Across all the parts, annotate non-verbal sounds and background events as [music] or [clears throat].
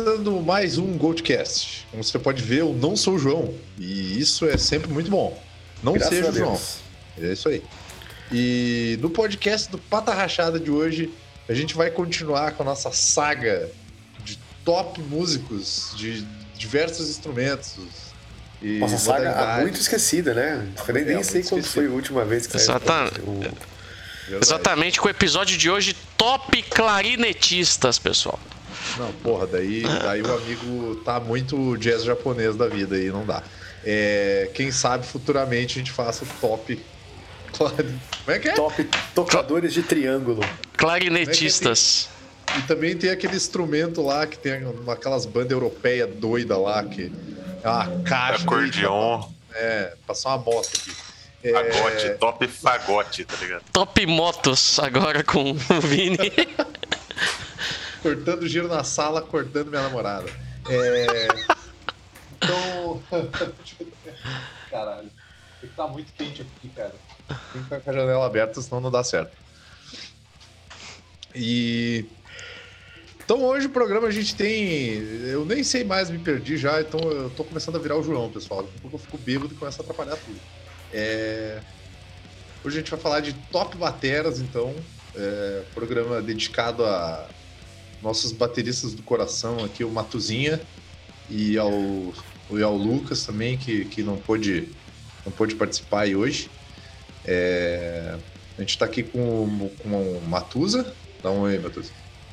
Começando mais um Goldcast. Como você pode ver, eu não sou o João. E isso é sempre muito bom. Não Graças seja o João. É isso aí. E no podcast do Pata Rachada de hoje, a gente vai continuar com a nossa saga de top músicos de diversos instrumentos. E Nossa saga há modalidades. muito esquecida, né? Eu nem, É, nem sei quando foi a última vez que Exata- saiu. Exatamente com o episódio de hoje, top clarinetistas, pessoal. Não, porra, daí, daí o amigo tá muito jazz japonês da vida aí, não dá. É, quem sabe futuramente a gente faça o top. Como é que é? top tocadores de triângulo. Clarinetistas. E também tem aquele instrumento lá que tem aquelas bandas europeias doidas lá, que é uma caixa. Acordeon, É, passar uma moto aqui. É, fagote, top fagote, tá ligado? Top motos agora com o Vini. [laughs] cortando giro na sala, cortando minha namorada. É, então. [laughs] Caralho. Tem que tá muito quente aqui, cara. Tem que ficar com a janela aberta, senão não dá certo. E. Então hoje o programa a gente tem. Eu nem sei mais, me perdi já, então eu tô começando a virar o João, pessoal. Daqui a pouco eu fico bêbado e começo a atrapalhar tudo. É, Hoje a gente vai falar de top bateras, então. É... Programa dedicado a nossos bateristas do coração aqui, o Matuzinha e ao, e ao Lucas também, que, que não pôde não pôde participar aí hoje. É, a gente tá aqui com, com o Matusa. Dá um oi, Matusa.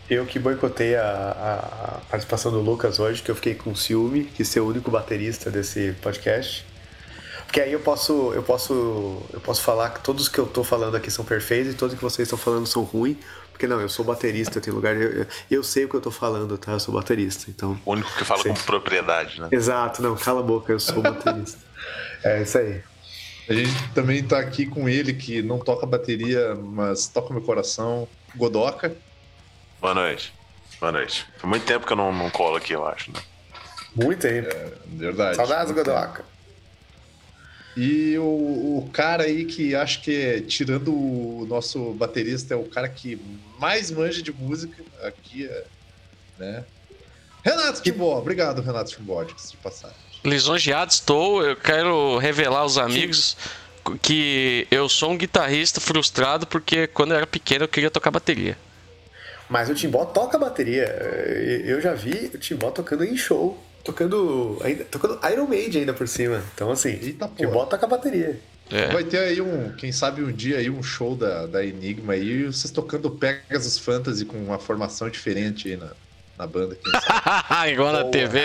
Eu que boicotei a, a- participação do Lucas hoje, que eu fiquei com ciúme, que ser o único baterista desse podcast. Porque aí eu posso, eu posso, eu posso falar que todos que eu tô falando aqui são perfeitos e todos que vocês estão falando são ruins. Porque não, eu sou baterista, eu tenho lugar. Eu, eu- eu sei o que eu tô falando, tá? Eu sou baterista, então. O único que fala Sim. com propriedade, né? Exato, não, cala a boca, eu sou baterista. [laughs] é isso aí. A gente também tá aqui com ele, que não toca bateria, mas toca meu coração, Godoca. Boa noite. Boa noite. Foi muito tempo que eu não, não colo aqui, eu acho, né? Muito tempo. Verdade. Saudades, Godoca. E o, o cara aí que acho que, é, tirando o nosso baterista, é o cara que mais manja de música aqui, é, né? Renato Timbó, obrigado, Renato Timbó, de de passagem. Lisonjeado estou, eu quero revelar aos amigos que eu sou um guitarrista frustrado porque quando eu era pequeno eu queria tocar bateria. Mas o Timbó toca bateria. Eu já vi o Timbó tocando em show. Tocando, ainda, tocando Iron Maiden ainda por cima. Então, assim, Eita, porra. Timbó toca bateria. É. Vai ter aí um, quem sabe um dia aí um show da, da Enigma aí, vocês tocando Pegasus Fantasy com uma formação diferente aí na, na banda. [laughs] Igual na TV.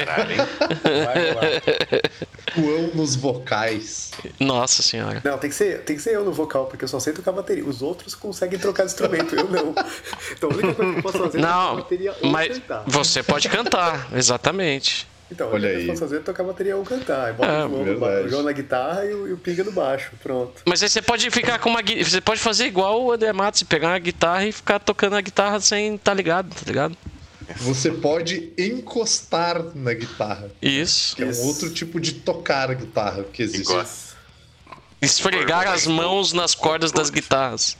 João nos vocais. Nossa senhora. Não, tem que, ser, tem que ser eu no vocal, porque eu só sei tocar bateria. Os outros conseguem trocar de instrumento, eu não. Então a única coisa que eu posso fazer é tocar Não, bateria ou mas cantar. você pode cantar, exatamente. Então, Olha aí. que eu posso fazer é tocar bateria ou cantar. Aí bota É, o, o João na guitarra e o, e o Pinga no baixo. Pronto. Mas aí você pode ficar com uma você pode fazer igual o André Matos, pegar uma guitarra e ficar tocando a guitarra sem estar ligado, tá ligado? Você pode encostar na guitarra. Isso. Que é um outro tipo de tocar a guitarra que existe. Igual. Esfregar as mãos nas cordas das guitarras.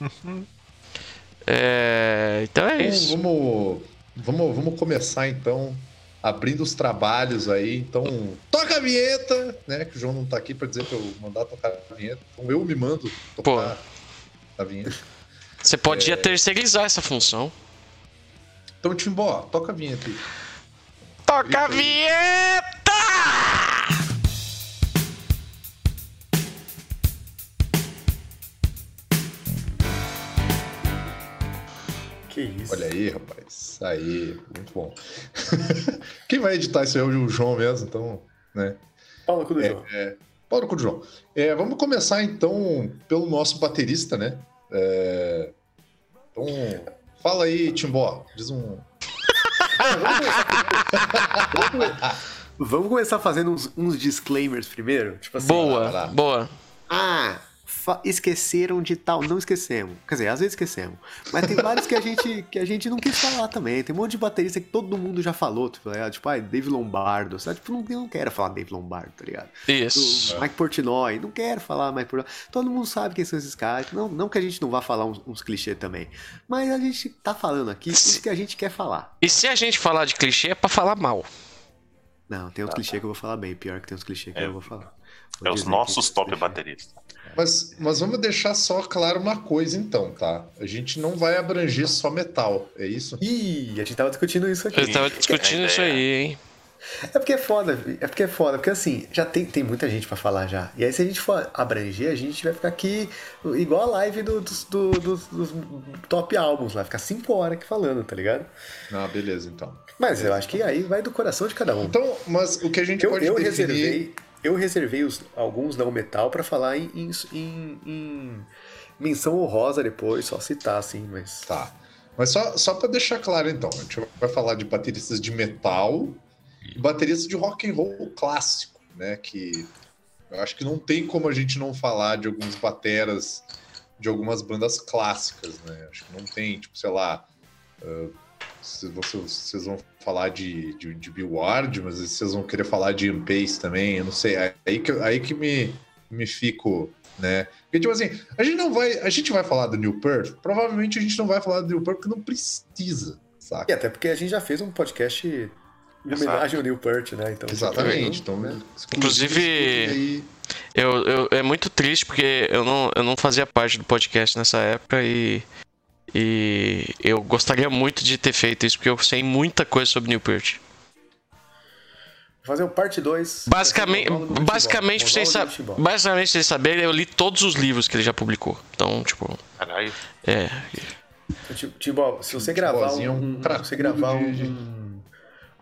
[laughs] É, então é Então, isso. vamos, vamos, vamos começar então abrindo os trabalhos aí. Então, toca a vinheta, né? Que o João não tá aqui para dizer para eu mandar tocar a vinheta. Então eu me mando tocar a vinheta. Você podia terceirizar essa função. Então, Timbó, toca a vinheta aí. Toca a vinheta! Que isso. Olha aí, rapaz. Aí, muito bom. [laughs] Quem vai editar isso aí é o João mesmo, então, né? Fala com o João. Pau no cu do João. É, vamos começar então pelo nosso baterista, né? É, Então, fala aí, Timbó. Diz um. Vamos começar fazendo uns, uns disclaimers primeiro? Tipo assim. Boa, lá. boa. Ah, esqueceram de tal. Não esquecemos. Quer dizer, às vezes esquecemos. Mas tem vários que a gente, que a gente não quis falar também. Tem um monte de baterista que todo mundo já falou. Tipo, é, tipo ah, Dave Lombardo. Sabe? Tipo, não, eu não quero falar Dave Lombardo, tá ligado? Isso. Do Mike Portnoy, não quero falar Mike Portnoy. Todo mundo sabe quem são esses caras. Não, não que a gente não vá falar uns, uns clichês também. Mas a gente tá falando aqui isso que a gente quer falar. E se a gente falar de clichê, é pra falar mal. Não, tem uns clichês que eu vou falar bem. Pior que tem uns clichês que É. eu não vou falar. É os nossos top clichê. bateristas. Mas, mas vamos deixar só claro uma coisa então, tá? A gente não vai abranger só metal, é isso? Ih, a gente tava discutindo isso aqui. Eu tava discutindo isso aí, hein? É porque é foda, é porque é foda, porque assim, já tem, tem muita gente pra falar já. E aí se a gente for abranger, a gente vai ficar aqui igual a live do- dos, do- dos, dos top álbuns lá, ficar 5 horas aqui falando, tá ligado? Ah, beleza, então. Mas eu acho que aí vai do coração de cada um. Então, mas o que a gente Eu, pode eu definir... reservei, eu reservei os, alguns não metal pra falar em, em, em- em menção honrosa depois, só citar assim, mas. Tá. Mas só, só para deixar claro, então, a gente vai falar de bateristas de metal e bateristas de rock and roll clássico, né? Que eu acho que não tem como a gente não falar de alguns bateras de algumas bandas clássicas, né? Acho que não tem, tipo, sei lá. se vocês, vocês vão falar de, de, de Bill Ward, mas vocês vão querer falar de Ian Pace também, eu não sei. Aí que, aí que me, me fico, né? Porque, tipo assim, a gente não vai. A gente vai falar do New Pearl, provavelmente a gente não vai falar do New Pearl porque não precisa, E saca? até porque a gente já fez um podcast em homenagem ao Neil Peart, né? Então, Exatamente. Então, né? Inclusive- Eu, eu- é muito triste porque eu não, eu não fazia parte do podcast nessa época e, e eu gostaria muito de ter feito isso porque eu sei muita coisa sobre Neil Peart. Fazer o parte 2. Basicamente, basicamente, pra vocês basicamente, pra vocês saberem, eu li todos os livros que ele já publicou. Então, tipo, Caralho. é. Timbal, se você gravar é um, se você gravar um, um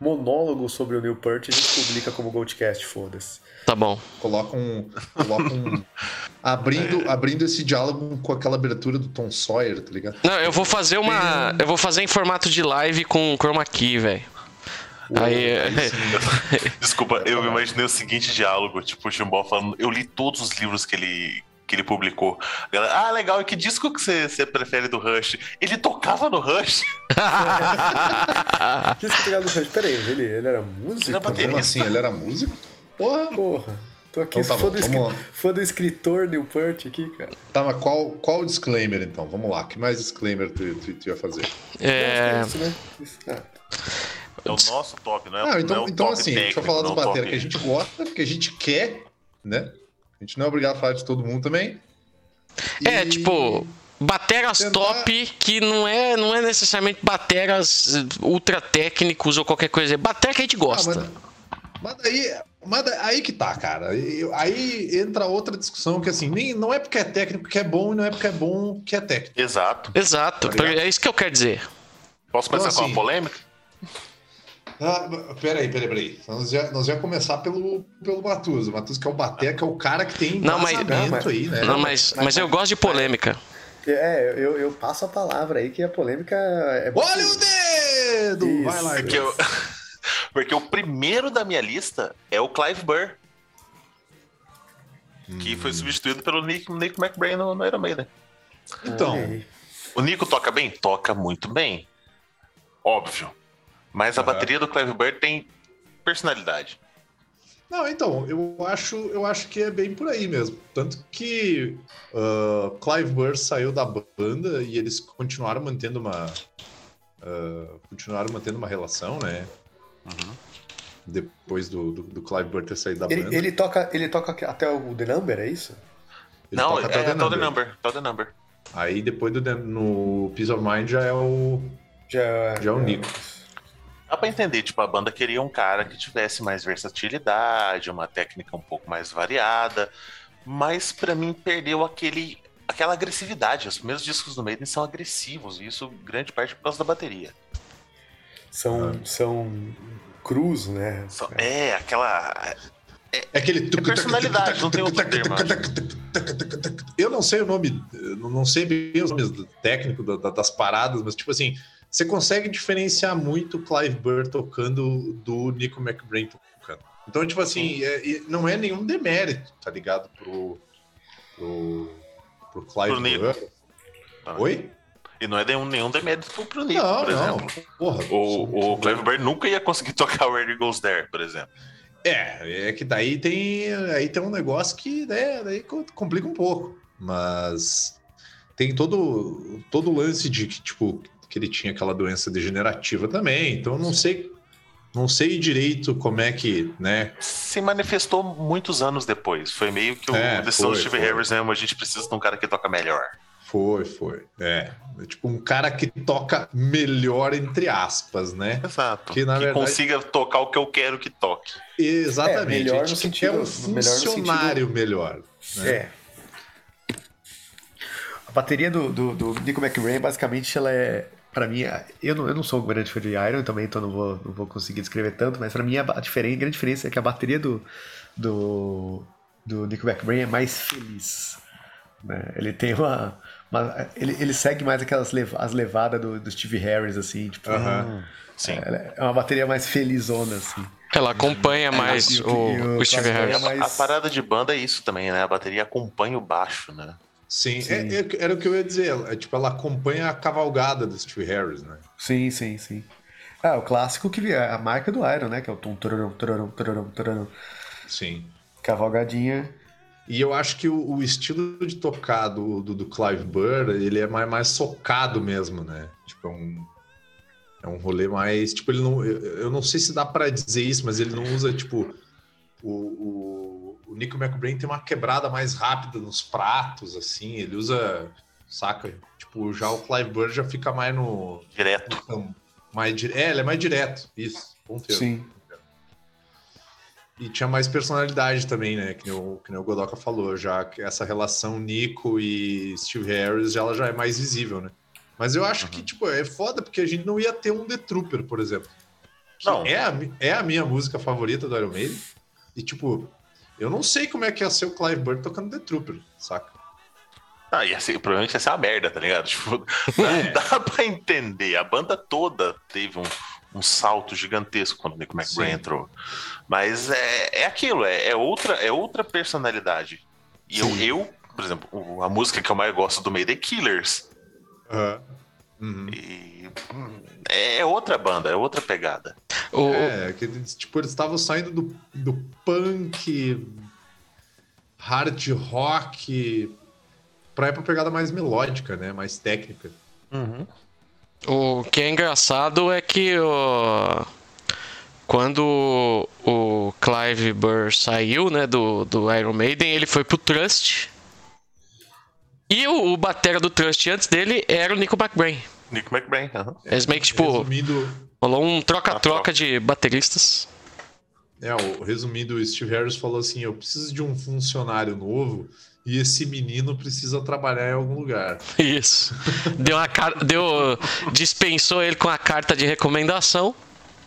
monólogo sobre o Neil Peart, a gente publica como Goldcast, foda-se. Tá bom. Coloca um. Coloca um. [laughs] abrindo, abrindo esse diálogo com aquela abertura do Tom Sawyer, tá ligado? Não, eu vou fazer uma. Eu vou fazer em formato de live com chroma key, velho. Aí. [laughs] Desculpa, eu imaginei o seguinte diálogo, tipo, o Chimbó falando, eu li todos os livros que ele, que ele publicou. A galera, ah, legal, e que disco que você, você prefere do Rush? Ele tocava no Rush? [laughs] Que que pegado do Rush? Pera aí, ele, ele era músico? Ele era baterista. Como assim? Ele era músico? Porra! Porra. Tô aqui, Então tá fã, bom, do fã do escritor Neil Peart aqui, cara. Tá, mas qual, qual o disclaimer então? Vamos lá, que mais disclaimer tu, tu, tu ia fazer? É. Isso, né? Isso, ah. É o nosso top, não é, Ah, não é então, o então top assim, deixa eu técnico, falar dos é o bateras que a gente gosta, que a gente quer, né? A gente não é obrigado a falar de todo mundo também. É, E- tipo, bateras tentar- top que não é, não é necessariamente bateras ultra técnicos ou qualquer coisa. É batera que a gente Ah, gosta. mas, mas daí, mas aí que tá, cara. Aí entra outra discussão que assim, nem, não é porque é técnico que é bom e não é porque é bom que é técnico. Exato. Exato, Tá é isso que eu quero dizer. Posso começar Então, com assim, uma polêmica? Ah, peraí, peraí, peraí. Nós já, nós já começar pelo, pelo Matuso. O Matuso que é o Bater, que é o cara que tem Não, mas- não, mas- aí, né? Não, mas, mas eu gosto de polêmica. É, eu, eu passo a palavra aí que a polêmica é. Olha o dedo! Isso. Vai lá, Porque, eu- porque o primeiro da minha lista é o Clive Burr. Que foi substituído pelo Nick, Nick McBrain no, no Iron Maiden. Então. O Nico toca bem? Toca muito bem. Óbvio. Mas a bateria do Clive Burr tem personalidade. Não, então, eu acho, eu acho que é bem por aí mesmo. Tanto que ah, Clive Burr saiu da banda e eles continuaram mantendo uma. ah, continuaram mantendo uma relação, né? Depois do, do, do Clive Burr ter saído da banda. Ele, ele, toca, ele toca até o The Number, é isso? Ele Não, toca é até o até The o The Number. Number. Até o The Number. Aí depois do The- no Peace of Mind já é o. Já, Já é o Nico. Dá pra entender, tipo, a banda queria um cara que tivesse mais versatilidade, uma técnica um pouco mais variada, mas pra mim perdeu aquele, aquela agressividade. Os primeiros discos do Maiden são agressivos, e isso grande parte por causa da bateria. São, são cruz, né? Só- é, aquela. É aquele. É personalidade, não tem outro termo, Eu não sei o nome, não sei bem os nomes técnicos da- da- das paradas, mas tipo assim, você consegue diferenciar muito o Clive Burr tocando do Nico McBrain tocando. Então, tipo assim, é- não é nenhum demérito, tá ligado? Pro, pro, pro Clive. Burr. Oi? E não é nenhum, nenhum demérito pro, pro Nico, Não, por não. exemplo. Porra. O, o Clive Burr nunca ia conseguir [laughs] tocar Where It Goes There, por exemplo. É, é que daí tem, aí tem um negócio que né, daí co- complica um pouco. Mas tem todo todo o lance de que, tipo, que ele tinha aquela doença degenerativa também. Então eu não sei, não sei direito como é que, né? Se manifestou muitos anos depois. Foi meio que o É, decisão do Steve. Harris, né? A gente precisa de um cara que toca melhor. Foi, foi. É, tipo um cara que toca melhor entre aspas, né? Exato. Que, na verdade- consiga tocar o que eu quero que toque. Exatamente. É, melhor a no gente sentido- quer um melhor no funcionário melhor. né? É. A bateria do, do, do Nico McBrain, basicamente, ela é. Pra mim, eu não, eu não sou um grande fã de Iron também, então não vou, não vou conseguir descrever tanto, mas pra mim a, a, diferen- a grande diferença é que a bateria do, do, do Nico McBrain é mais feliz. né? Ele tem uma. Uma- ele, ele segue mais aquelas leva- as levadas do, do Steve Harris, assim, tipo. Aham. Sim. ela É uma bateria mais felizona, assim. Ela acompanha mais o- o, o Steve Burr Harris. é mais- A parada de banda é isso também, né? A bateria acompanha o baixo, né? Sim, Sim. é- é- era o que eu ia dizer. É, tipo, ela acompanha a cavalgada do Steve Harris, né? Sim, sim, sim. Ah, o clássico que é a marca do Iron, né? Que é o tum, tururum, tururum, tururum, tururum. Sim. Cavalgadinha. E eu acho que o, o estilo de tocar do, do, do Clive Burr, ele é mais, mais socado mesmo, né? Tipo, é um, é um rolê mais... Tipo, ele não... Eu, eu não sei se dá pra dizer isso, mas ele não usa, tipo... O, o, o Nico McBrain tem uma quebrada mais rápida nos pratos, assim. Ele usa... Saca? Tipo, já o Clive Burr já fica mais no... Direto. no mais, é, ele é mais direto. Isso. Bom termo. Sim. E tinha mais personalidade também, né? Que nem o, que o Godoka falou, já que essa relação Nico e Steve Harris ela já é mais visível, né? Mas eu acho que, tipo, é foda porque a gente não ia ter um The Trooper, por exemplo. Não. É a, é a minha música favorita do Iron Maiden. E, tipo, eu não sei como é que ia ser o Clive Burr tocando The Trooper, saca? Ah, ia ser, provavelmente ia ser uma merda, tá ligado? [laughs] Tipo, É. dá pra entender. A banda toda teve um, um salto gigantesco quando o Nick McBrain Sim. entrou. Mas é, é aquilo, é, é outra, é outra personalidade. E eu, eu, por exemplo, a música que eu mais gosto do Maiden é Killers. Uhum. E hum, é outra banda, é outra pegada. O, É, que, eles, tipo, eles estavam saindo do, do punk, hard rock, pra ir pra pegada mais melódica, né? Mais técnica. O que é engraçado é que o- quando o Clive Burr saiu né, do, do Iron Maiden, ele foi pro Trust. E o, o batera do Trust antes dele era o Nico McBrain. Nick McBrain. aham. Eles meio que, tipo, Resumindo, rolou um Ah, troca-troca troca. de bateristas. é, o, resumindo, o Steve Harris falou assim: eu preciso de um funcionário novo e esse menino precisa trabalhar em algum lugar. [laughs] Isso. Deu uma car- deu dispensou ele com a carta de recomendação,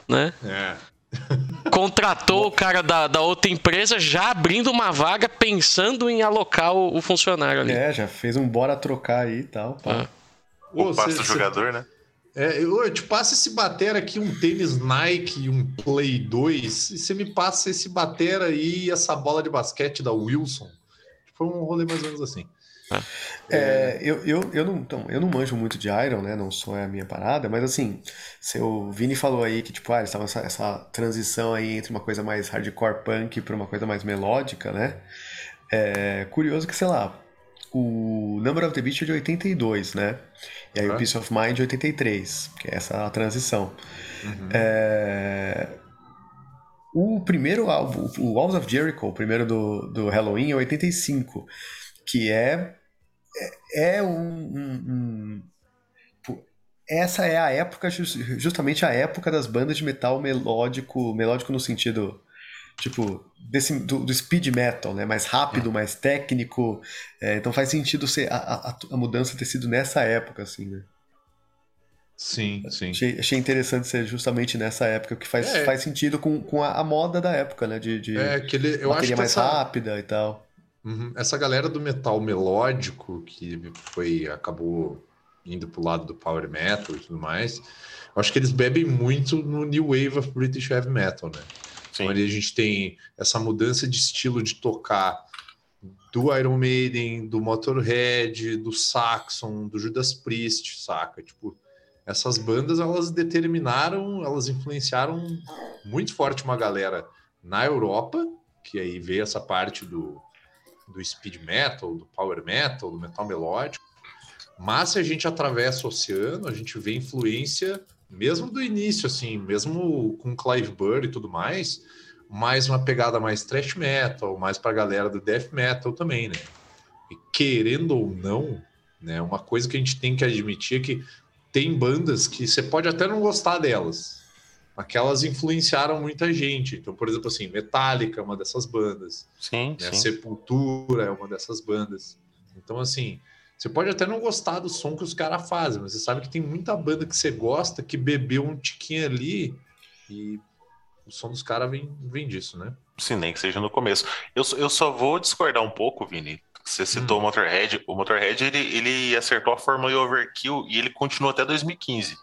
né? É. [laughs] Contratou o cara da, da outra empresa já abrindo uma vaga pensando em alocar o, o funcionário ali. É, já fez um bora trocar aí e tal. pá. Ah. O Ô, passo cê- do cê- jogador, né? É, eu, eu te passo esse batera aqui, um tênis Nike e um Play 2, e você me passa esse batera aí e essa bola de basquete da Wilson. Foi um rolê mais ou menos assim. É, eu, eu, eu, não, então, eu não manjo muito de Iron, né? Não sou a minha parada, mas assim, seu Vini falou aí que, tipo, ah, eles estavam essa, essa transição aí entre uma coisa mais hardcore punk para uma coisa mais melódica, né? É curioso que, sei lá, o Number of the Beast é de 82, né? E aí o Aham. Peace of Mind de 83, que é essa a transição. É, O primeiro álbum, o Walls of Jericho, o primeiro do, do Halloween, é 85, que é é, é um, um- um- essa é a época jus- justamente a época das bandas de metal melódico melódico no sentido tipo desse do, do speed metal né? Mais rápido mais técnico é, então faz sentido ser a, a, a mudança ter sido nessa época assim né Sim, sim. achei, achei interessante ser justamente nessa época que faz, É. faz sentido com, com a, a moda da época né de, de É, que ele, eu acho bateria que mais essa, rápida e tal Uhum. Essa galera do metal melódico, que foi acabou indo pro lado do power metal e tudo mais, eu acho que eles bebem muito no New Wave of British Heavy Metal, né? Sim. Então ali a gente tem essa mudança de estilo de tocar do Iron Maiden, do Motorhead, do Saxon, do Judas Priest, saca? Tipo, essas bandas elas determinaram, elas influenciaram muito forte uma galera na Europa, que aí veio essa parte do, do speed metal, do power metal, do metal melódico. Mas se a gente atravessa o oceano, a gente vê influência mesmo do início, assim, mesmo com Clive Burr e tudo mais, mais uma pegada mais thrash metal, mais para a galera do death metal também, né? E querendo ou não, né, uma coisa que a gente tem que admitir é que tem bandas que você pode até não gostar delas, mas que elas influenciaram muita gente. Então, por exemplo, assim, Metallica é uma dessas bandas. Sim, né? sim. Sepultura é uma dessas bandas. Então, assim, você pode até não gostar do som que os caras fazem, mas você sabe que tem muita banda que você gosta que bebeu um tiquinho ali e o som dos caras vem, vem disso, né? Sim, nem que seja no começo. Eu, só- eu só vou discordar um pouco, Vini. Você citou Hum. o Motorhead. O Motorhead, ele, ele acertou a fórmula de Overkill e ele continuou até 2015,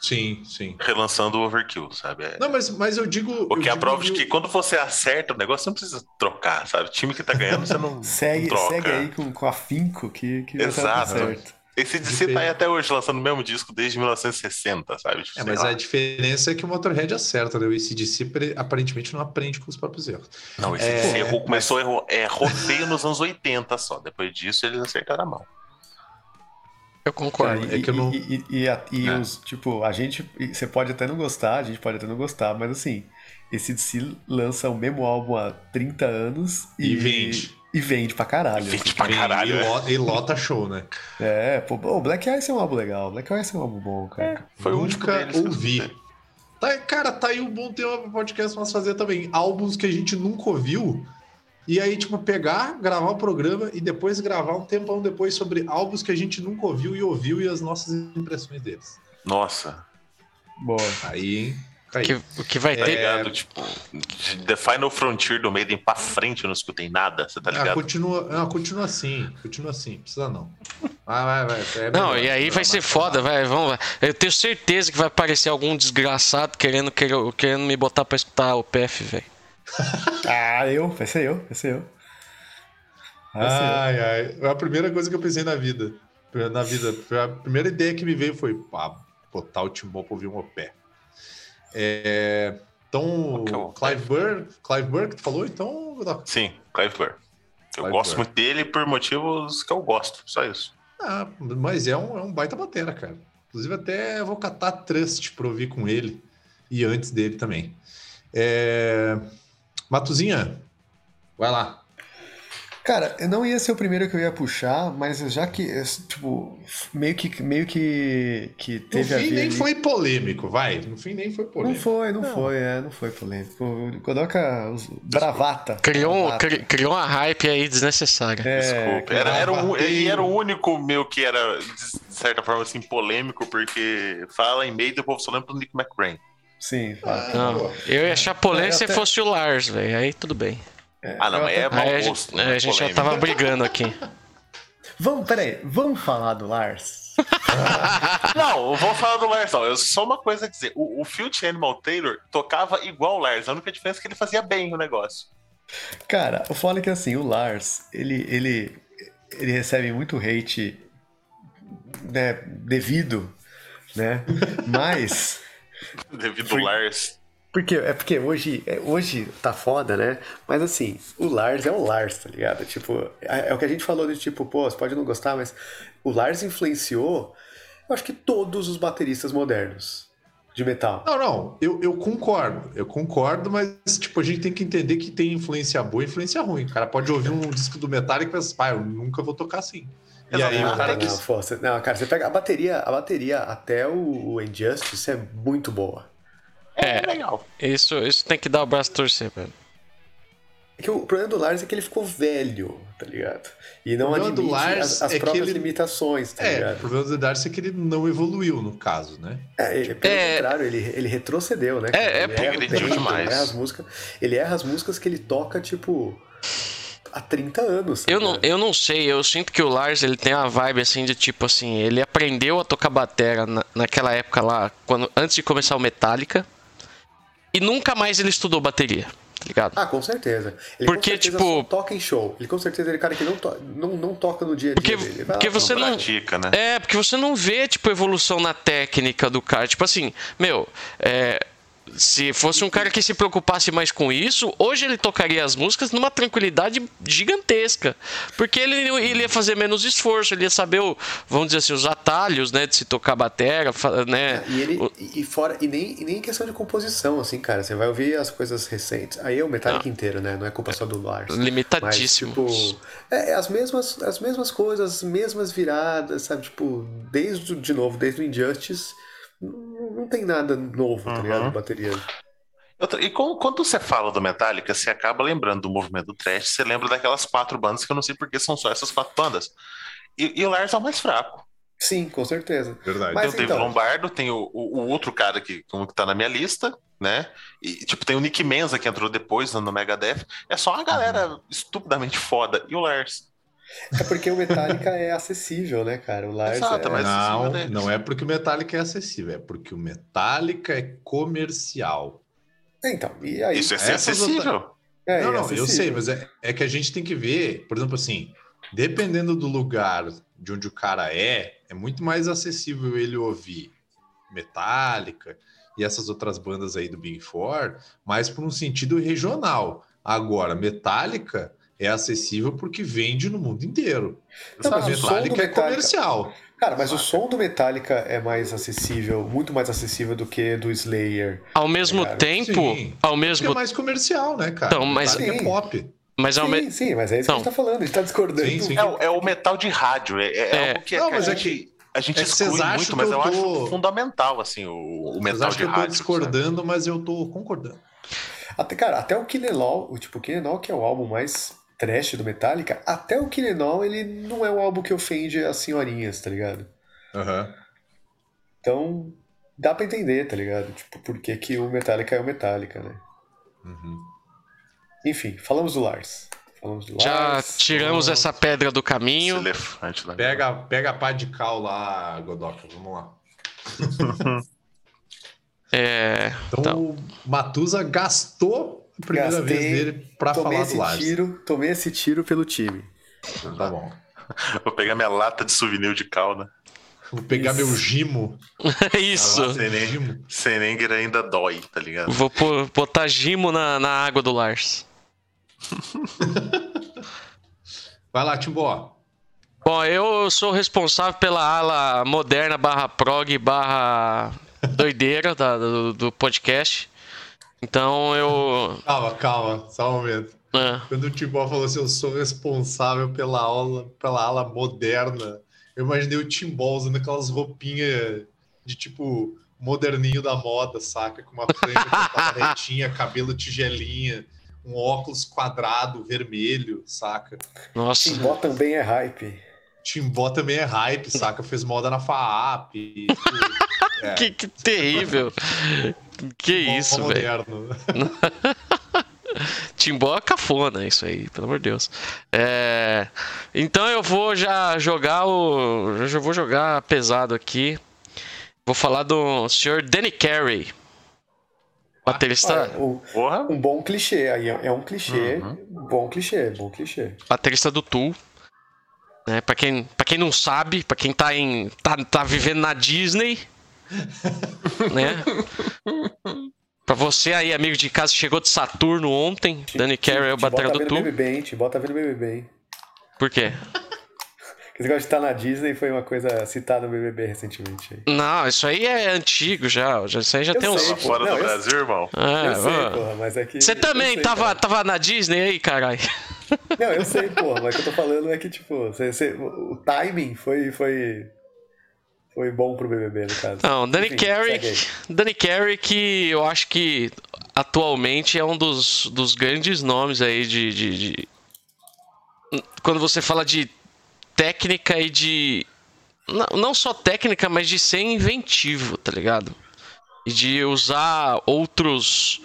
Sim, sim. relançando o Overkill, sabe? É- Não, mas, mas eu digo. o que é eu a prova de que- quando você acerta o negócio, você não precisa trocar, sabe? O time que tá ganhando, você não, [laughs] Segue, não troca. segue aí com, com afinco que, que Exato. certo. Esse DC tá aí até hoje lançando o mesmo disco desde 1960, sabe? Tipo, É, mas lá. a diferença é que o Motorhead acerta, né? O ACDC aparentemente não aprende com os próprios erros. Não, esse É, DC errou, mas- começou a errar, errou feio nos anos 80 só. Depois disso, eles acertaram a mão. Eu concordo. Cara, é e, que eu não- e, e, e a- e É. os, tipo, a gente. Você pode até não gostar, a gente pode até não gostar, mas assim, esse DC lança o mesmo álbum há 30 anos e, E vende. E vende pra caralho. Vende pra Vem caralho, e, né? lota, e lota show, né? É, pô, o Black Ice é um álbum legal. Black Ice é um álbum bom, cara. Foi o único Nunca eu ouvi. Tá, cara, tá aí um bom tema pro podcast nós fazer também. Álbuns que a gente nunca ouviu. E aí, tipo, pegar, gravar o programa e depois gravar um tempão depois sobre álbuns que a gente nunca ouviu e ouviu e as nossas impressões deles. Nossa, Boa. Aí, hein? Caiu. Que- o que vai tá ter. ligado? Tipo, de The Final Frontier do Maiden pra frente eu não escutei nada, você tá Ah, ligado? continua, ah, continua assim, continua assim, precisa não. Vai, vai, vai. é Não, melhor, e aí vai ser foda, vai, vamos lá. Eu tenho certeza que vai aparecer algum desgraçado querendo, querendo, querendo me botar pra escutar o PF, velho. [laughs] Ah, eu? Vai ser eu, vai ser eu. Vai ser eu. Ai, ai. É a primeira coisa que eu pensei na vida. Na vida. Foi A primeira ideia que me veio foi pá, botar o Timbó pra ouvir um pé. É, Então, O que é o Clive Burr, Clive Burr que tu falou, então. Sim, Clive Burr. Eu Clive gosto Burr. muito dele por motivos que eu gosto, só isso. Ah, mas é um, é um baita batera, cara. Inclusive, até vou catar Trust pra ouvir com ele e antes dele também. É... Matuzinha, vai lá. Cara, eu não ia ser o primeiro que eu ia puxar, mas já que, tipo, meio que, meio que, que No teve a fim, ver nem ali- foi polêmico, vai. No fim, nem foi Não polêmico. foi, não, foi, é, não foi polêmico. O Coloca os- bravata. Criou, bravata. cri- criou uma hype aí desnecessária. É, Desculpa. Era, era, o, era o único meu que era, de certa forma, assim, polêmico, porque fala em meio e o povo só lembra do Nick McRae. Sim. Ah, Não, eu ia achar polêmico Eu se até- fosse o Lars, velho. Aí tudo bem. Ah, não, é até- mau gosto. gente, não a é gente já tava brigando aqui. Vamos, peraí, vamos falar do Lars? [laughs] Não, eu vou falar do Lars, não. Eu só uma coisa a dizer. O, o Filthy Animal Taylor tocava igual o Lars. A única diferença é que ele fazia bem o negócio. Cara, o foda é que assim, o Lars, ele, ele, ele recebe muito hate né, devido, né? Mas. [laughs] Devido ao Lars. Porque, é porque hoje, é, hoje tá foda, né? Mas assim, o Lars é o Lars, tá ligado? Tipo, é, é o que a gente falou de tipo, pô, você pode não gostar, mas o Lars influenciou, eu acho que todos os bateristas modernos de metal. Não, não, eu, eu concordo, eu concordo, mas tipo, a gente tem que entender que tem influência boa e influência ruim. O cara pode ouvir um disco do Metallica e pensar, pá, eu nunca vou tocar assim. E aí Exato. o cara não, que. não, você- não, cara, você pega a bateria, a bateria até o, o Injustice é muito boa. É, legal. Isso, isso tem que dar o braço a torcer, velho. É que o problema do Lars é que ele ficou velho, tá ligado? E não O problema do admite Lars as, as é próprias ele- limitações, tá É, o ligado? problema do Darcy é que ele não evoluiu, no caso, né? É, ele- pelo É- contrário, ele, ele retrocedeu, né? É, é ele porque erra o ele regrediu tempo, demais. Ele erra as músicas, ele erra as músicas que ele toca, tipo, há 30 anos. tá Eu não, eu não sei, eu sinto que o Lars ele tem uma vibe assim de tipo assim, ele aprendeu a tocar batera na, naquela época lá, quando, antes de começar o Metallica, e nunca mais ele estudou bateria. tá ligado? Ah, com certeza. Ele porque, com certeza tipo. toca em show. Ele com certeza é cara que não, to não, não toca no dia a dia porque, dele. Porque você não. Pratica, né? É, porque você não vê, tipo, evolução na técnica do cara. Tipo assim, meu, é se fosse um cara que se preocupasse mais com isso, hoje ele tocaria as músicas numa tranquilidade gigantesca. Porque ele, ele ia fazer menos esforço, ele ia saber, o, vamos dizer assim, os atalhos, né, de se tocar bateria, né? E, ele, e fora, e nem, e nem questão de composição, assim, cara. Você vai ouvir as coisas recentes. Aí é o Metallica inteiro, né? Não é culpa só do Lars. Limitadíssimo. Tipo, é, é, as, mesmas, as mesmas coisas, as mesmas viradas, sabe? Tipo, desde, de novo, desde o Injustice não tem nada novo, tá ligado? Bateria. E quando você fala do Metallica, você acaba lembrando do movimento do trash, você lembra daquelas quatro bandas que eu não sei porque são só essas quatro bandas. E, e o Lars é o mais fraco. Sim, com certeza. Verdade. Mas, então, tem o Lombardo, tem o, o, o, outro cara que, como que tá na minha lista, né? E tipo, tem o Nick Menza que entrou depois no Megadeth. É só uma galera uhum. estupidamente foda. E o Lars? É porque o Metallica é acessível, né, cara? O Lars Exato, é... mas não, não é porque o Metallica é acessível, é porque o Metallica é comercial. É, então, e aí? Isso é ser acessível. Outra... É, não, é não, acessível. eu sei, mas é, é que a gente tem que ver, por exemplo, assim, dependendo do lugar de onde o cara é, é muito mais acessível ele ouvir Metallica e essas outras bandas aí do Big Four, mas por um sentido regional. Agora, Metallica é acessível porque vende no mundo inteiro. Não, mas Metallica, o som do Metallica é comercial. Cara, mas o som do Metallica é mais acessível, muito mais acessível do que do Slayer. Ao mesmo cara. tempo, sim, ao mesmo é mais comercial, né, cara? Então, mas é pop. Mas ao sim, me... sim, mas é isso então, que a gente tá falando, a gente tá discordando. Sim, sim. É, é, o metal de rádio, é, é, é. algo que, Não, que mas a é gente, a gente é exclui muito, mas eu, tô... acho fundamental, assim, o, o metal de que rádio. Eu tô discordando, sabe? mas eu tô concordando. Até, cara, até o Killenlaw, o tipo, o Killenlaw que é o álbum mais trash do Metallica, até o Killenol, ele não é um álbum que ofende as senhorinhas, tá ligado? Uhum. Então, dá pra entender, tá ligado? Tipo, por que, que o Metallica é o Metallica, né? Uhum. Enfim, falamos do Lars. Falamos do Já Lars, tiramos essa pedra do caminho. elefante. Pega, pega a pá de cal lá, Godoka, vamos lá. [laughs] é, então, então, o Matusa gastou primeira Gastei, vez dele pra falar esse do Lars. Tiro, tomei esse tiro pelo time. Então, tá bom. [laughs] Vou pegar minha lata de souvenir de calda. Vou pegar Isso. meu gimo. [laughs] Isso. Ah, Senenger ainda dói, tá ligado? Vou botar gimo na, na água do Lars. [laughs] Vai lá, Timbó. Bom, eu sou responsável pela ala moderna barra prog barra doideira da, do, do podcast. Então eu. Calma, calma, só um momento. É. Quando o Timbó falou assim, eu sou responsável pela aula, pela ala moderna, eu imaginei o Timbó usando aquelas roupinhas de tipo moderninho da moda, saca? Com uma franja retinha, [laughs] cabelo tigelinha, um óculos quadrado vermelho, saca? Nossa. Timbó também é hype. Timbó também é hype, saca? Fez moda na FAAP. E, [laughs] é. que, que terrível. Que Timbó isso, velho. [laughs] Timbó é cafona, isso aí, pelo amor de Deus. É... Então eu vou já jogar o. Eu já vou jogar pesado aqui. Vou falar do senhor Danny Carey. Baterista. Ah, um, um, bom clichê aí. É um clichê. Uhum. Bom clichê, bom clichê. Baterista do Tool. Né? Pra, quem, pra quem não sabe, pra quem tá, em, tá, tá vivendo na Disney, [laughs] né? Pra você aí, amigo de casa, chegou de Saturno ontem, te, Danny Carey é o batera do Tu. Bem, te bota vendo BBB, Por quê? [laughs] Esse negócio de estar na Disney foi uma coisa citada no BBB recentemente. Não, isso aí é antigo já. já isso aí já eu tem uns. Fora não, do Brasil, eu... irmão. É, eu sei, porra, mas é que. Você também sei, tava, tava na Disney aí, caralho? Não, eu sei, porra, mas o que eu tô falando é que, tipo, você, você, o timing foi, foi, foi bom pro BBB, no caso. Não, Danny Enfim, Carey, Danny Carey que eu acho que atualmente é um dos, dos grandes nomes aí de, de, de... Quando você fala de técnica e de... Não, não só técnica, mas de ser inventivo, tá ligado? E de usar outros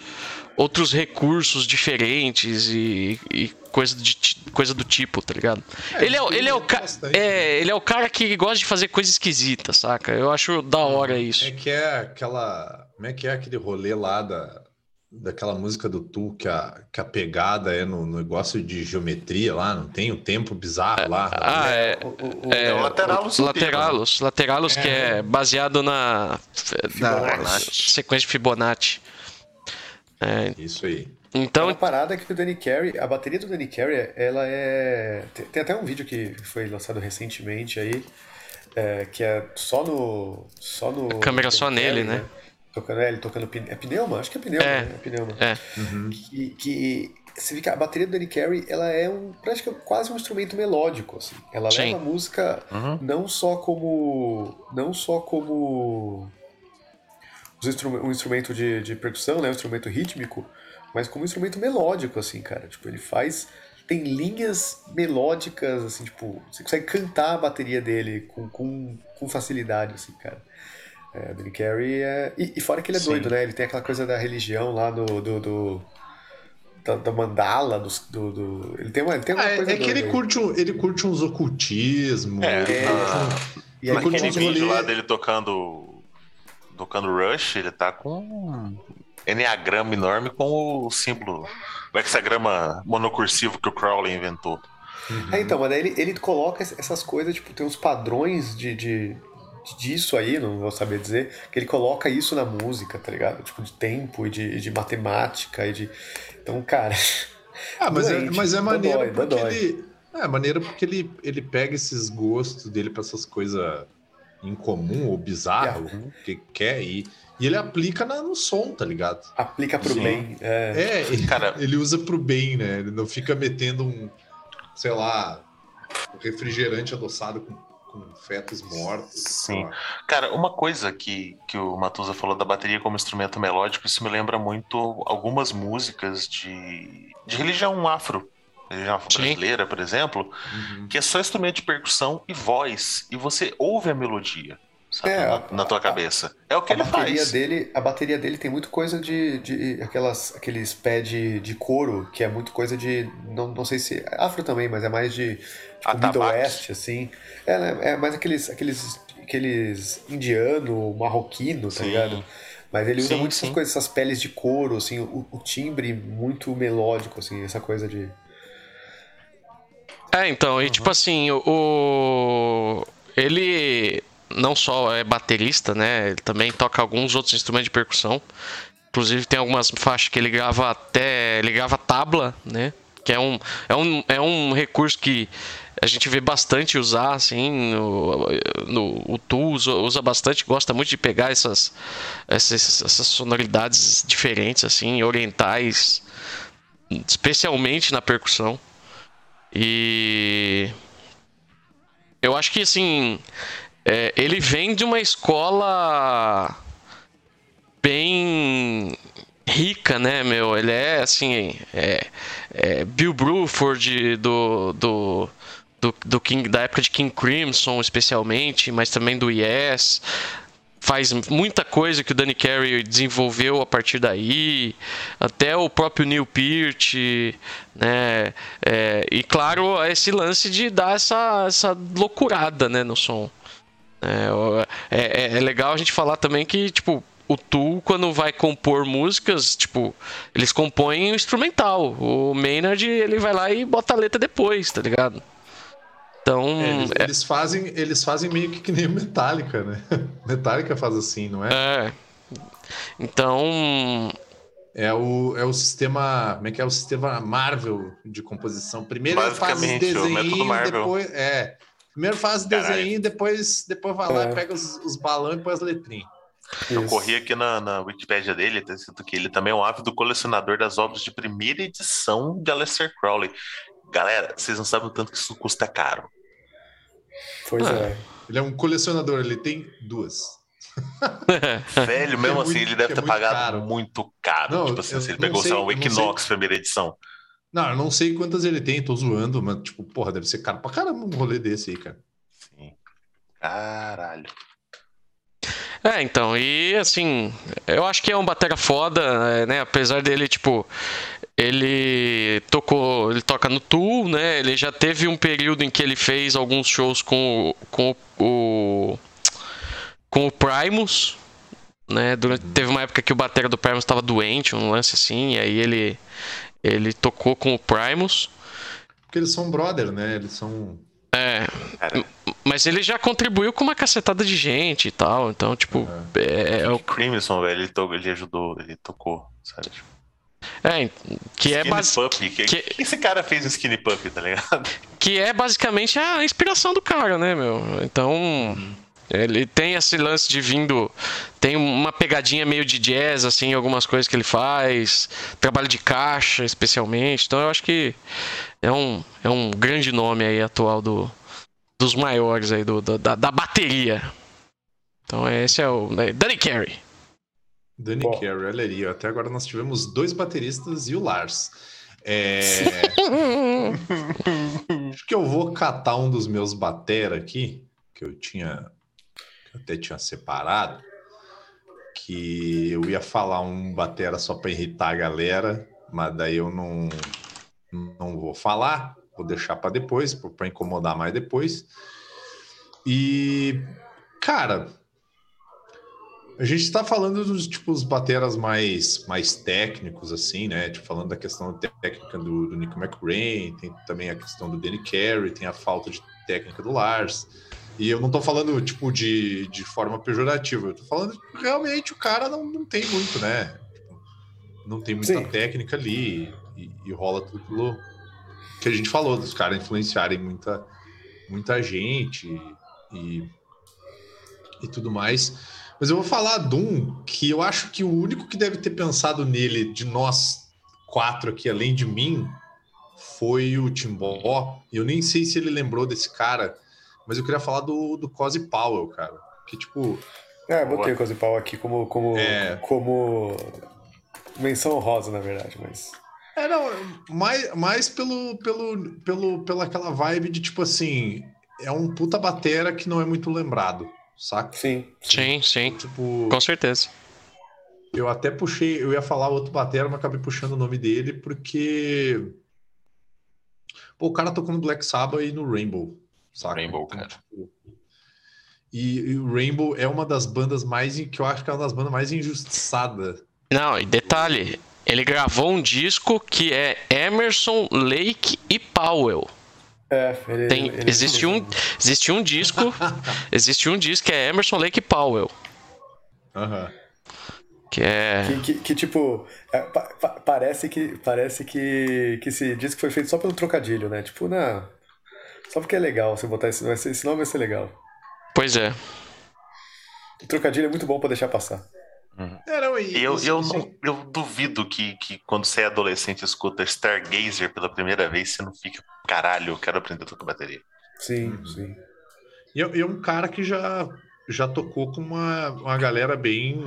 outros recursos diferentes e, e coisa, de, coisa do tipo, tá ligado? É, ele, é, ele, é o ca... é, ele é o cara que gosta de fazer coisa esquisita, saca? Eu acho da hora isso. É que é aquela. Como é que é aquele rolê lá da, daquela música do Tu que a, que a pegada é no, negócio de geometria lá, não tem o tempo bizarro lá. Ah, é. O, o, é, é o Lateralos. Lateralos, Lateralos é. que é baseado na, na sequência de Fibonacci. É. Isso aí. Então, uma parada que o Danny Carey, a bateria do Danny Carey, ela é. Tem, até um vídeo que foi lançado recentemente aí, é, que é só no. Só no. A câmera só nele, né? né? Tocando, é, ele tocando. É pneuma? Acho que é pneuma. É, né? é pneuma. É. Uhum. Que, que você vê que a bateria do Danny Carey, ela é um, praticamente quase um instrumento melódico, assim. Ela Sim. leva a música uhum. não só como. Não só como. Um instrumento de, de percussão, né? Um instrumento rítmico mas como um instrumento melódico, assim, cara. Tipo, ele faz. Tem linhas melódicas, assim, tipo, você consegue cantar a bateria dele com, com, com facilidade, assim, cara. É, Danny Carey é. E, e, fora que ele é Sim. doido, né? Ele tem aquela coisa da religião lá do. do, do da, da, mandala, do, do, do, Ele tem uma, ele tem uma ah, coisa. É que ele curte, um, ele curte uns ocultismos. É, ele é. Um, e aí, aquele vídeo lá dele tocando. Tocando Rush, ele tá com enneagrama enorme com o símbolo, o hexagrama monocursivo que o Crowley inventou. Uhum. É, então, mas ele, ele coloca essas coisas, tipo, tem uns padrões de, de, disso aí, não vou saber dizer, que ele coloca isso na música, tá ligado? Tipo, de tempo e de, de matemática e de. Então, cara. Ah, mas, é, mas é maneiro dói, porque ele. É maneiro porque ele, ele pega esses gostos dele pra essas coisas incomum ou bizarro, yeah. que quer, e, e ele aplica na, no som, tá ligado? Aplica pro Sim. bem. É, é cara, ele usa pro bem, né? Ele não fica metendo um, sei lá, refrigerante adoçado com, com fetos mortos. Sim. Cara, uma coisa que, que o Matusa falou da bateria como instrumento melódico, isso me lembra muito algumas músicas de, de religião afro religião brasileira, por exemplo, uhum. que é só instrumento de percussão e voz, e você ouve a melodia sabe, é, na, na, tua a, cabeça. É o que ele faz. Dele, a bateria dele tem muito coisa de, de aquelas, aqueles pés de, de couro, que é muito coisa de, não, não sei se, afro também, mas é mais de tipo, Middle West, assim. É, né, é mais aqueles, aqueles, aqueles indiano, marroquino, tá sim. ligado? Mas ele usa sim, muito sim. essas coisas, essas peles de couro, assim, o, o timbre muito melódico, assim, essa coisa de... É, então, e uhum. tipo assim, o. Ele não só é baterista, né? Ele também toca alguns outros instrumentos de percussão. Inclusive tem algumas faixas que ele grava até. Ele grava tabla, né? Que é um, é um, é um recurso que a gente vê bastante usar, assim, no, no, o Tu usa, usa, bastante, gosta muito de pegar essas, essas, essas sonoridades diferentes, assim, orientais, especialmente na percussão. E eu acho que assim é, ele vem de uma escola bem rica, né, meu? Ele é assim, é, é Bill Bruford do, do, do, do King, da época de King Crimson, especialmente, mas também do Yes faz muita coisa que o Danny Carey desenvolveu a partir daí, até o próprio Neil Peart, né? É, e claro, esse lance de dar essa, essa loucurada né, no som. É, é, é, é legal a gente falar também que, tipo, o Tu, quando vai compor músicas, tipo, eles compõem o instrumental. O Maynard, ele vai lá e bota a letra depois, tá ligado? Então. É, eles, é... eles, fazem, eles fazem meio que que nem o Metallica, né? [laughs] Metallica faz assim, não é? É. Então. É o, é o sistema. Como é que é o sistema Marvel de composição? Primeiro ele faz desenho, depois. É. Primeiro faz desenho, depois, depois vai lá, é. pega os, os balões e põe as letrinhas. Eu corri aqui na, na Wikipedia dele, tá escrito que ele também é um ávido colecionador das obras de primeira edição de Aleister Crowley. Galera, vocês não sabem o tanto que isso custa caro. Pois ah, é. Ele é um colecionador, ele tem duas. [laughs] Velho, mesmo é assim, muito, ele deve ter é pagado caro. muito caro. Não, tipo assim, ele pegou sei, só um Equinox primeira edição. Não, eu não sei quantas ele tem, tô zoando, mas, tipo, porra, deve ser caro pra caramba um rolê desse aí, cara. Sim. Caralho. É, então, e assim, eu acho que é um batera foda, né? Apesar dele, tipo, ele tocou, ele toca no Tool, né? Ele já teve um período em que ele fez alguns shows com, com o com o Primus, né? Durante, teve uma época que o batera do Primus estava doente, um lance assim, e aí ele, ele tocou com o Primus. Porque eles são brother, né? Eles são. É. Mas ele já contribuiu com uma cacetada de gente e tal. Então, tipo. É, é o... Crimson, velho, ele, to... ele ajudou, ele tocou, sabe? É, que é basicamente. Que, que... que esse cara fez o Skinny Pup, tá ligado? Que é basicamente a inspiração do cara, né, meu? Então. Uhum. Ele tem esse lance de vindo. Tem uma pegadinha meio de jazz, assim, algumas coisas que ele faz. Trabalho de caixa, especialmente. Então eu acho que é um, é um grande nome aí atual do, dos maiores aí, do, da, da bateria. Então esse é o né, Danny Carey. Danny Bom. Carey, olha aí. Até agora nós tivemos dois bateristas e o Lars. É... [laughs] Acho que eu vou catar um dos meus batera aqui, que eu tinha que eu até tinha separado, que eu ia falar um batera só para irritar a galera, mas daí eu não, não vou falar, vou deixar para depois, para incomodar mais depois. E, cara, a gente está falando dos tipo os bateras mais, mais técnicos, assim, né? Tipo, falando da questão técnica do, do Nick McRae, tem também a questão do Danny Carey, tem a falta de técnica do Lars. E eu não tô falando, tipo, de, de forma pejorativa. Eu tô falando que realmente o cara não, não tem muito, né? Tipo, não tem muita Sim. técnica ali. E, e, rola tudo pelo que a gente falou, dos caras influenciarem muita, muita gente e, e tudo mais. Mas eu vou falar de um que eu acho que o único que deve ter pensado nele, de nós quatro aqui, além de mim, foi o Timbó. E eu nem sei se ele lembrou desse cara mas eu queria falar do, do Cozy Powell, cara. Que tipo. É, botei o Cozy Powell aqui como, como, é... como menção rosa, na verdade, mas. É, não, mais, mais pelo, pelo, pelo, pela aquela vibe de tipo assim, é um puta batera que não é muito lembrado, saca? Sim. Sim, sim. Tipo, Com certeza. Eu até puxei, eu ia falar outro batera, mas acabei puxando o nome dele porque. Pô, o cara tocou no Black Sabbath e no Rainbow, Saca? Rainbow, então, cara. Tipo, e, e, o Rainbow é uma das bandas mais. que eu acho que é uma das bandas mais injustiçadas. Não, e detalhe, ele gravou um disco que é Emerson, Lake e Powell. É, ele, Tem, ele existe, um, existe um disco. [laughs] existe um disco que é Emerson, Lake e Powell. Aham. Uhum. Que é. Que, que, que tipo. É, pa, pa, parece que. Parece que, que esse disco foi feito só pelo trocadilho, né? Tipo, não. Só porque é legal você botar esse, esse nome vai ser legal. Pois é. O trocadilho é muito bom para deixar passar. Uhum. É, não, e, eu, eu, não, eu duvido que, que quando você é adolescente escuta Stargazer pela primeira vez, você não fica, caralho, eu quero aprender a tocar bateria. Sim, uhum. sim. E é, é um cara que já, já tocou com uma, uma galera bem.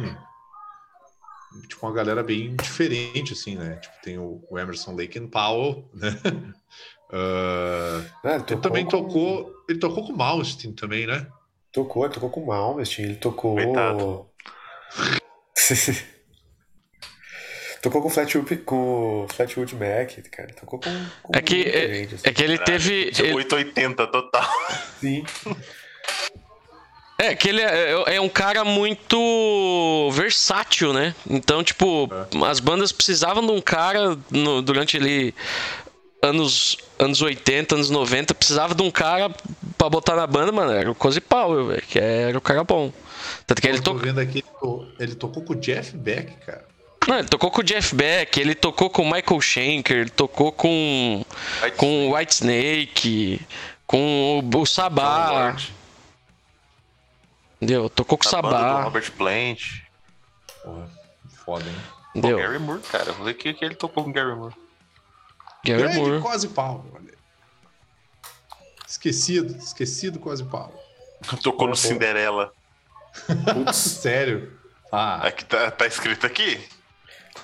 Tipo, uma galera bem diferente, assim, né? Tipo, tem o, o Emerson Lake and Powell, [laughs] né? Uh, é, ele, ele também com... tocou. Ele tocou com o Malmsteen também, né? Tocou, ele tocou com o Malmsteen, ele tocou. [laughs] tocou com o Flatwood, com Flatwood Mac, cara. Tocou com. com é que, é, assim. é que ele teve. 880 total. Sim. É, que ele é, é, é, um cara muito versátil, né? Então, tipo, é. as bandas precisavam de um cara no, durante ele anos, anos 80, anos 90, precisava de um cara pra botar na banda, mano, era o Cozy Powell, velho, que era o cara bom. Tanto que ele tocou. vendo aqui, ele tocou com o Jeff Beck, cara. Não, ele tocou com o Jeff Beck, ele tocou com o Michael Schenker, ele tocou com White com o White Snake, com o, o Sabá. Entendeu? Tocou com o Sabá. Robert Plant. Porra, foda, hein? Entendeu? Gary Moore, cara. Eu falei que, que ele tocou com o Gary Moore. Gary Grande Moore. Quase Paulo, olha. Esquecido, esquecido quase Paulo. [laughs] Tocou no Cinderela. Putz, sério? Ah. Aqui tá, tá escrito aqui.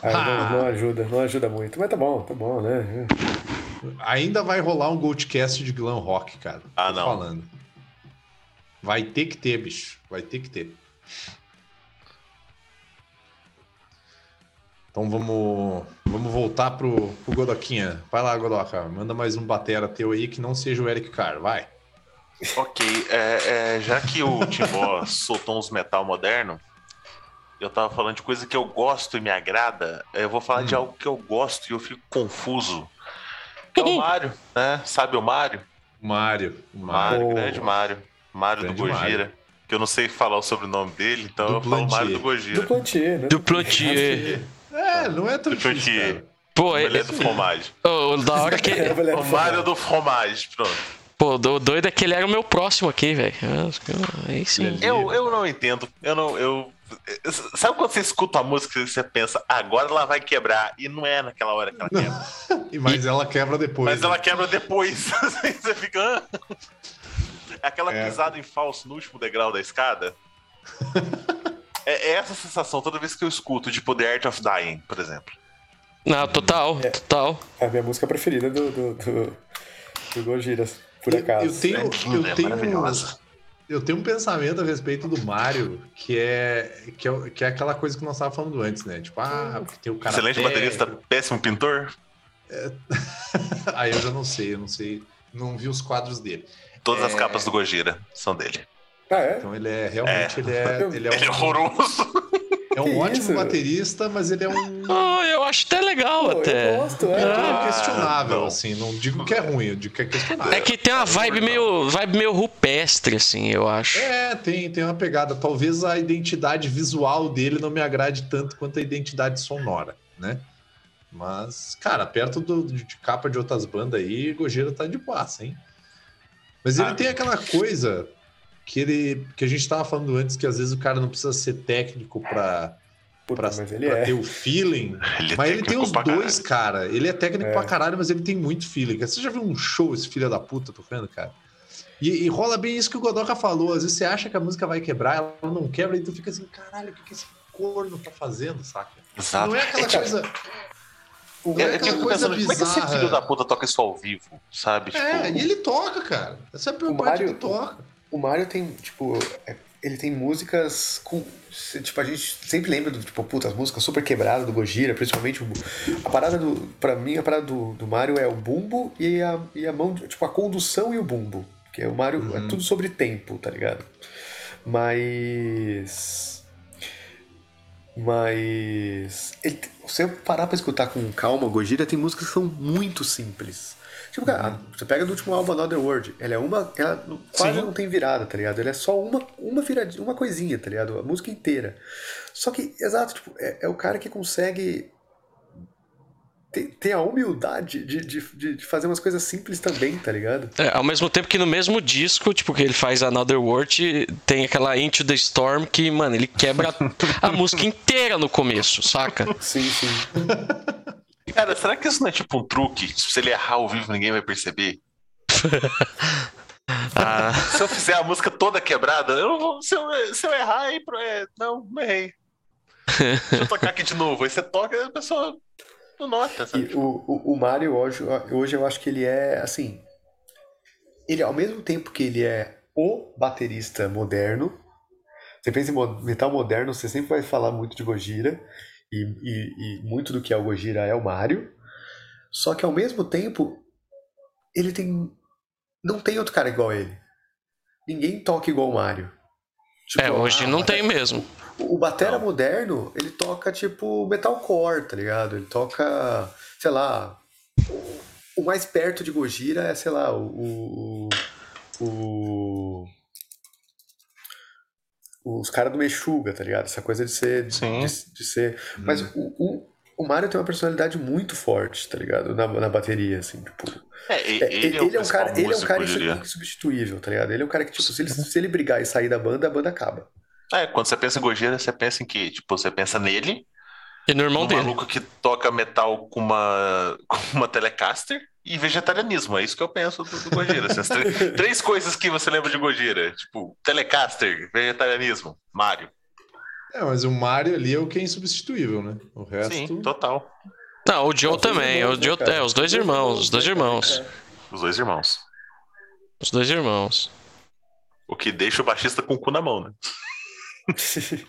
Ah, ah. Não, não, ajuda, não ajuda muito. Mas tá bom, tá bom, né? Ainda vai rolar um Goldcast de glam rock, cara. Ah, não. falando. Vai ter que ter, bicho. Vai ter que ter. Então vamos, vamos voltar pro, pro Godoquinha. Vai lá, Godoca. Manda mais um batera teu aí que não seja o Eric Carr. Vai. Ok, é, é, já que o Timbó [laughs] soltou uns metal moderno, eu tava falando de coisa que eu gosto e me agrada, eu vou falar hum. de algo que eu gosto e eu fico confuso. Que é o [laughs] Mario, né? Sabe o Mario? Mario. Mario, oh. grande Mario. Mario grande do Gojira. Mario. Que eu não sei falar o sobrenome dele, então eu falo Mario do Gojira. Do Plantier, né? Do Plantier. É, não é tão difícil, Pô, ele é do fromage. Oh, da hora que... [laughs] o Mario do fromage, pronto. Pô, o doido é que ele era o meu próximo aqui, velho. Sim. Eu, eu não entendo. Eu não. Eu, sabe quando você escuta a música e você pensa, agora ela vai quebrar? E não é naquela hora que ela quebra. [laughs] Mas ela quebra depois. Mas né? ela quebra depois. [laughs] você fica. É aquela é. pisada em falso no último degrau da escada. é, é essa sensação toda vez que eu escuto, tipo The Art of Dying, por exemplo. Não, total, é, total. É a minha música preferida do, do, do, do Gojira por acaso. Eu tenho, eu, tenho, eu tenho um pensamento a respeito do Mario que é, que é, que é aquela coisa que nós estávamos falando antes, né? Tipo, ah, tem o cara. Excelente baterista, péssimo pintor? É... [laughs] Aí eu já não sei, eu não sei. Não vi os quadros dele. Todas é... as capas do Gojira são dele. Ah, é? Então ele é realmente é. ele é. [laughs] Ele é, um... ele é horroroso. É um ótimo isso? baterista, mas ele é um. Oh, [laughs] eu acho até legal, Pô, até. Eu gosto, é. é questionável, assim. Não digo que é ruim, eu digo que é questionável. É que tem uma vibe meio, vibe meio rupestre, assim, eu acho. É, tem, tem uma pegada. Talvez a identidade visual dele não me agrade tanto quanto a identidade sonora, né? Mas, cara, perto do, de capa de outras bandas aí, Gojira tá de passa, hein? Mas ele ah, tem aquela [laughs] coisa que ele que a gente estava falando antes que às vezes o cara não precisa ser técnico para para é. ter o feeling. [laughs] Ele é mas ele tem os dois, caralho. cara. Ele é técnico é. pra caralho, mas ele tem muito feeling. Você já viu um show, esse filho da puta tocando, cara? E, e, rola bem isso que o Godoka falou. Às vezes você acha que a música vai quebrar, ela não quebra, e tu fica assim, caralho, o que, que esse corno tá fazendo, saca? Exato. Não é aquela é, coisa. Não é, aquela coisa pensando, bizarra. como é que esse filho da puta toca isso ao vivo, sabe? É, tipo... e ele toca, cara. Essa é a pior parte Mario, que toca o Mario tem, tipo, é, ele tem músicas com. Tipo, a gente sempre lembra do, tipo, puta, as músicas super quebradas do Gojira, principalmente o, a parada do. Pra mim, a parada do, do Mario é o bumbo e a, e a mão, tipo, a condução e o bumbo. Porque o Mario é uhum. é tudo sobre tempo, tá ligado? Mas. Mas. Ele, se eu parar pra escutar com calma o Gojira, tem músicas que são muito simples. Tipo, cara, uhum. você pega do último álbum Another World, ela é uma. Ela quase Sim. não tem virada, tá ligado? Ela é só uma, uma viradinha, uma coisinha, tá ligado? A música inteira. Só que, exato, tipo, é, é o cara que consegue ter, a humildade de, de, de, fazer umas coisas simples também, tá ligado? É, ao mesmo tempo que no mesmo disco, tipo, que ele faz Another World, tem aquela Into the Storm que, mano, ele quebra [laughs] a música inteira no começo, saca? Sim, sim. [laughs] Cara, será que isso não é tipo um truque? Se ele errar ao vivo, ninguém vai perceber? [laughs] ah. Se eu fizer a música toda quebrada, eu vou, se, eu, se eu errar, aí, é, não, não errei. Deixa eu tocar aqui de novo. Aí você toca a pessoa não nota. Sabe? o, o, o Mario hoje, hoje eu acho que ele é assim. Ele, ao mesmo tempo que ele é o baterista moderno, você pensa em metal moderno, você sempre vai falar muito de Gojira e, e, e muito do que é o Gojira é o Mario. Só que ao mesmo tempo, ele tem. Não tem outro cara igual ele. Ninguém toca igual o Mario. Tipo, é, hoje ah, não tem mesmo. O, o Batera não. moderno, ele toca tipo metalcore, tá ligado? Ele toca, sei lá. O mais perto de Gojira é, sei lá, o. o, o os caras do Mexuga, tá ligado? Essa coisa de ser. De, de, de, ser. Hum. Mas o, o, o Mario tem uma personalidade muito forte, tá ligado? Na, na bateria, assim, tipo. É, ele, é, ele, ele é, um cara, ele é um cara insubstituível, tá ligado? Ele é um cara que, tipo, se ele, se ele brigar e sair da banda, a banda acaba. É, quando você pensa em Gojira, você pensa em que, tipo, você pensa nele. E no irmão um dele. maluco que toca metal com uma, [laughs] com uma Telecaster e vegetarianismo. É isso que eu penso do, do Gojira. três, [laughs] três coisas que você lembra de Gojira: tipo, Telecaster, vegetarianismo, Mario. É, mas o Mario ali é o que é insubstituível, né? O resto. Sim, total. Não, o Joe também. Irmãos, o Joe, é, os dois irmãos. Os dois irmãos. Os dois irmãos. Os dois irmãos. O que deixa o baixista com o cu na mão, né? [laughs]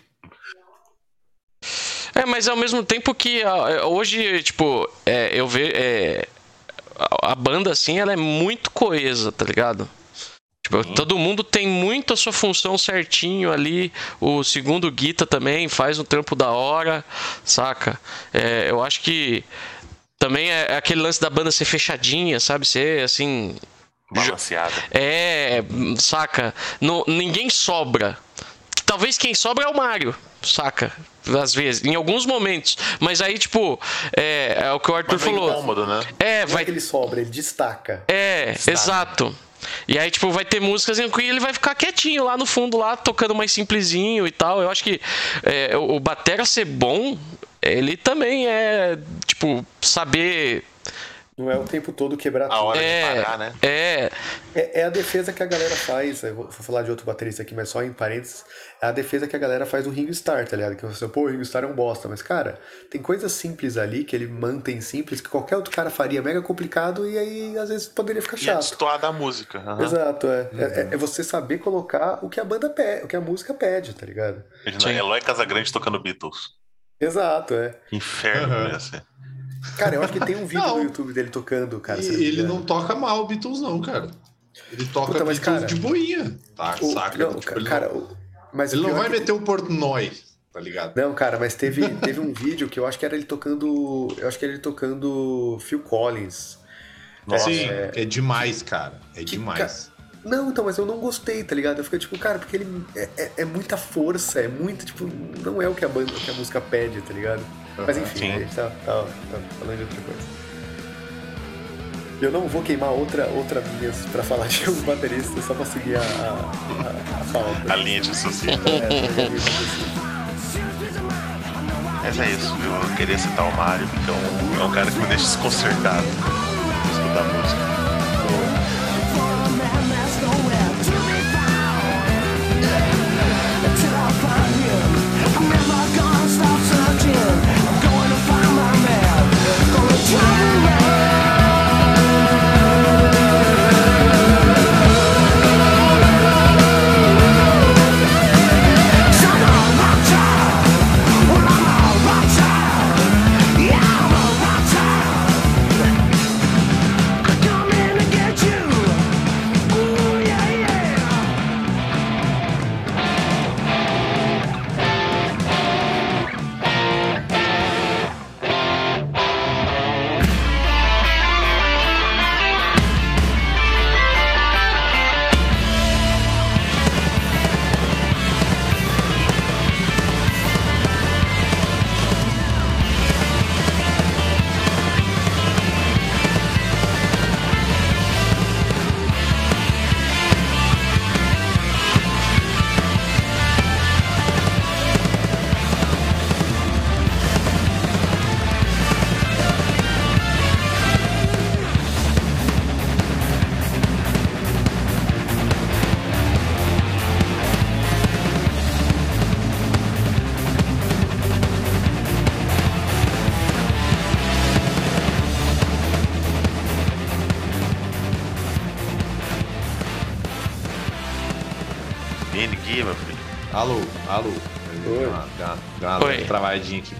é, mas ao mesmo tempo que hoje, tipo, é, eu vejo. É, a banda, assim, ela é muito coesa, tá ligado? Tipo, todo mundo tem muito a sua função certinho ali. O segundo Guita também faz um trampo da hora, saca? É, eu acho que também é aquele lance da banda ser fechadinha, sabe? Ser assim. Balanceada. É, saca? Não, ninguém sobra. Talvez quem sobra é o Mario, saca? Às vezes, em alguns momentos. Mas aí, tipo, é, é o que o Arthur Mas é falou. incômodo, né? É, Não é vai. que ele sobra, ele destaca. É, Sabe? exato. E aí, tipo, vai ter músicas em que ele vai ficar quietinho lá no fundo, lá, tocando mais simplesinho e tal. Eu acho que é, o o Batera ser bom, ele também é, tipo, saber. Não é o tempo todo quebrar A tudo. hora É, de parar, né? é, É, é a defesa que a galera faz. Eu vou, vou falar de outro baterista aqui, mas só em parênteses. É a defesa que a galera faz do Ringo Starr, tá ligado? Que você, pô, o Ringo Starr é um bosta. Mas, cara, tem coisas simples ali que ele mantém simples que qualquer outro cara faria mega complicado e aí às vezes poderia ficar E a chato. destoar da música. aham. Exato, é. É- é você saber colocar o que a banda pede, o que a música pede, tá ligado? Imagina, Eloy Casagrande tocando Beatles. Exato, é. Inferno Aham. ia ser. Cara, eu acho que tem um vídeo Não. no YouTube dele tocando, cara. E ele não toca mal Beatles, não, cara. Ele toca Puta, mas, Beatles cara, de boinha, tá? O- Saca? não, Tipo, ele cara, não, o- mas ele não vai que- meter o Portnoy, tá ligado? Não, cara, mas teve, [laughs] teve um vídeo que eu acho que era ele tocando. Eu acho que era ele tocando Phil Collins. Nossa. Sim, é... demais, cara. É demais. Não, então, mas eu não gostei, tá ligado? Eu fiquei tipo, cara, porque ele é, é- é muita força, é muito, tipo, não é o que a banda, o que a música pede, tá ligado? Mas enfim, Sim. a gente tá, tá- tá falando de outra coisa. Eu não vou queimar outra, outra minha pra falar de um baterista só pra seguir a, a, a, a pauta. A linha de raciocínio. É, a linha de. Mas é isso, viu? Eu queria citar o Mário, porque é um, é um cara que me deixa desconcertado de escutar música.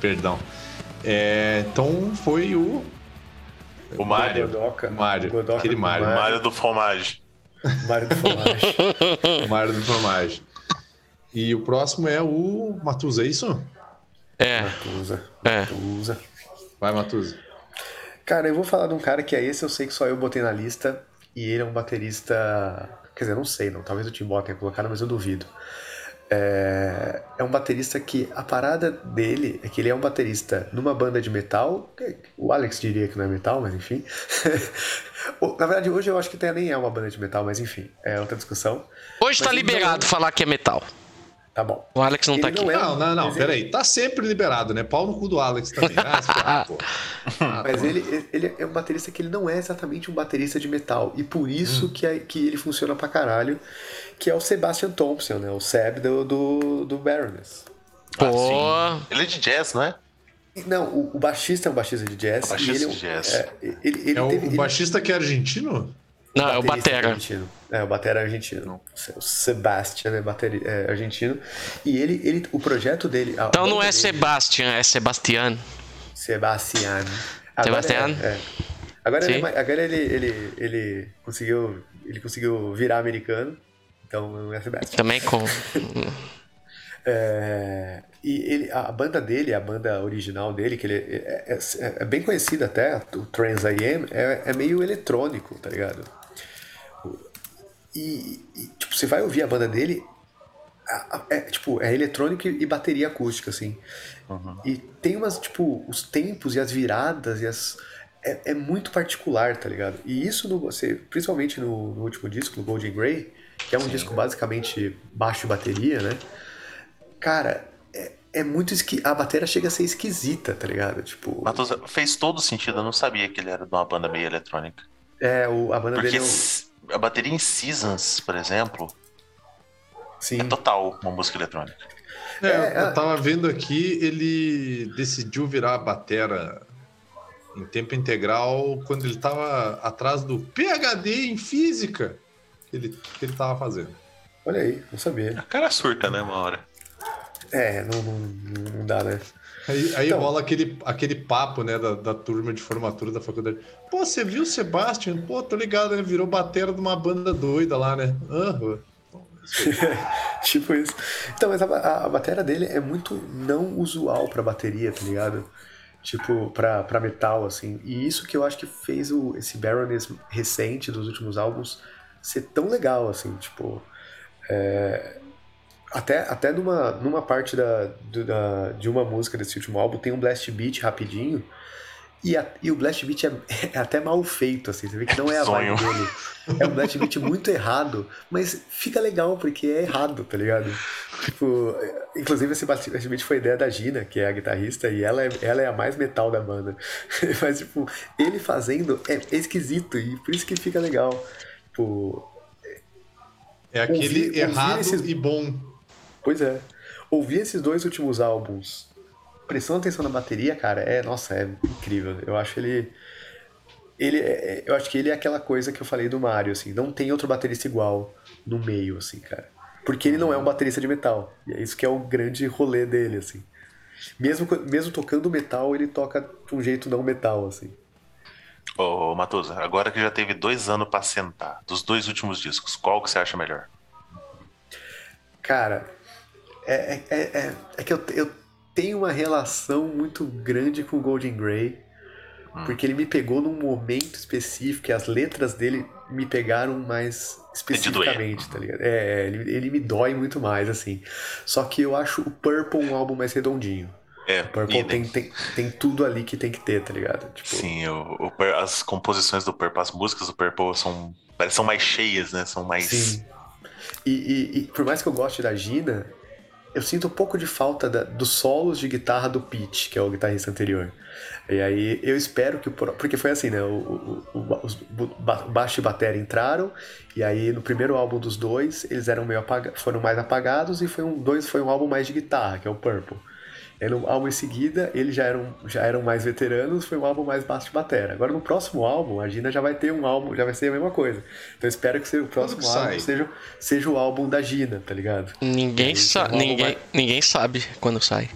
Perdão. É, então foi o O Mário. Godoka. Mário, Godoka aquele do Mário. O Mário do Fromage. Mário do Fromage. o [laughs] Mário do Fromage. E o próximo é o Matuza, é isso? é, Matusa. É. Matusa. Vai, Matuza. Cara, eu vou falar de um cara que é esse, eu sei que só eu botei na lista. E ele é um baterista. Quer dizer, não sei, não. Talvez o Timbó tenha colocado, mas eu duvido. É... é um baterista que a parada dele é que ele é um baterista numa banda de metal. O Alex diria que não é metal, mas enfim. [laughs] na verdade, hoje eu acho que até nem é uma banda de metal, mas enfim, é outra discussão. Hoje tá Mas ele liberado não- falar que é metal. Tá bom. O Alex não tá Ele aqui. não é- Não, não, não, mas ele- peraí. Tá sempre liberado, né? Pau no cu do Alex também. Ah, se ferrar, [laughs] pô. Ah, Mas pô. ele, ele é um baterista que ele não é exatamente um baterista de metal. E por isso que, é, que ele funciona pra caralho. Que é o Sebastian Thompson, né? O Seb do, do, do Baroness. Pô, Ah. Ele é de jazz, não é? Não, o, o baixista é um baixista de jazz. Baixista e ele, de jazz. É, ele, ele É o, teve, o ele- baixista que é argentino? Não, é o Batera. argentino. É, o Batera é argentino. O Sebastian é, bateri, é argentino. E ele, ele, o projeto dele... Então não é dele- Sebastian, é Sebastian. Sebastian. Sebastian? É, é. Agora, Sim. ele, é agora ele, ele, ele conseguiu ele conseguiu virar americano. Então não é best. Também com. [laughs] É, e ele, a banda dele, a banda original dele, que ele é, é, é, bem conhecida até, o Trans AM, é, é meio eletrônico, tá ligado? E, e, tipo, você vai ouvir a banda dele, é, tipo, é eletrônico e bateria acústica, assim. Uhum. E tem umas, tipo, os tempos e as viradas e as. É, é muito particular, tá ligado? E isso, no, você, principalmente no, no último disco, no Golden Grey, que é um Sim. disco basicamente baixo e bateria, né? Cara, é, é muito esqui... A bateria chega a ser esquisita, tá ligado? Tipo. Matosa, fez todo sentido, eu não sabia que ele era de uma banda meio eletrônica. É, o, a banda Porque dele. É a bateria em Seasons, por exemplo, Sim. é total uma música eletrônica. É, é, eu tava vendo aqui, ele decidiu virar a batera em tempo integral quando ele tava atrás do PhD em física que ele, que ele tava fazendo. Olha aí, não sabia. A cara surta, né, uma hora. É, não, não, não dá, né? Aí, aí então, rola aquele, aquele papo, né, da, da turma de formatura da faculdade. Pô, você viu o Sebastian? Pô, tô ligado, né? Virou batera de uma banda doida lá, né? Aham. Uhum. [laughs] tipo isso. Então, mas a, a bateria dele é muito não usual pra bateria, tá ligado? Tipo, pra, pra metal, assim. E isso que eu acho que fez o, esse Baroness recente dos últimos álbuns ser tão legal, assim, tipo. É, até, até numa, numa parte da, do, da, de uma música desse último álbum tem um blast beat rapidinho. E, a, e o blast beat é, é, até mal feito, assim. Você vê que não é a vibe dele. É um blast beat muito errado, mas fica legal porque é errado, tá ligado? Tipo, inclusive esse blast beat foi ideia da Gina, que é a guitarrista, e ela é, ela é a mais metal da banda. [laughs] mas, tipo, ele fazendo é, é esquisito e por isso que fica legal. Tipo, é aquele ouvir, errado ouvir esses... e bom. Pois é. Ouvir esses dois últimos álbuns, prestando atenção na bateria, cara, é, nossa, é incrível. Eu acho ele ele é, é, eu acho que ele é aquela coisa que eu falei do Mario, assim, não tem outro baterista igual no meio, assim, cara. Porque ele não é um baterista de metal. E é isso que é o grande rolê dele, assim. Mesmo, mesmo tocando metal, ele toca de um jeito não metal, assim. Ô, Matosa, agora que já teve dois anos para sentar, dos dois últimos discos, qual que você acha melhor? Cara, é, é, é, é, é que eu, eu tenho uma relação muito grande com o Golden Grey, hum. porque ele me pegou num momento específico e as letras dele me pegaram mais especificamente, tá ligado? É, ele, ele me dói muito mais, assim. Só que eu acho o Purple um álbum mais redondinho. É, Purple tem, tem, tem tudo ali que tem que ter, tá ligado? Tipo... Sim, o, o, as composições do Purple, as músicas do Purple são, são mais cheias, né? São mais. Sim. E, e, e por mais que eu goste da Gina, eu sinto um pouco de falta da, dos solos de guitarra do Pete, que é o guitarrista anterior. E aí eu espero que o. Porque foi assim, né? O, o, o, os baixo e bateria entraram, e aí no primeiro álbum dos dois, eles eram meio foram mais apagados, e foi um, dois foi um álbum mais de guitarra, que é o Purple. Aí no álbum em seguida, eles já eram, já eram mais veteranos, foi um álbum mais baixo de bateria. Agora no próximo álbum, a Gina já vai ter um álbum, já vai ser a mesma coisa. Então eu espero que o próximo álbum seja, seja o álbum da Gina, tá ligado? Ninguém, sa um ninguém, mais... ninguém sabe quando sai.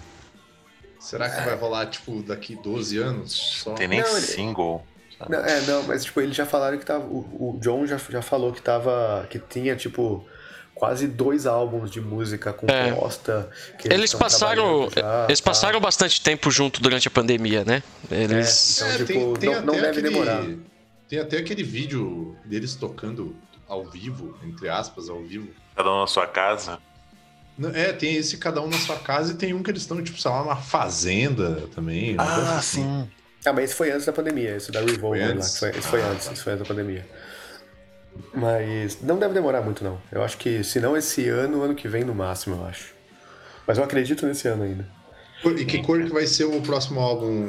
Será que vai rolar, tipo, daqui 12 anos? Só? Tem nem não, single. Não, é, não, mas tipo, eles já falaram que tava. O, o John já, já falou que tava. que tinha, tipo quase dois álbuns de música composta. É. eles passaram, já, eles tá. passaram bastante tempo junto durante a pandemia, né? Eles... É, então, é, tipo, tem, tem não, não deve aquele, demorar. Tem até aquele vídeo deles tocando ao vivo, entre aspas, ao vivo. Cada um na sua casa. É, tem esse cada um na sua casa e tem um que eles estão, tipo, sei lá, numa fazenda também. Ah, assim. sim. Ah, mas esse foi antes da pandemia, esse da Revolver lá. Foi, esse foi ah, antes, esse foi antes da pandemia. Mas não deve demorar muito, não. Eu acho que, se não esse ano, ano que vem no máximo, eu acho. Mas eu acredito nesse ano ainda. E que cor que vai ser o próximo álbum,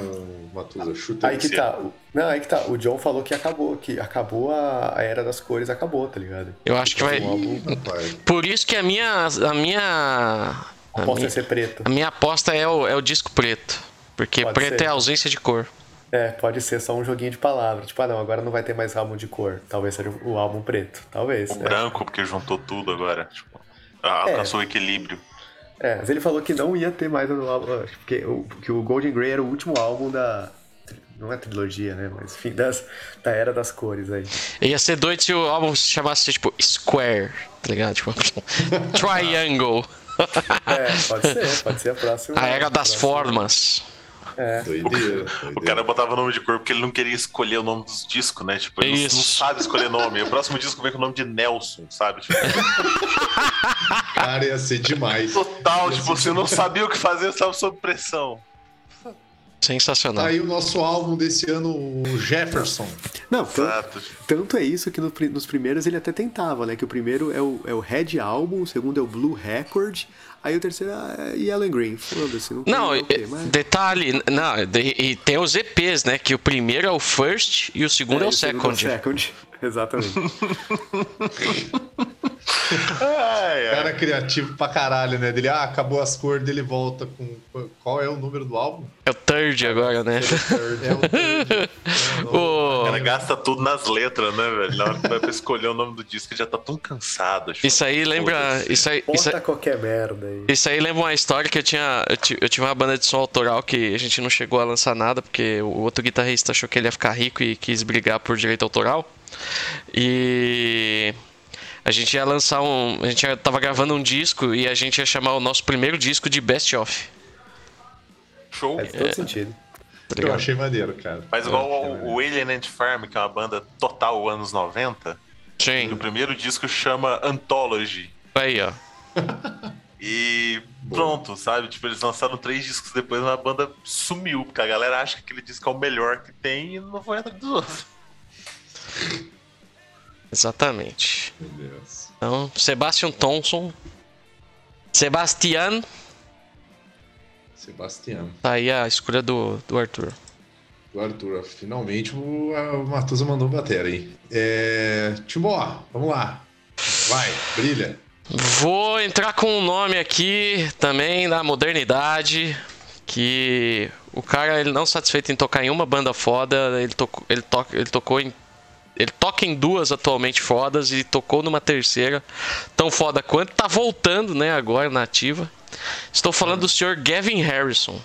Matusa? Chuta aí que tá. Não, aí que tá. O John falou que acabou, que acabou a, a era das cores, acabou, tá ligado? Eu acho que vai. Álbum... Por isso que a minha. A minha. A aposta minha, é ser preto. A minha aposta é o, é o disco preto. Porque Pode preto ser. é ausência de cor. É, pode ser só um joguinho de palavras. Tipo, ah não, agora não vai ter mais álbum de cor. Talvez seja o álbum preto. Talvez. O é. branco, porque juntou tudo agora. Tipo, alcançou é. o equilíbrio. É, mas ele falou que não ia ter mais no álbum. Porque o, que o Golden Grey era o último álbum da, não é trilogia, né? Mas enfim, das, da era das cores aí. Ia ser doido se o álbum se chamasse tipo Square, tá ligado? Tipo, [laughs] Triangle. É, pode ser, pode ser a próxima. A era das próxima. formas. É. Doideira, [laughs] O cara botava nome de cor porque ele não queria escolher o nome dos discos, né? Tipo, ele não- Isso. não sabe escolher nome. O próximo disco vem com o nome de Nelson, sabe? Tipo, [laughs] Cara, ia ser demais. total, Ia tipo, você não demais. sabia o que fazer, estava sob pressão. Sensacional. Tá aí o nosso álbum desse ano, o Jefferson. Não, tanto, tanto é isso que no nos primeiros ele até tentava, né? Que o primeiro é o, é o Red Album, o segundo é o Blue Record, aí o terceiro é Yellow and Green. Foda-se, não Não, o e- quê, mas- detalhe, não, de- e tem os EPs, né? Que o primeiro é o first e o segundo é, o segundo second. é o second. [laughs] Exatamente. Ai, ai. Cara criativo pra caralho, né? Dele, ah, acabou as cores, dele volta com. Qual é o número do álbum? É o third agora, né? É o third. É o nome. O O- cara gasta tudo nas letras, né, velho? Na hora que vai pra escolher o nome do disco, ele já tá tão cansado. acho. Isso aí lembra. Isso aí, isso, Bota qualquer merda aí. isso aí lembra uma história que eu tinha. Eu, ti- eu tive uma banda de som autoral que a gente não chegou a lançar nada, porque o outro guitarrista achou que ele ia ficar rico e quis brigar por direito autoral. E. A gente ia lançar um. A gente tava gravando um disco e a gente ia chamar o nosso primeiro disco de Best Of. Show. Faz todo sentido. Tá Eu achei maneiro, cara. Faz Eu igual o, Alien Ant Farm, que é uma banda total anos 90. E Sim. o primeiro disco chama Anthology. Aí, ó. [laughs] E pronto, sabe? Tipo, eles lançaram três discos depois, mas a banda sumiu, porque a galera acha que aquele disco é o melhor que tem e não foi atrás dos outros. [laughs] Exatamente. Meu Deus. Então, Sebastian Thompson. Sebastian. Sebastião. Tá aí a escolha do, do Arthur. Do Arthur. Finalmente o, Matusa mandou bater aí. É... Timó, vamos lá. Vai, brilha. Vou entrar com um nome aqui também da modernidade. Que o cara, ele não satisfeito em tocar em uma banda foda, ele, tocou, ele, to, ele tocou em. Ele toca em duas atualmente fodas e tocou numa terceira tão foda quanto. Tá voltando, né, agora na ativa. Estou falando do senhor Gavin Harrison.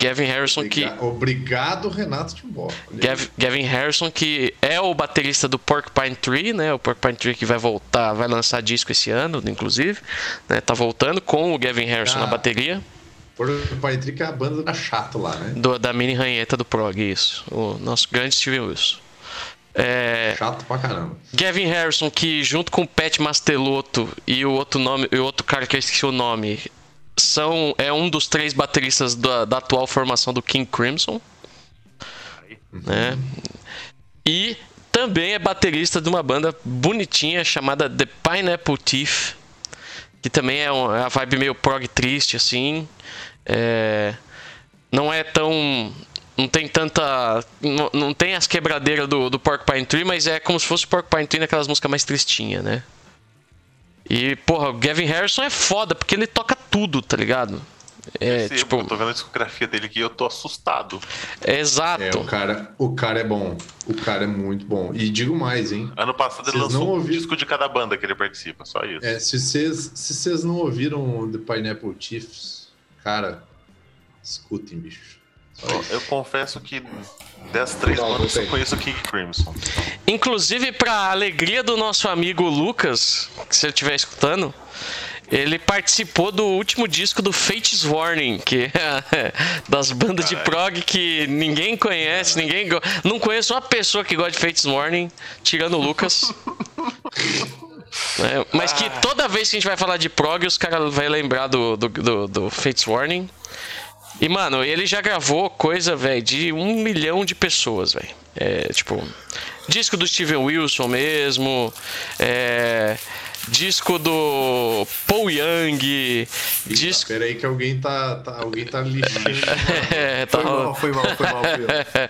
Gavin Harrison que. Obriga- Obrigado, Renato Timbó. Gav- Gavin Harrison, que é o baterista do Porcupine Tree, né? O Porcupine Tree que vai voltar, vai lançar disco esse ano, inclusive. Né? Tá voltando com o Gavin Harrison Ah. na bateria. Porcupine Tree que é a banda da chato lá, né? Do, da mini ranheta do Prog, isso. O nosso grande Steven Wilson. É, Chato pra caramba. Gavin Harrison, que junto com o Pat Mastelotto e o outro nome, e o outro cara que eu esqueci o nome, são é um dos três bateristas da, da atual formação do King Crimson, né? E também é baterista de uma banda bonitinha chamada The Pineapple Thief, que também é uma, é uma vibe meio prog triste assim. É, não é tão não tem tanta. Não, não tem as quebradeiras do, do Porcupine Tree, mas é como se fosse o Porcupine Tree naquelas músicas mais tristinhas, né? E, porra, o Gavin Harrison é foda, porque ele toca tudo, tá ligado? É, Sim, tipo, Eu tô vendo a discografia dele aqui e eu tô assustado. é exato. É, o cara, o cara é bom. O cara é muito bom. E digo mais, hein? Ano passado ele Vocês não lançou um ouviram? disco de cada banda que ele participa, só isso. É, se vocês se vocês não ouviram The Pineapple Chiefs, cara, escutem, bicho. Eu confesso que das três Não, bandas eu conheço o King Crimson. Inclusive, pra alegria do nosso amigo Lucas, que você estiver escutando, ele participou do último disco do Fates Warning, que é [laughs] das bandas de prog que ninguém conhece, ninguém go... não conheço uma pessoa que gosta de Fates Warning, tirando o Lucas. [laughs] É, mas que toda vez que a gente vai falar de prog, os caras vão lembrar do, do, do, do Fates Warning. E, mano, ele já gravou coisa, velho, de um milhão de pessoas, velho. É, tipo, disco do Steven Wilson mesmo, é, disco do Paul Young, disco. Pera aí que alguém tá, tá- alguém tá lixando. [laughs] É, tá Foi mal, foi mal, foi mal. Foi [laughs] mal.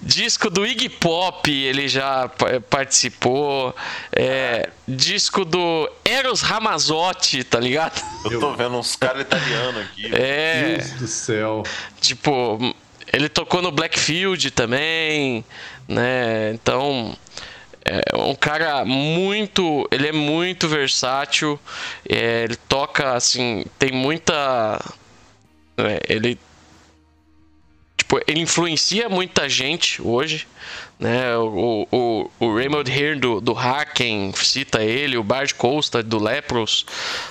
disco do Iggy Pop, ele já pa- participou. É, disco do Eros Ramazzotti, tá ligado? Eu tô vendo uns caras italianos aqui. É. Deus do céu. Tipo, ele tocou no Blackfield também, né? Então, é um cara muito. Ele é muito versátil. é, ele toca, assim, tem muita. é, ele. Tipo, ele influencia muita gente hoje. Né? O, o, o Raymond Hearn do, do Haken cita ele, o Bard Costa do Lepros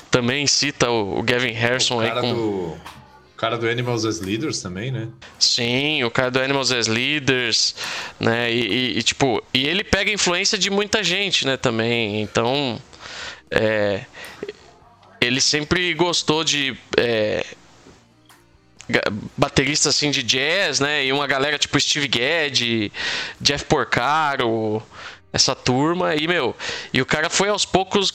também cita o, o Gavin Harrison aí com. Do cara do Animals as Leaders também, né? Sim, o cara do Animals as Leaders, né? E, e, e, tipo, e ele pega influência de muita gente, né? Também. Então, é, ele sempre gostou de é, bateristas assim de jazz, né? E uma galera tipo Steve Gadd, Jeff Porcaro, essa turma aí, meu. E o cara foi aos poucos,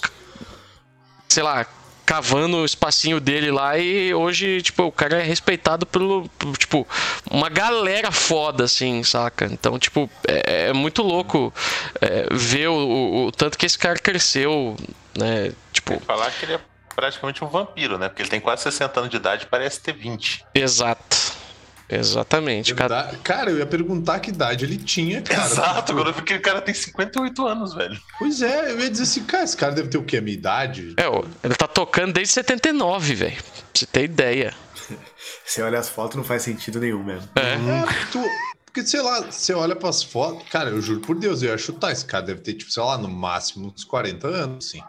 sei lá, cavando o espacinho dele lá e hoje, tipo, o cara é respeitado pelo, tipo, uma galera foda, assim, saca? Então, tipo, é, é muito louco é, ver o, o, o, tanto que esse cara cresceu, né? Tipo... Falar que ele é praticamente um vampiro, né? Porque ele tem quase 60 anos de idade e parece ter 20. Exato. Exatamente. Cara... cara, eu ia perguntar que idade ele tinha, cara. Exato, agora eu vi que o cara tem 58 anos, velho. Pois é, eu ia dizer assim, cara, esse cara deve ter o quê? A minha idade? É, ele tá tocando desde 79, velho. Pra você ter ideia. [laughs] Você olha as fotos, não faz sentido nenhum mesmo. É. é tu... Porque, sei lá, você olha pras fotos. Cara, eu juro por Deus, eu ia chutar. Esse cara deve ter, tipo, sei lá, no máximo uns 40 anos, sim.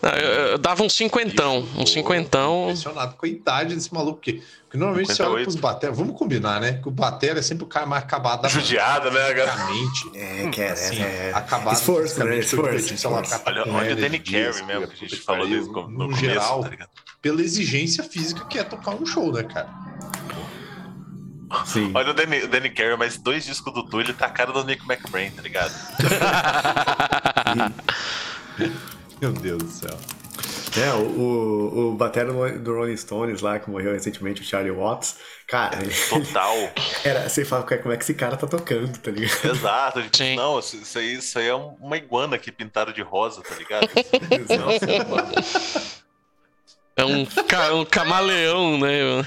Não, eu, eu, dava um cinquentão. Um cinquentão. Impressionado com a idade desse maluco. Porque, porque normalmente 58. você olha pros bater. Vamos combinar, né? Que o bater é sempre o cara mais acabado da Judiado, né, Basicamente. É, que é, assim, é. Acabado. Esforço, né? Esforço. Sei lá, olha, olha o Danny Carey mesmo, que a gente falou no, no começo, geral, tá pela exigência física que é tocar um show, né, cara? Sim. Olha o Danny, o Danny Carey, mas dois discos do Du, ele tá a cara do Nick McBrain, tá ligado? [laughs] [laughs] Meu Deus do céu. É, o, o, o batera do Rolling Stones lá, que morreu recentemente, o Charlie Watts, cara. Total. Era, você fala como é que esse cara tá tocando, tá ligado? Exato. Sim. Não, isso aí, isso aí é uma iguana que pintaram de rosa, tá ligado? é um, ca, um camaleão, né?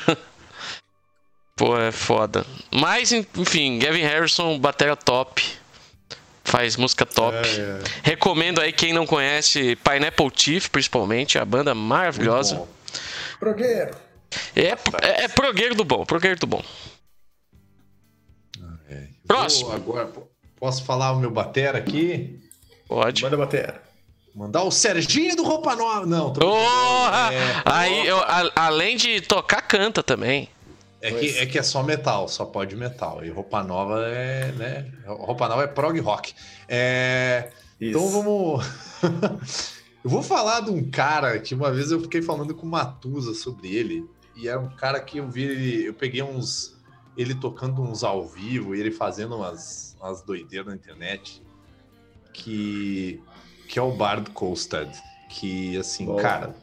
Pô, é foda. Mas, enfim, Gavin Harrison, batera top faz música top. É, é. Recomendo aí quem não conhece Pineapple Chief, principalmente, a banda maravilhosa. Progueiro. É, é, é progueiro do bom, progueiro do bom. Ah, é. Próximo. Vou agora, posso falar o meu batera aqui? Pode. Manda batera. Mandar o Serginho do Roupa Nova. Não, tô oh, é, Aí, eu, a, além de tocar, canta também. É que, é que é só metal, só pode metal. E roupa nova é, né? Roupa nova é prog rock. É, então vamos. [laughs] eu vou falar de um cara que uma vez eu fiquei falando com o Matusa sobre ele. E é um cara que eu vi, eu peguei uns. Ele tocando uns ao vivo e ele fazendo umas, umas doideiras na internet. Que, que é o Bard Colstad. Que, assim, Bom. cara.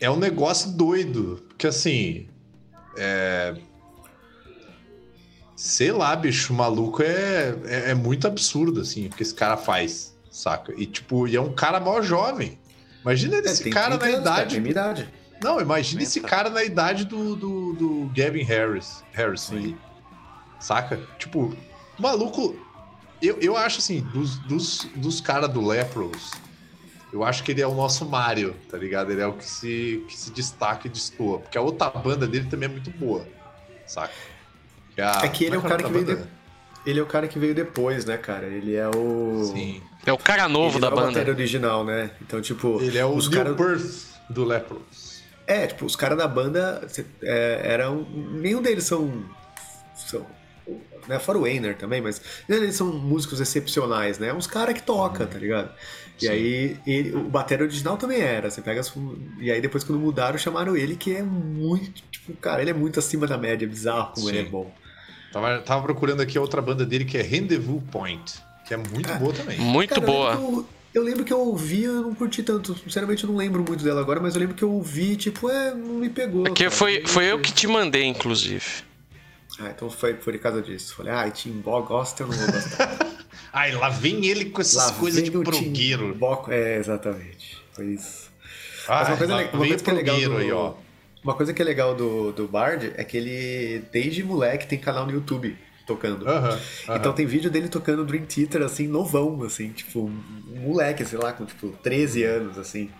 É um negócio doido. Porque, assim, é... Sei lá, bicho, o maluco é, é, é, muito absurdo, assim, o que esse cara faz, saca? E, tipo, e é um cara mó jovem. Imagina é, esse cara na idade. Cara, idade. Não, imagina esse cara na idade do, do, do Gavin Harris, Harrison aí. Saca? Tipo, maluco. Eu, eu acho assim, dos, dos, dos caras do Lepros, eu acho que ele é o nosso Mario, tá ligado? Ele é o que se, que se destaca e destoa. Porque a outra banda dele também é muito boa, saca? Que a, é que ele é, é o cara que veio. De... Ele é o cara que veio depois, né, cara? Ele é o. Sim. É o cara novo da é banda. Ele é original, né? Então, tipo. Ele é o os cara... Birth do Lepros. É, tipo, os caras da banda é, eram. Nenhum deles são. são né, fora o Einer também, mas eles são músicos excepcionais, né? Uns caras que tocam, tá ligado? E Sim. aí, ele, o bateria original também era. Você pega as, E aí, depois, quando mudaram, chamaram ele, que é muito. Tipo, cara, ele é muito acima da média, bizarro como Sim. ele é bom. Tava, tava procurando aqui a outra banda dele, que é Rendezvous Point, que é muito ah, boa também. Muito cara, boa. Eu, eu, lembro que eu ouvi, eu não curti tanto. Sinceramente, eu não lembro muito dela agora, mas eu lembro que eu ouvi, tipo, é, não me pegou. Porque foi, foi eu que te mandei, inclusive. Ah, então foi por causa disso. Falei, ah, Timbó gosta, eu não vou gostar. [laughs] Ai, lá vem ele com essas lá coisas de progueiro. É, exatamente. Foi isso. Mas uma coisa, uma coisa que é legal do, aí, ó. Uma coisa que é legal do, do Bard é que ele, desde moleque, tem canal no YouTube tocando. Então tem vídeo dele tocando Dream Theater, assim, novão, assim, tipo, um moleque, sei lá, com tipo 13 anos, assim.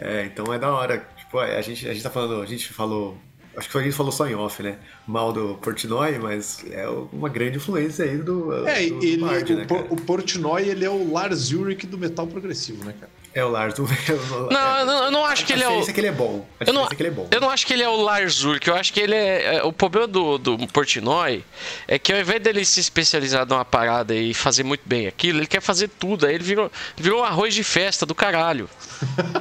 É, então é da hora. Tipo, a gente, a gente tá falando, a gente falou acho que a gente falou só em off, né? Mal do Portnoy, mas é uma grande influência aí do. É, do, ele, Bard, o, né, o Portnoy, ele é o Lars Ulrich do metal progressivo, né, cara? É o Lars. [laughs] Não, eu não, eu não acho que a ele é o. diferença é que ele é bom. A Eu não, é que ele é bom. eu não acho que ele é o Lars Ulrich, eu acho que ele é. é, O problema do, do Portnoy é que ao invés dele se especializar numa parada e fazer muito bem aquilo, ele quer fazer tudo. Aí ele virou, virou um arroz de festa do caralho.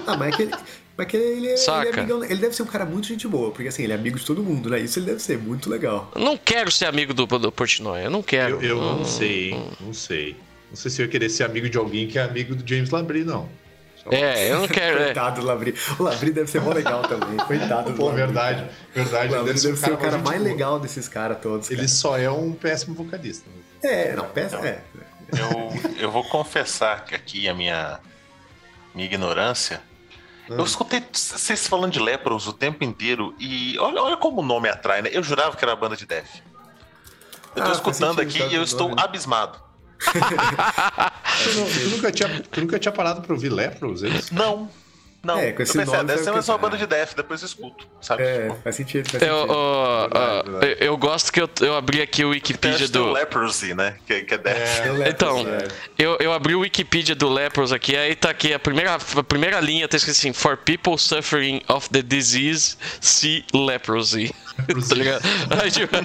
Ah, mas é que ele. Mas é que ele, é- ele, é Saca. amigão- ele deve ser um cara muito gente boa, porque assim, ele é amigo de todo mundo, né? Isso ele deve ser muito legal. Eu não quero ser amigo do, do Portnoy, eu não quero. Eu, eu não Hum, sei, hein? Não sei. Não sei se eu ia querer ser amigo de alguém que é amigo do James Labrie, não. É, eu não [laughs] quero. é. Coitado do Labri. O Labri deve ser mó legal também. [laughs] Coitado do Pô, Labri, verdade, verdade. O Labri ele deve ser o cara mais boa. legal desses caras todos. Ele cara. só é um péssimo vocalista. É, não, peça. É. Eu, eu vou confessar que aqui a minha, minha ignorância. Eu escutei vocês falando de Lepros o tempo inteiro e olha, olha como o nome atrai, né? Eu jurava que era banda de death. Eu tô Ah, escutando aqui e eu tá, estou nome. abismado. [laughs] Tu, nunca tinha, tu nunca tinha parado pra ouvir Lepros? Eles? Não. Não. É, com esse eu pensei, nome deve você ser mais uma banda de death, depois eu escuto, sabe? É, Tipo, faz sentido, faz Eu, sentido. Verdade, verdade. eu- eu gosto que eu, eu abri aqui o Wikipedia acho que tem o do. Leprosy, né? Que, que é death. Eu lembro, Então, é. Eu, eu abri o Wikipedia do Lepros aqui, aí tá aqui a primeira, a primeira linha, tá escrito assim: For people suffering of the disease, see leprosy. [laughs] tá ligado? Aí, tipo,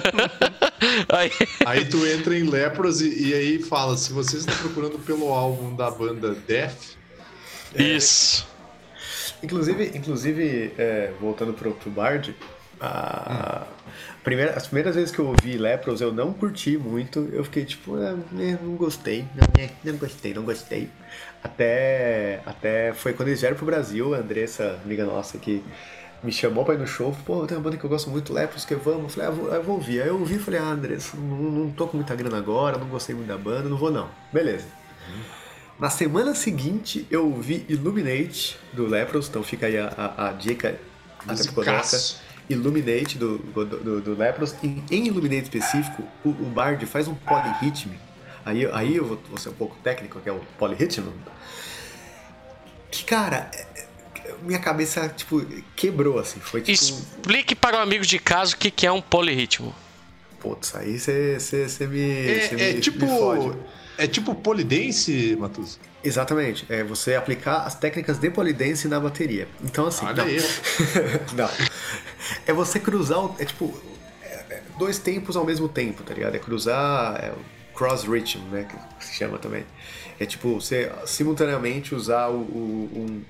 [laughs] aí- Aí tu entra em Lepros e, e aí fala: se você está procurando pelo álbum da banda Death, isso. Inclusive, inclusive é, voltando pro, pro Bard, a primeira, as primeiras vezes que eu ouvi Lepros eu não curti muito. Eu fiquei tipo, ah, né, não gostei, não, né, não gostei, não gostei. Até, até foi quando eles vieram pro Brasil, a Andressa, amiga nossa, que me chamou pra ir no show. Pô, tem uma banda que eu gosto muito, Lepros, que vamos. Eu falei, ah, vou, eu vou ouvir. Aí eu ouvi e falei, ah, Andressa, não, não tô com muita grana agora, não gostei muito da banda, não vou não. Beleza. Na semana seguinte, eu ouvi Illuminate do Lepros, então fica aí a, a, a dica. Illuminate do, do, do, do Lepros. Em, em Illuminate específico, o, o Bard faz um polyrhythm. Aí, aí eu vou, vou ser um pouco técnico, que é o polyrhythm. Que, cara, é- é- minha cabeça, tipo, quebrou, assim. Foi tipo. Explique para o amigo de casa o que, que é um polirritmo. Putz, aí você me, cê É, é me- tipo. me fode. É tipo polidense, Matuso? Exatamente, é você aplicar as técnicas de polidense na bateria. Então assim, Olha não. aí. [laughs] não. É você cruzar, o- é tipo é- é dois tempos ao mesmo tempo, tá ligado? É cruzar é, o cross rhythm, né, que se chama também. É tipo você simultaneamente usar o, o- um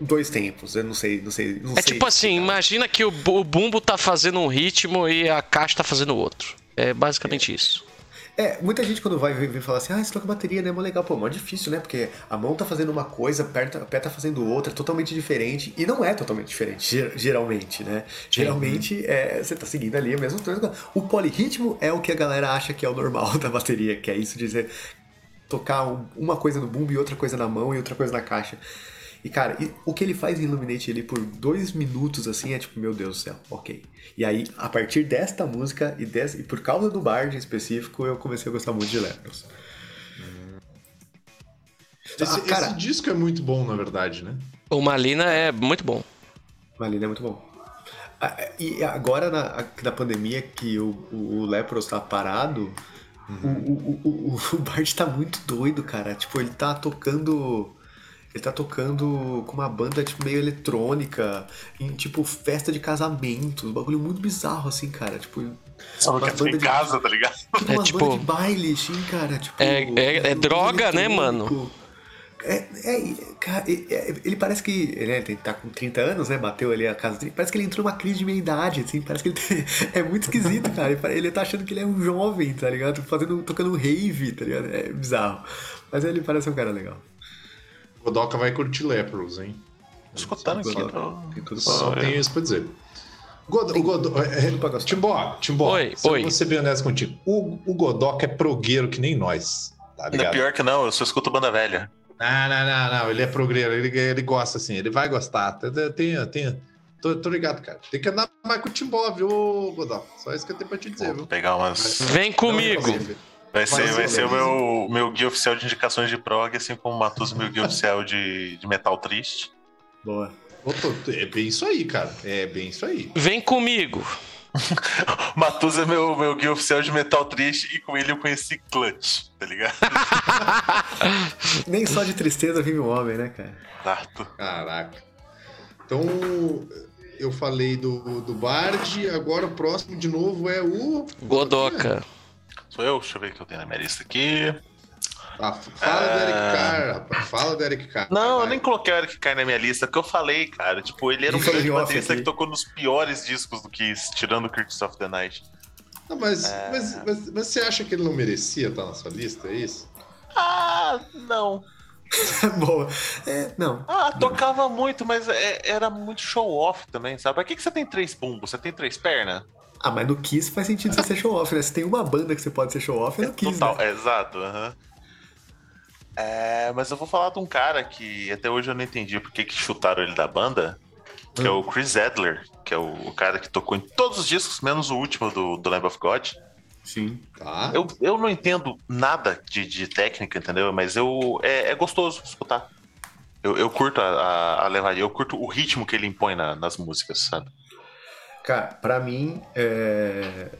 dois tempos. Eu não sei, não sei, não É sei tipo assim, explicar. imagina que o, o bumbo tá fazendo um ritmo e a caixa tá fazendo outro. É basicamente isso. É, muita gente quando vai vir falar assim, ah, você toca bateria, né? É mó legal. Pô, mó difícil, né? Porque a mão tá fazendo uma coisa, o pé tá, o pé tá fazendo outra, totalmente diferente. E não é totalmente diferente, ger- geralmente, né? Geralmente é, você tá seguindo ali a mesma coisa. O polirritmo é o que a galera acha que é o normal [laughs] da bateria, que é isso de você tocar um- uma coisa no bumbo e outra coisa na mão e outra coisa na caixa. E, cara, e o que ele faz em Illuminate ali por dois minutos, assim, é tipo, meu Deus do céu, ok. E aí, a partir desta música e, des- e por causa do Bard em específico, eu comecei a gostar muito de Lepros. Esse, Ah, cara- esse disco é muito bom, na verdade, né? O Malina é muito bom. Malina é muito bom. Ah, E agora, na, na pandemia, que o, o, Lepros tá parado, o, o, o, o, o Bard tá muito doido, cara. Tipo, ele tá tocando. Ele tá tocando com uma banda tipo, meio eletrônica, em tipo festa de casamento, um bagulho muito bizarro, assim, cara. Tipo, Só uma que banda em de- casa, tá ligado? [laughs] tipo É umas tipo- de baile, assim, cara. Tipo, É- é- é um droga, né, mano? É, é, cara, é- ele parece que. Né, ele tá com 30 anos, né? Bateu ali a casa dele. Parece que ele entrou numa crise de meia-idade, assim. Parece que ele tem- [laughs] é muito esquisito, cara. Ele, ele tá achando que ele é um jovem, tá ligado? Fazendo, tocando um rave, tá ligado? É bizarro. Mas ele parece um cara legal. O Godoka vai curtir Lepros, hein? Escutando aqui. Tô- Tem tudo Só tenho isso pra dizer. God, o Godo, é, gostar. Timbó, Timbó, Oi, se oi. vou ser bem honesto contigo. O, o Godoka é progueiro que nem nós, tá Ainda ligado? pior que não, eu só escuto banda velha. Não, não, não, não, ele é progreiro, ele, ele gosta assim, ele vai gostar. Tem, tem, tô, tô ligado, cara. Tem que andar mais com o Timbó, viu, Godoka? Só isso que eu tenho pra te dizer, Vou viu? pegar umas. Vem comigo. Não, não, Vai ser, vai ser o meu, meu guia oficial de indicações de prog, assim como o Matus, meu guia oficial de, de metal triste. Boa. É bem isso aí, cara. É bem isso aí. Vem comigo. [laughs] Matus é meu, meu guia oficial de Metal Triste e com ele eu conheci Clutch, tá ligado? [laughs] Nem só de tristeza vive um homem, né, cara? Exato. Caraca. Então, eu falei do, do Bard, agora o próximo de novo é o. Godoka. Sou eu? Deixa eu ver o que eu tenho na minha lista aqui. Ah, fala do Eric Ah. Carr, rapaz. Fala do Eric Carr. Não, eu Vai. nem coloquei o Eric Carr na minha lista, porque eu falei, cara. Tipo, ele era um grande baterista aqui. que tocou nos piores discos do Kiss, tirando o Curtis of the Night. Não, mas, É. mas, mas, mas você acha que ele não merecia estar na sua lista? É isso? Ah, não. [laughs] Boa. É, não. Ah, tocava muito, mas é- era muito show-off também, sabe? Pra que, que você tem três bumbos? Você tem três pernas? Ah, mas no Kiss faz sentido você ser show-off, né? Se tem uma banda que você pode ser show-off, é no Kiss, Total, né? é, exato. É, mas eu vou falar de um cara que até hoje eu não entendi por que que chutaram ele da banda, que é o Chris Adler, que é o, o cara que tocou em todos os discos, menos o último do, do Lamb of God. Sim. Tá. Eu, eu não entendo nada de, de técnica, entendeu? Mas eu é, é gostoso escutar. Eu, eu curto a, a, a levaria, eu curto o ritmo que ele impõe na- nas músicas, sabe? Cara, pra mim, é...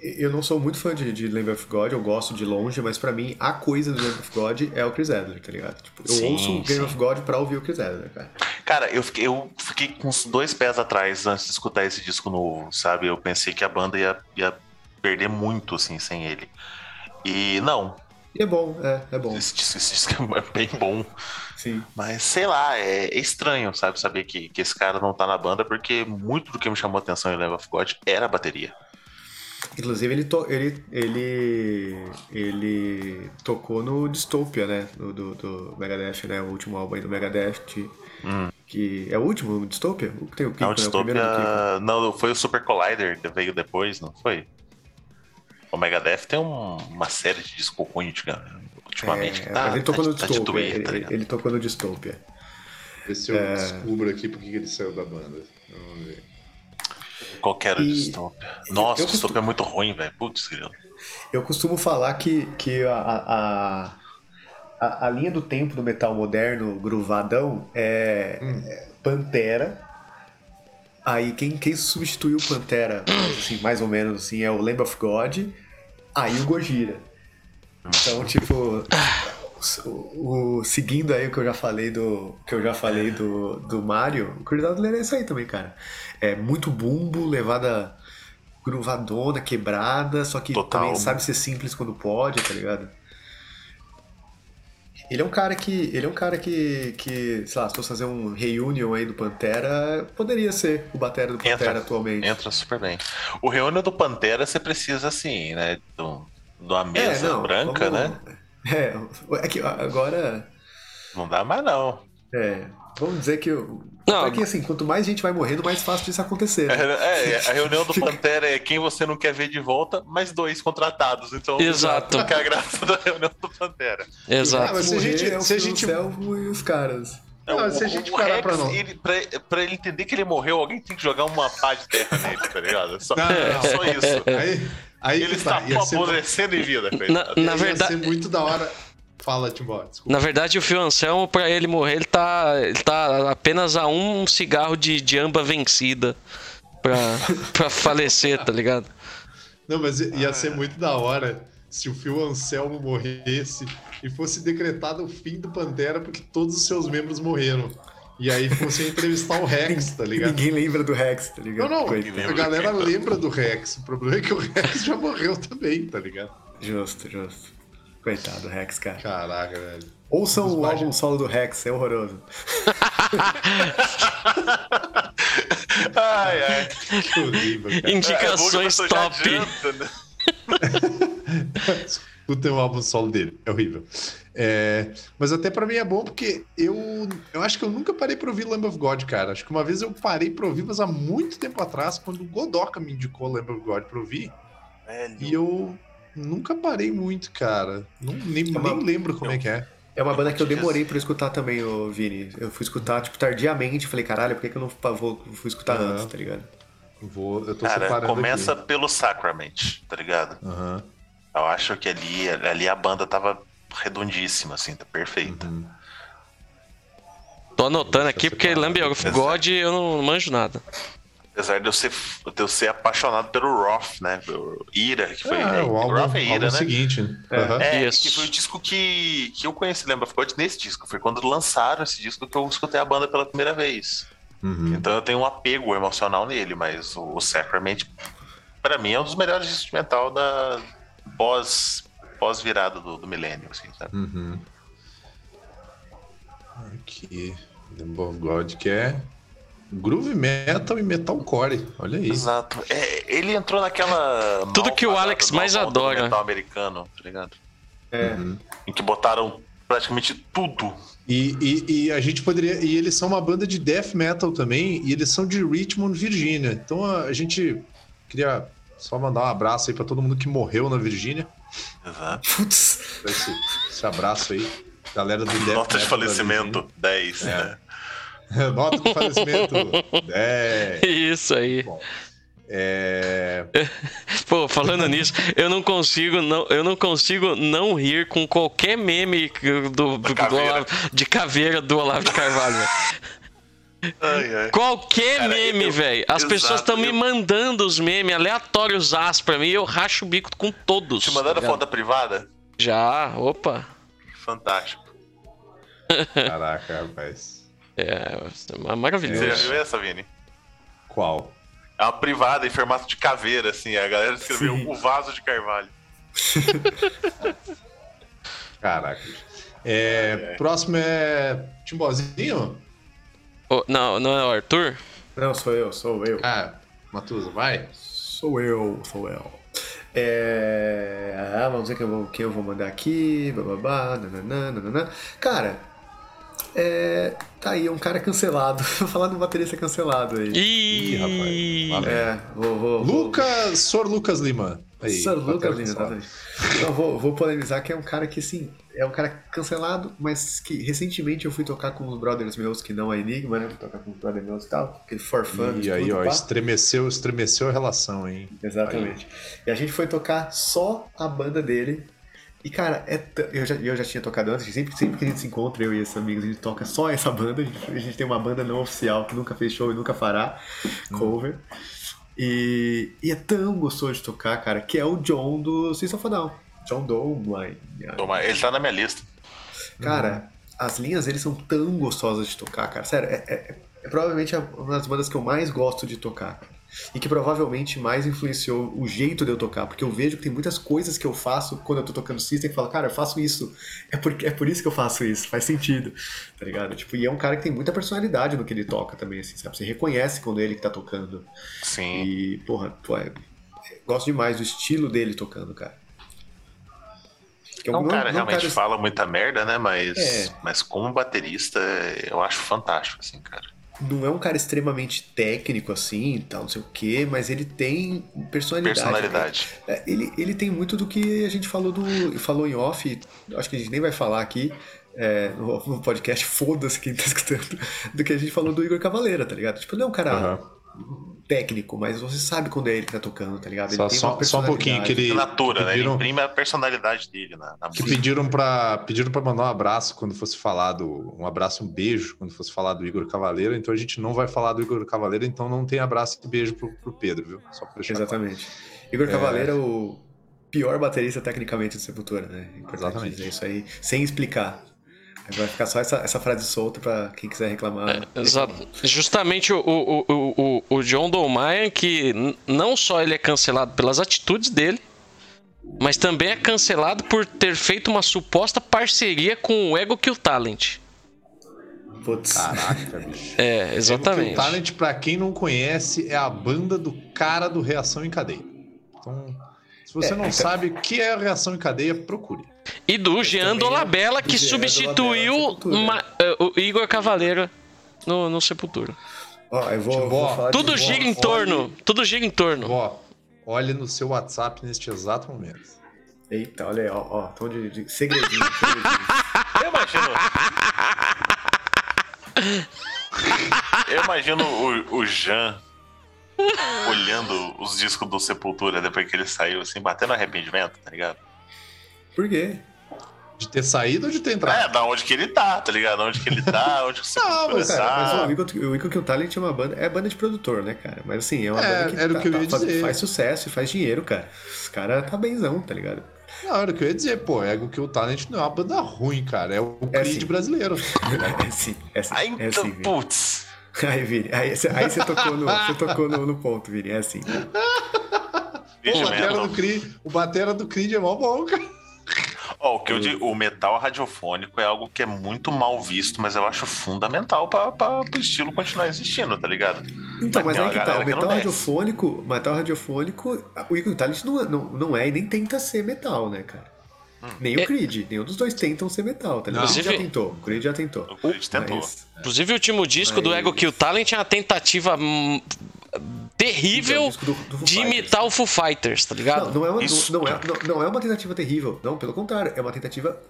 eu não sou muito fã de, de Lamb of God, eu gosto de longe, mas pra mim a coisa do Lamb of God é o Chris Adler, tá ligado? Tipo, eu Sim, ouço o Game sim. of God pra ouvir o Chris Adler, cara. Cara, eu fiquei, eu fiquei com os dois pés atrás antes de escutar esse disco novo, sabe? Eu pensei que a banda ia, ia perder muito, assim, sem ele. E não, E é bom, é, é bom, esse disco, esse disco é [laughs] bem bom. sim. Mas sei lá, é, é estranho, sabe? Saber que, que esse cara não tá na banda, porque muito do que me chamou a atenção em Love of God era a bateria. Inclusive ele, to... ele, ele, ele tocou no Dystopia, né? Do, do, do Megadeth, né? O último álbum aí do Megadeth, que, que é o último, o Dystopia? O que tem o Kiko, Não, né? O primeiro do Kiko. Dystopia. Não, foi o Super Collider que veio depois, não foi? O Megadeth tem um- uma série de disco ruim antiga- ultimamente. É, que tá, mas ele tocou tá, no tá de Dystopia. doer, ele, tá ele tocou no Dystopia. Ver se eu É. descubro aqui porque que ele saiu da banda. Vamos ver. Qual que era o E- Dystopia? Nossa, eu o Dystopia é muito ruim, velho. Putz, grilo. Eu costumo falar que, que a, a, a, a linha do tempo do metal moderno, gruvadão, é, é Pantera. Aí quem, quem substituiu o Pantera, assim, mais ou menos assim, é o Lamb of God, aí o Gojira. Então, tipo, o, o- seguindo aí o que eu já falei do que eu já falei do, do Mario, o Chris Adler é isso aí também, cara. É muito bumbo, levada gruvadona, quebrada, só que Total. também sabe ser simples quando pode, tá ligado? Ele é um cara que. Ele é um cara que. que sei lá, se fosse fazer um reunion aí do Pantera, poderia ser o Batera do Pantera Entra, atualmente. entra super bem. O Reúne do Pantera, você precisa, assim, né? Do, de uma mesa É, não, branca, vamos- né? [laughs] É, é que agora. Não dá mais, não. É, vamos dizer que. Não. é que assim, quanto mais gente vai morrendo, mais fácil disso acontecer. né? É, a reunião do Pantera é quem você não quer ver de volta, mais dois contratados. Então, Exato. Que é a graça da reunião do Pantera. Ah, Exato. mas se a gente- é o se a gente- Anselmo e os caras. Não, se a gente parar Rex, pra não- ele, pra, pra ele entender que ele morreu, alguém tem que jogar uma pá de terra nele, tá ligado? Só, Não, não, não. só isso. Aí, aí Ele tá. está Ia ser, apodrecendo em vida, Na, na ia verdade, ser muito da hora. Fala, Timbó, desculpa. na verdade, o Phil Anselmo, pra ele morrer, ele tá, ele tá apenas a um cigarro de, de amba vencida pra, [laughs] pra falecer, tá ligado? Não, mas ia Ah, ser é. muito da hora se o Phil Anselmo morresse e fosse decretado o fim do Pantera porque todos os seus membros morreram. E aí fosse entrevistar o Rex, tá ligado? Ninguém lembra do Rex, tá ligado? Não, não, Coitado. a galera lembra do Rex. O problema é que o [laughs] Rex já morreu também, tá ligado? Justo, justo. Coitado do Rex, cara. Caraca, velho. Ouçam o baixos. álbum solo do Rex, é horroroso. Ai, ai. Que horrível, cara. Indicações É, já top. adianta, né? Escutem [laughs] o álbum solo dele, é horrível. É, mas até pra mim é bom porque eu, eu acho que eu nunca parei pra ouvir Lamb of God, cara. Acho que uma vez eu parei pra ouvir, mas há muito tempo atrás, quando o Godoka me indicou Lamb of God pra ouvir, Velho. e eu nunca parei muito, cara. Não, nem, É uma- nem lembro como é que é. É uma banda que eu demorei pra escutar também, ô Vini. Eu fui escutar, tipo, tardiamente. Falei, caralho, por que, que eu não vou, fui escutar Aham. antes, tá ligado? Eu Vou, eu tô Cara, separando começa aqui. pelo Sacrament, tá ligado? Aham, Eu acho que ali, ali a banda tava redondíssima, assim, tá perfeita. uhum. Tô anotando aqui porque Lamb of God eu não manjo nada. Apesar de eu ser, de eu ser apaixonado pelo Roth, né? Pelo Ira, que foi. É, o álbum, Roth é Ira, álbum né? seguinte. né? É. É, Isso. que foi o disco que, que eu conheci Lembra God nesse disco. Foi quando lançaram esse disco que eu escutei a banda pela primeira vez. Uhum. Então eu tenho um apego emocional nele, mas o, o Sacrament, pra mim, é um dos melhores instrumental da pós, pós virada do, do milênio, assim, sabe? Uhum. Aqui. Lamb of God, que é groove metal e metalcore. Olha aí. Exato. É, ele entrou naquela. Tudo que o Alex mais adora. metal americano, tá ligado? É. Uhum. Em que botaram praticamente tudo. E, e, e a gente poderia. E eles são uma banda de death metal também, e eles são de Richmond, Virgínia. Então a, a gente queria só mandar um abraço aí pra todo mundo que morreu na Virgínia. Exato. Putz. Esse, esse abraço aí. Galera do death Nota de falecimento, 10. É. Né? [laughs] Nota de falecimento. É. Isso aí. Bom. É. [laughs] Pô, falando nisso, eu não consigo não, eu não consigo não rir com qualquer meme do, do- do caveira. Olavo- de caveira do Olavo de Carvalho. [laughs] Ai, ai. Qualquer Cara, meme, velho. As exato, pessoas estão me mandando os memes aleatórios as pra mim e eu racho o bico com todos. Te mandaram tá foto privada? Já, opa. Fantástico. Caraca, rapaz. É, é Você maravilhoso. já viu essa, Vini? Qual? É uma privada em formato de caveira, assim. A galera escreveu Sim. o vaso de carvalho. [laughs] Caraca. É, próximo é Timbozinho? Ô, não, não é o Arthur? Não, sou eu, sou eu. Ah, Matusa, vai. Sou eu, sou eu. É... Ah, vamos ver quem eu vou, quem eu vou mandar aqui. Bababá, nananã, nananã. Cara, é... tá aí, é um cara cancelado. [laughs] Vou falar um baterista cancelado aí. Ih, Ih, rapaz. É, vou. vou, vou... Lucas, Sor Lucas Lima. Aí, Sir Lucas Lima, exatamente. Então, vou, vou polemizar que é um cara que, assim, é um cara cancelado, mas que recentemente eu fui tocar com os brothers meus, que não é Enigma, né? Fui tocar com os brothers meus e tal, aquele for fun. E aí, tudo, ó, pá. estremeceu, estremeceu a relação, hein? Exatamente. E a gente foi tocar só a banda dele. E, cara, é t- eu, já, eu já tinha tocado antes, sempre, sempre que a gente se encontra, eu e esses amigos, a gente toca só essa banda. A gente, a gente tem uma banda não oficial que nunca fez show e nunca fará, cover. E, e é tão gostoso de tocar, cara, que é o John do System of Down. John Dolman. Toma, Ele tá na minha lista. Cara, as linhas deles são tão gostosas de tocar, cara. Sério, é, é- é provavelmente uma das bandas que eu mais gosto de tocar. E que provavelmente mais influenciou o jeito de eu tocar. Porque eu vejo que tem muitas coisas que eu faço quando eu tô tocando System que falo, cara, eu faço isso. É por, é por isso que eu faço isso. Faz sentido. Tá ligado? Tipo, e é um cara que tem muita personalidade no que ele toca também, assim, sabe? Você reconhece quando é ele que tá tocando. Sim. E, porra, pô, é- gosto demais do estilo dele tocando, cara. É um cara não realmente cara- fala muita merda, né? Mas, É. mas como baterista, eu acho fantástico, assim, cara. Não é um cara extremamente técnico assim, tal, não sei o quê, mas ele tem personalidade. Personalidade. É, ele, ele tem muito do que a gente falou do falou em off, acho que a gente nem vai falar aqui é, no, podcast, foda-se quem tá escutando, do que a gente falou do Igor Cavaleira, tá ligado? Tipo, ele é um cara Aham. Técnico, mas você sabe quando é ele que tá tocando, tá ligado? Ele Só, tem só, uma só um pouquinho, que ele. Assinatura, né? Ele pediram, imprime a personalidade dele na, na que pediram pra, pediram pra mandar um abraço quando fosse falar do. Um abraço, um beijo quando fosse falar do Igor Cavaleiro. Então a gente não vai falar do Igor Cavaleiro, então não tem abraço e beijo pro, pro Pedro, viu? Só pra deixar claro. Exatamente. Igor Cavaleira é o pior baterista tecnicamente do Sepultura, né? É importante Exatamente. dizer isso aí, sem explicar. Vai ficar só essa, essa frase solta pra quem quiser reclamar. Exato. Justamente o, o, o, o, o John Dolmayan, que não só ele é cancelado pelas atitudes dele, mas também é cancelado por ter feito uma suposta parceria com o Ego Kill Talent. Putz. Caraca, [laughs] bicho. É, exatamente. O Talent, pra quem não conhece, é a banda do cara do Reação em Cadeia. Então, se você É, não é- sabe o que é Reação em Cadeia, procure. E do Jean também é Dolabella, do que Jean substituiu Dolabella ma- eh, o Igor Cavaleiro no, no Sepultura. Ó, eu vou, Timbó, vou Tudo gira em olhe- torno. Tudo gira em torno. Ó, olhe no seu WhatsApp neste exato momento. Eita, olha aí, ó, ó, tom de, de segredinho, [laughs] segredinho. Eu imagino. Eu imagino o, o Jean olhando os discos do Sepultura depois que ele saiu, assim, batendo arrependimento, tá ligado? Por quê? De ter saído ou de ter entrado? É, da onde que ele tá, tá ligado? Da onde que ele tá, onde que você [laughs] Não, pode começar. Cara, mas o Eagle, o Eagle Kill Talent é uma banda. É banda de produtor, né, cara? Mas assim, é uma É, banda que, era o tá- que eu tá- ia faz, dizer. faz sucesso e faz dinheiro, cara. Os caras tá benzão, tá ligado? Não, era o que eu ia dizer, pô. Ego que o Talent não é uma banda ruim, cara. É o É Creed sim. brasileiro. [laughs] É sim, é sim. Aí é então, sim, putz. Aí, Vini, aí, aí você tocou, no, você tocou no, no ponto, Vini. É assim. Pô, o batera do Creed, o batera do Creed é mó bom, cara. Ó, o que eu digo, o metal radiofônico é algo que é muito mal visto, mas eu acho fundamental para o estilo continuar existindo, tá ligado? Então, mas aí uma que tá, o metal radiofônico, metal radiofônico, o Eagle Talent não, é- não, não é e nem tenta ser metal, né, cara? Nem É- o Creed, nenhum dos dois tentam ser metal, tá ligado? O Creed já Inclusive- tentou, o Creed já tentou. O Creed tentou. Mas- Inclusive, o último disco do Mas- Ego Kill Talent é uma tentativa hum, terrível Então, do- do Foo de Fighters. imitar o Foo Fighters, tá ligado? Não, não é, uma, Isso. não, não é, não, não é uma tentativa terrível. Não, pelo contrário, é uma tentativa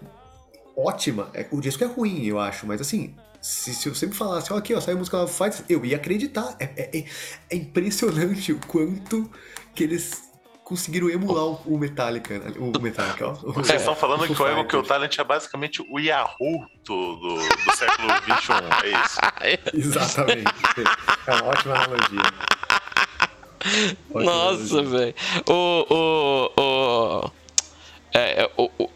ótima. É, o disco é ruim, eu acho, mas assim, se, se você me falasse, ó, aqui, ó, saiu a música Love Fights, eu ia acreditar. É, é- é- é impressionante o quanto que eles conseguiram emular o, o Metallica. O Metallica, ó. O- [laughs] Vocês estão falando o que o Ego Kill Fighters. Talent é basicamente o Yahoo do, do, do século [laughs] XXI, é isso. [laughs] Exatamente. É uma ótima analogia. Ótima Nossa, velho. O. O. O. É, é, o, o,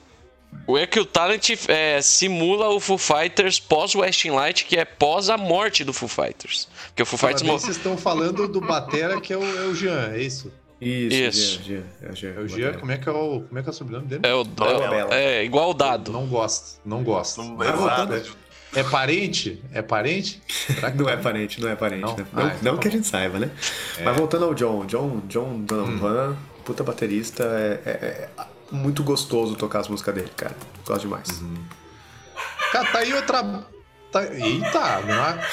o Ego Kill Talent é, simula o Foo Fighters pós Westing Light, que é pós a morte do Foo Fighters. Porque o Foo Fighters vocês estão falando do batera que é o, é o Jean, é isso? Isso, Isso. Jean, Jean, é o Jean. É o Jean, como é que é o, como é, que é o sobrenome dele? É, o, Dolabella. é, é igual o dado. Não gosto, não gosto. Não- Exato. voltando- É parente? É parente? Será que Não é parente, não é parente. Não? né? Ah, Não, então não tá que a gente saiba, né? Mas voltando ao John, John, John Donovan, puta baterista, é, é- é muito gostoso tocar as músicas dele, cara. Gosto demais. Cara, tá aí outra. Tá... Eita, não é?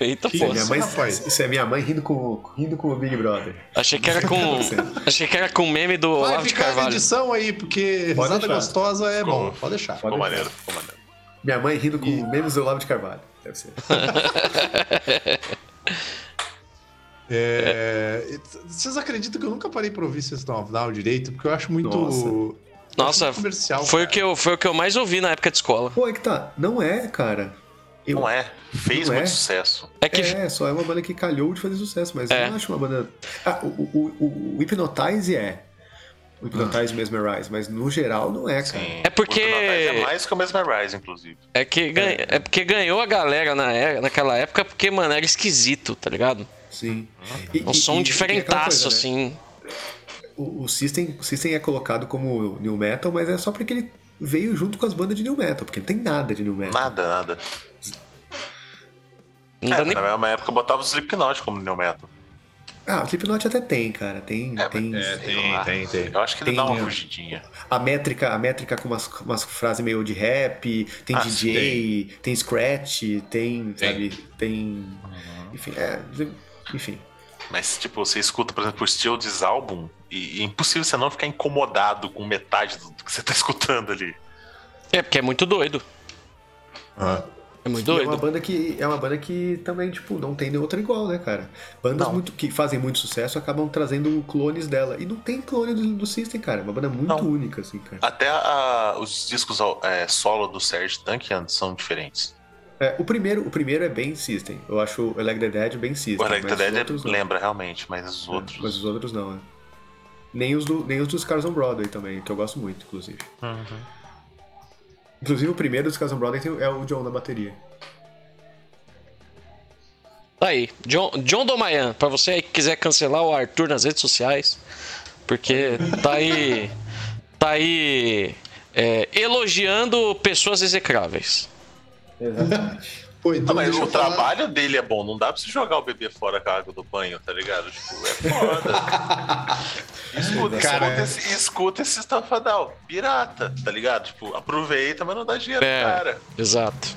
Eita, Que pô. Minha Nossa, mãe, rapaz. isso é minha mãe rindo com, rindo com o Big Brother. Achei que era com. [laughs] achei que era com meme do Vai Olavo de ficar na Carvalho. edição aí, porque Pode risada deixar. gostosa é Ficou- bom. Pode deixar. Ficou Pode maneiro, ficou maneiro. Minha mãe rindo com E- memes do Olavo de Carvalho. Deve ser. [laughs] É, Vocês acreditam que eu nunca parei pra ouvir System of Down direito? Porque eu acho muito. Nossa. Nossa. Foi o, que eu, foi o que eu mais ouvi na época de escola. Pô, é que tá. Não é, cara. Eu- Não é. Fez Não muito é? sucesso. É que. É, só é uma banda que calhou de fazer sucesso, mas É. eu não acho uma banda. Ah, o, o, o, o Hypnotize é. O Hypnotize Mesmerize, mas no geral não é, cara. Sim. É porque- O É mais que o Mesmerize, inclusive. É que ganha- é porque ganhou a galera na, é- naquela época porque, mano, era esquisito, tá ligado? Sim. E- Um e- som e- e diferentaço, coisa, né? assim. O, o, System, o System é colocado como New Metal, mas é só porque ele veio junto com as bandas de New Metal, porque não tem nada de New Metal. Nada, nada. Não É, nem... na mesma época eu botava o Slipknot como New Metal. Ah, o Slipknot até tem, cara. Tem. É, tem É, tem, tem, tem. Eu acho que ele Tem, dá uma fugidinha. a métrica, a métrica com umas, umas frases meio de rap, tem Ah, DJ, tem. scratch, tem, Tem. sabe, tem. Enfim, é. Enfim. Mas, tipo, você escuta, por exemplo, o Steel's álbum e, e é impossível você não ficar incomodado com metade do que você tá [laughs] escutando ali. É, porque é muito doido. Ah. É muito E é uma doido. banda que é uma banda que também tipo não tem nenhuma outra igual, né, cara? Bandas Não. muito que fazem muito sucesso acabam trazendo clones dela e não tem clone do, do System, cara. É uma banda muito Não. única assim, cara. Até a- os discos é, solo do Serge Tankian são diferentes. É, o primeiro, o primeiro é bem System. Eu acho o Electric Dead bem System. O Electric Dead outros não. lembra realmente, mas os É, outros. Mas os outros não, né? Nem os, do, nem os dos Cars on Broadway também, que eu gosto muito, inclusive. Uhum. Inclusive o primeiro dos Broadway tem- é o John na bateria. Tá aí. John, John Domayan, pra você aí que quiser cancelar o Arthur nas redes sociais, porque tá aí. Tá aí. é, elogiando pessoas execráveis. Exatamente. Pô, então Não, mas deixa o eu falar- trabalho dele é bom, não dá pra você jogar o bebê fora com a água do banho, tá ligado? Tipo, é foda. [laughs] escuta, Cara, escuta, é. esse, escuta esse estafadão, pirata, tá ligado? Tipo, aproveita, mas não dá dinheiro É. pro cara. Exato.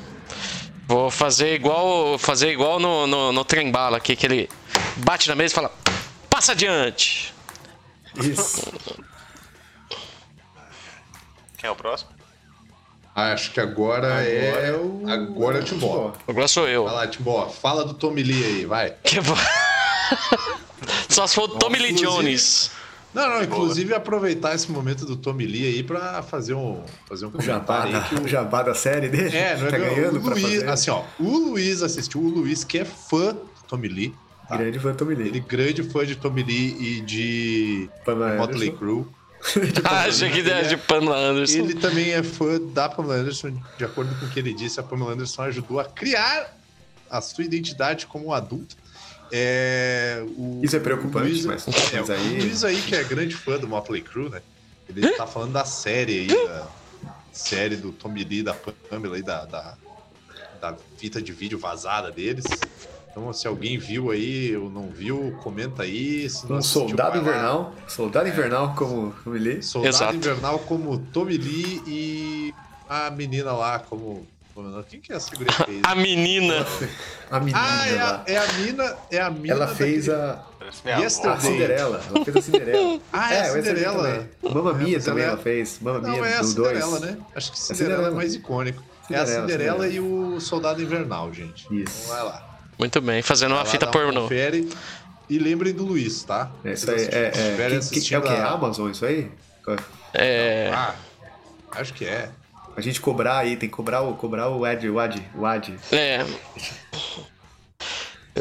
Vou fazer igual. Fazer igual no, no, no trem bala aqui, que ele bate na mesa e fala. Passa adiante! Isso. Quem é o próximo? Acho que agora, é Agora o. Agora é o Timbó. Agora sou eu. Vai lá, Timbó. Fala do Tommy Lee aí, vai. Que vo- [laughs] Só se for o Tommy Lee Jones. Não, não, inclusive aproveitar esse momento do Tommy Lee aí pra fazer um, fazer um O jabá, comentário aí que da, o jabá da série dele. É, não é tá ganhando o pra Luiz, fazer. assim, ó, o Luiz assistiu, o Luiz que é fã do Tommy Lee, tá? Grande fã do Tommy Lee. ele é grande fã de Tommy Lee e de Motley Anderson. [laughs] Ah, achei que ideia de Pamela Anderson. Ele também é fã da Pamela Anderson, de acordo com o que ele disse, a Pamela Anderson ajudou a criar a sua identidade como adulto. É, o, Isso é preocupante, o Luiz, mas- é, mas o aí- Luiz aí, que é grande fã do Motley Crue, né? Ele tá falando da série aí, da série do Tommy Lee, da Pamela aí, da, da, da fita de vídeo vazada deles. Então, se alguém viu aí ou não viu, comenta aí. Se não Um soldado lá. invernal. Soldado invernal, como Tommy Lee. Soldado Exato. Invernal como Tommy Lee e a menina lá como. Quem que é essa guria que fez? A menina. A menina Ah, é a, é a mina. É a mina. Ela fez daquele- a, a. Cinderela. Ela fez a Cinderela. [laughs] Ah, é a Wesley Cinderela. também. Mamma É, Mia também ela é- ela fez. Mamma Não, Mia é a do Cinderela, 2. né? Acho que É Cinderela é, mais icônico. é a Cinderela. e o Soldado Invernal, gente. Isso. Então vai lá. Muito bem, fazendo uma fita pornô. Confere. E lembrem do Luiz, tá? É, isso aí é, é, que- que- é o que? É a- Amazon isso aí? É. Ah, acho que é. A gente cobrar aí, tem que cobrar o, cobrar o ad, o ad, o ad. É.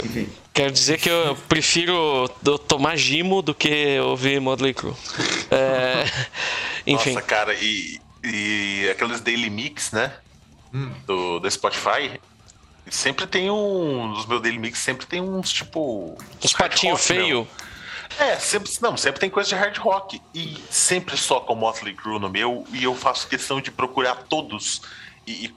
Enfim. Quero dizer que eu prefiro tomar gimo do que ouvir Motley Crue. É, [laughs] enfim. Nossa, cara, e, e aqueles Daily Mix, né? Hum. Do, do Spotify. Sempre tem um. Nos meus Daily Mix sempre tem uns tipo. Os hard patinhos meu. feios. É, sempre, não, sempre tem coisa de hard rock. E sempre só com Motley Crue no meu. E eu faço questão de procurar todos e, e-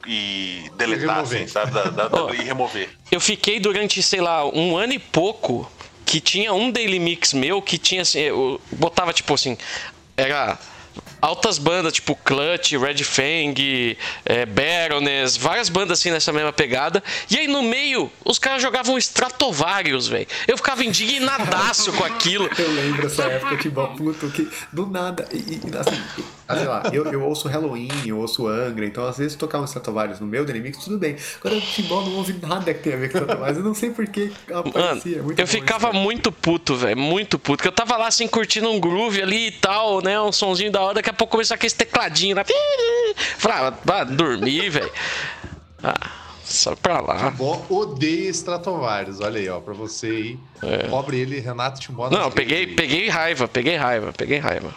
e deletar, remover. assim, sabe? Da- da- da- [laughs] e remover. Eu fiquei durante, sei lá, um ano e pouco que tinha um Daily Mix meu que tinha assim, eu botava tipo assim, era altas bandas, tipo Clutch, Red Fang, é, Baroness, várias bandas assim nessa mesma pegada. E aí no meio, os caras jogavam Stratovarius, velho. Eu ficava indignadaço com aquilo. [laughs] Eu lembro essa época, tipo, puto, que do nada. E, e, assim, ah, sei lá, eu, eu ouço Halloween, eu ouço Angra, então às vezes tocar um Stratovarius no meu Dynamics, tudo bem. Agora o Timbó não ouve nada que tenha a ver com Stratovarius, eu não sei por que Mano, aparecia. muito eu ficava isso, muito puto, velho. Muito puto. Que eu tava lá assim curtindo um groove ali e tal, né? Um sonzinho da hora. Daqui a pouco começou aquele tecladinho lá. [laughs] Falava, ah, dormir, velho. Ah, só pra lá. Bom, odeia Stratovarius. Olha aí, ó, pra você aí. Cobre ele, Renato Timbó. Não, peguei, peguei raiva, peguei raiva, peguei raiva.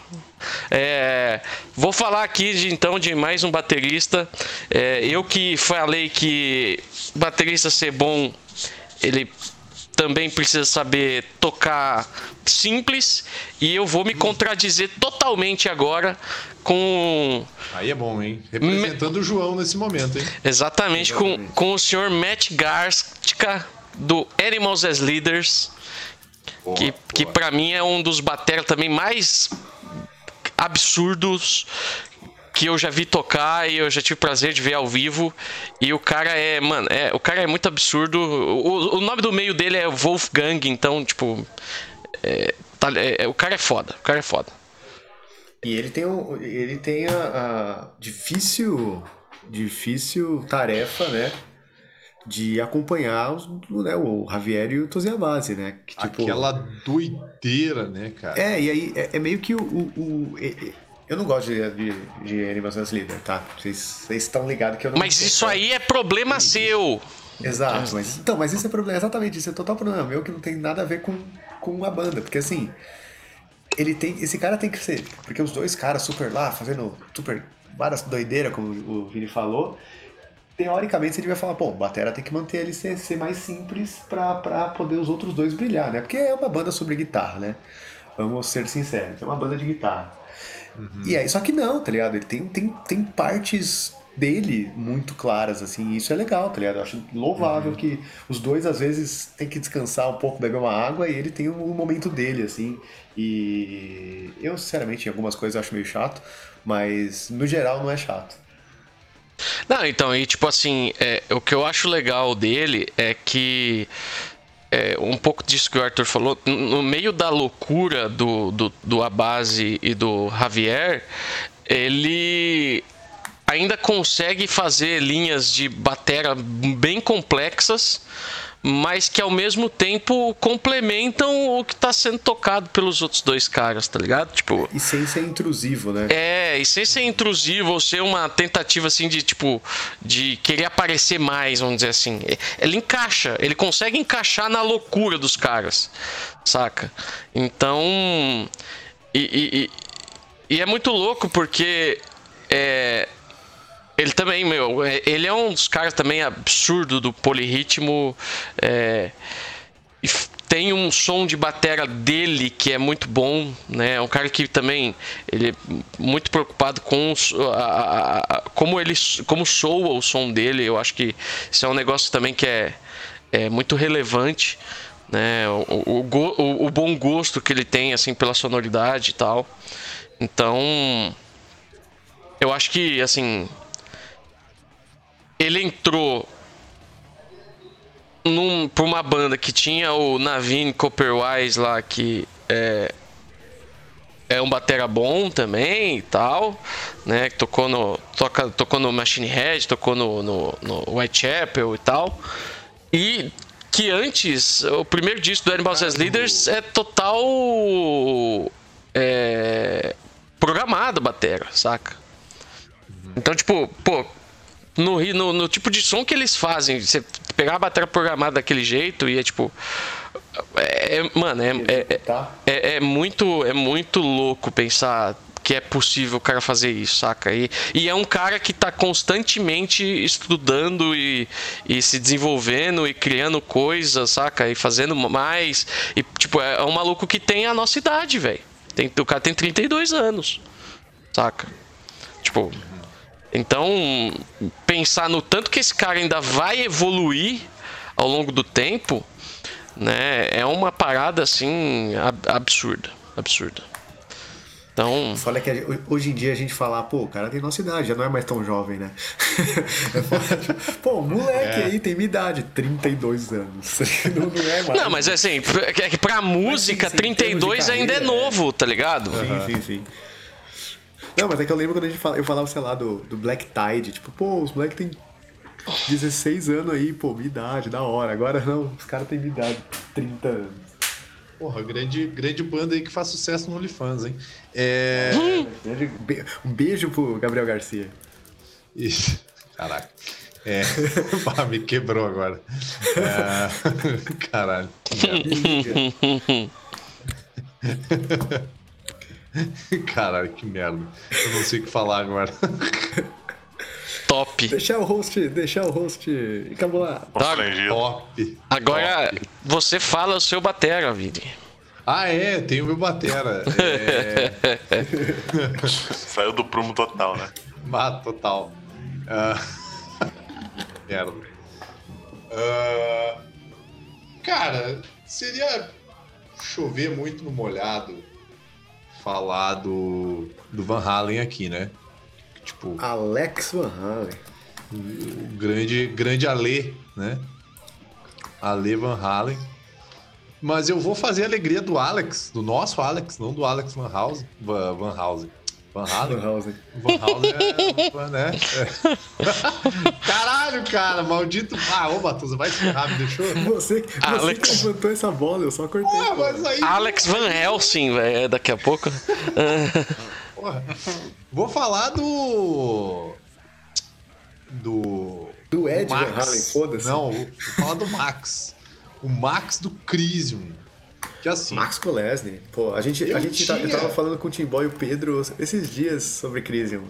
É, vou falar aqui de, então de mais um baterista. É, eu que falei que baterista ser bom, ele também precisa saber tocar simples e eu vou me contradizer totalmente agora com Aí é bom, hein? Representando o João nesse momento, hein? exatamente com, Exatamente. com o senhor Matt Garstka do Animals as Leaders Boa, que, boa. que para mim é um dos bateras também mais absurdos que eu já vi tocar e eu já tive prazer de ver ao vivo. E o cara é, mano, é, o cara é muito absurdo. O, o nome do meio dele é Wolfgang, então, tipo. é, tá- é- é- o cara é foda, o cara é foda. E ele tem, o, ele tem a, a difícil, difícil tarefa, né? De acompanhar os, né, o Javier e o Toziabase, né? Que, tipo, Aquela doideira, né, cara? É, e aí é, é meio que o. o- o- e- eu não gosto de, de, de animações líder, tá? Vocês, vocês estão ligados que eu não Mas isso aí é problema seu. Exato, mas então, mas isso é problema, exatamente, isso é total problema meu que não tem nada a ver com, com a banda, porque assim, ele tem, esse cara tem que ser, porque os dois caras super lá, fazendo super várias doideiras, como o Vini falou, teoricamente você devia falar, pô, o Batera tem que manter ele ser, ser mais simples pra, pra poder os outros dois brilhar, né? Porque é uma banda sobre guitarra, né? Vamos ser sinceros, é uma banda de guitarra. E aí, só que não, tá ligado? Ele tem, tem, tem partes dele muito claras, assim, e isso é legal, tá ligado? Eu acho louvável que os dois, às vezes, tem que descansar um pouco, beber uma água, e ele tem um momento dele, assim, e eu, sinceramente, em algumas coisas acho meio chato, mas no geral não é chato. Não, então, e tipo assim, é, o que eu acho legal dele é que. É, um pouco disso que o Arthur falou, no meio da loucura do, do, do Abase e do Javier, ele ainda consegue fazer linhas de batera bem complexas, mas que ao mesmo tempo complementam o que tá sendo tocado pelos outros dois caras, tá ligado? Tipo. E sem ser intrusivo, né? É, e sem ser intrusivo ou ser uma tentativa assim de tipo de querer aparecer mais, vamos dizer assim. Ele encaixa, ele consegue encaixar na loucura dos caras, saca? Então. E, e, e, e é muito louco porque. É, ele também, meu, é, ele é um dos caras também absurdo do polirritmo. É, tem um som de batera dele que é muito bom, né? É um cara que também ele é muito preocupado com a, a, a, como ele como soa o som dele. Eu acho que isso é um negócio também que é, é muito relevante, né? O, o, o, o bom gosto que ele tem assim pela sonoridade e tal. Então, eu acho que assim ele entrou num, por uma banda que tinha o Navin Copperwise lá, que é, é um batera bom também e tal, né? Que tocou no, toca, tocou no Machine Head, tocou no, no, no Whitechapel e tal. E que antes, o primeiro disco do Animals as Leaders é total é, programado batera, saca? Então, tipo, pô, no, no, no, tipo de som que eles fazem. Você pegar a bateria programada daquele jeito e é tipo. É, é mano, é, é, é, é, muito, é muito louco pensar que é possível o cara fazer isso, saca? E, e é um cara que tá constantemente estudando e, e se desenvolvendo e criando coisas, saca? E fazendo mais. E, tipo, é um maluco que tem a nossa idade, velho. O cara tem 32 anos, saca? Tipo, então, pensar no tanto que esse cara ainda vai evoluir ao longo do tempo, né, é uma parada assim absurda, absurda. Então, Fala que hoje em dia a gente fala, pô, o cara tem nossa idade, já não é mais tão jovem, né? [laughs] pô, moleque é. aí tem minha idade, 32 anos. [laughs] Não, não é mais. Não, mas é assim, é que pra música, mas, sim, 32 ainda é novo, tá ligado? Sim, sim, sim. Não, mas é que eu lembro quando a gente fala, eu falava, sei lá, do, do Black Tide, tipo, pô, os moleques têm 16 anos aí, pô, minha idade, da hora. Agora não, os caras têm minha idade, 30 anos. Porra, grande, grande banda aí que faz sucesso no OnlyFans, hein? É... Um beijo pro Gabriel Garcia. Isso, caraca. É, [laughs] pá, me quebrou agora. É... [laughs] Caralho. [laughs] [laughs] Caralho, que merda. Eu não sei o que falar agora. Top. Deixar o host, deixar o host encabular. Tá. Top. Agora Top. você fala o seu batera, Vini. Ah, é, tem o meu batera. É... [laughs] Saiu do prumo total, né? Ah, total. [laughs] Uh... Merda. Uh... Cara, seria chover muito no molhado falar do, do Van Halen aqui, né? Tipo, Alex Van Halen. O grande, grande Ale, né? Ale Van Halen. Mas eu vou fazer a alegria do Alex, do nosso Alex, não do Alex Van Halen. Van Halen. Van Halen? Van Halen. Van Halen é, né? É. [laughs] Caralho, cara, maldito. Ah, ô Batuza, vai se ferrar, me deixou? Você, Alex. você que levantou essa bola, eu só cortei. Porra, mas aí... Alex Van Helsing, velho, é daqui a pouco. Porra. Vou falar do. Do. Do Ed Van Halen, foda-se. Não, vou falar do Max. O Max do Crisium. Que assim. Max Kolesny. Pô, a gente, a gente tá, eu tava falando com o Tim Boy e o Pedro esses dias sobre Crisium.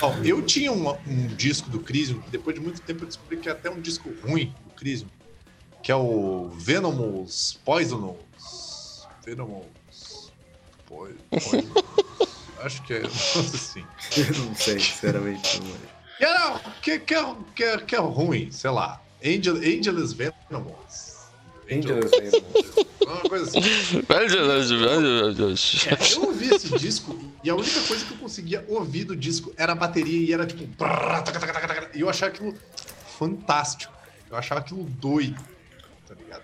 Bom, eu tinha um, um, disco do Crisium, que depois de muito tempo eu descobri que é até um disco ruim do Crisium, que é o Venomous Poisonous. Venomous Poisonous. [laughs] Acho que é assim. Eu não sei, sinceramente. Não, que, que, é, que, é, que é ruim, sei lá. Angel, Angelus Venomous. Angelus Venomous. Uma coisa assim. é, eu ouvi esse disco e a única coisa que eu conseguia ouvir do disco era a bateria e era tipo. E eu achava aquilo fantástico. Eu achava aquilo doido. Tá ligado?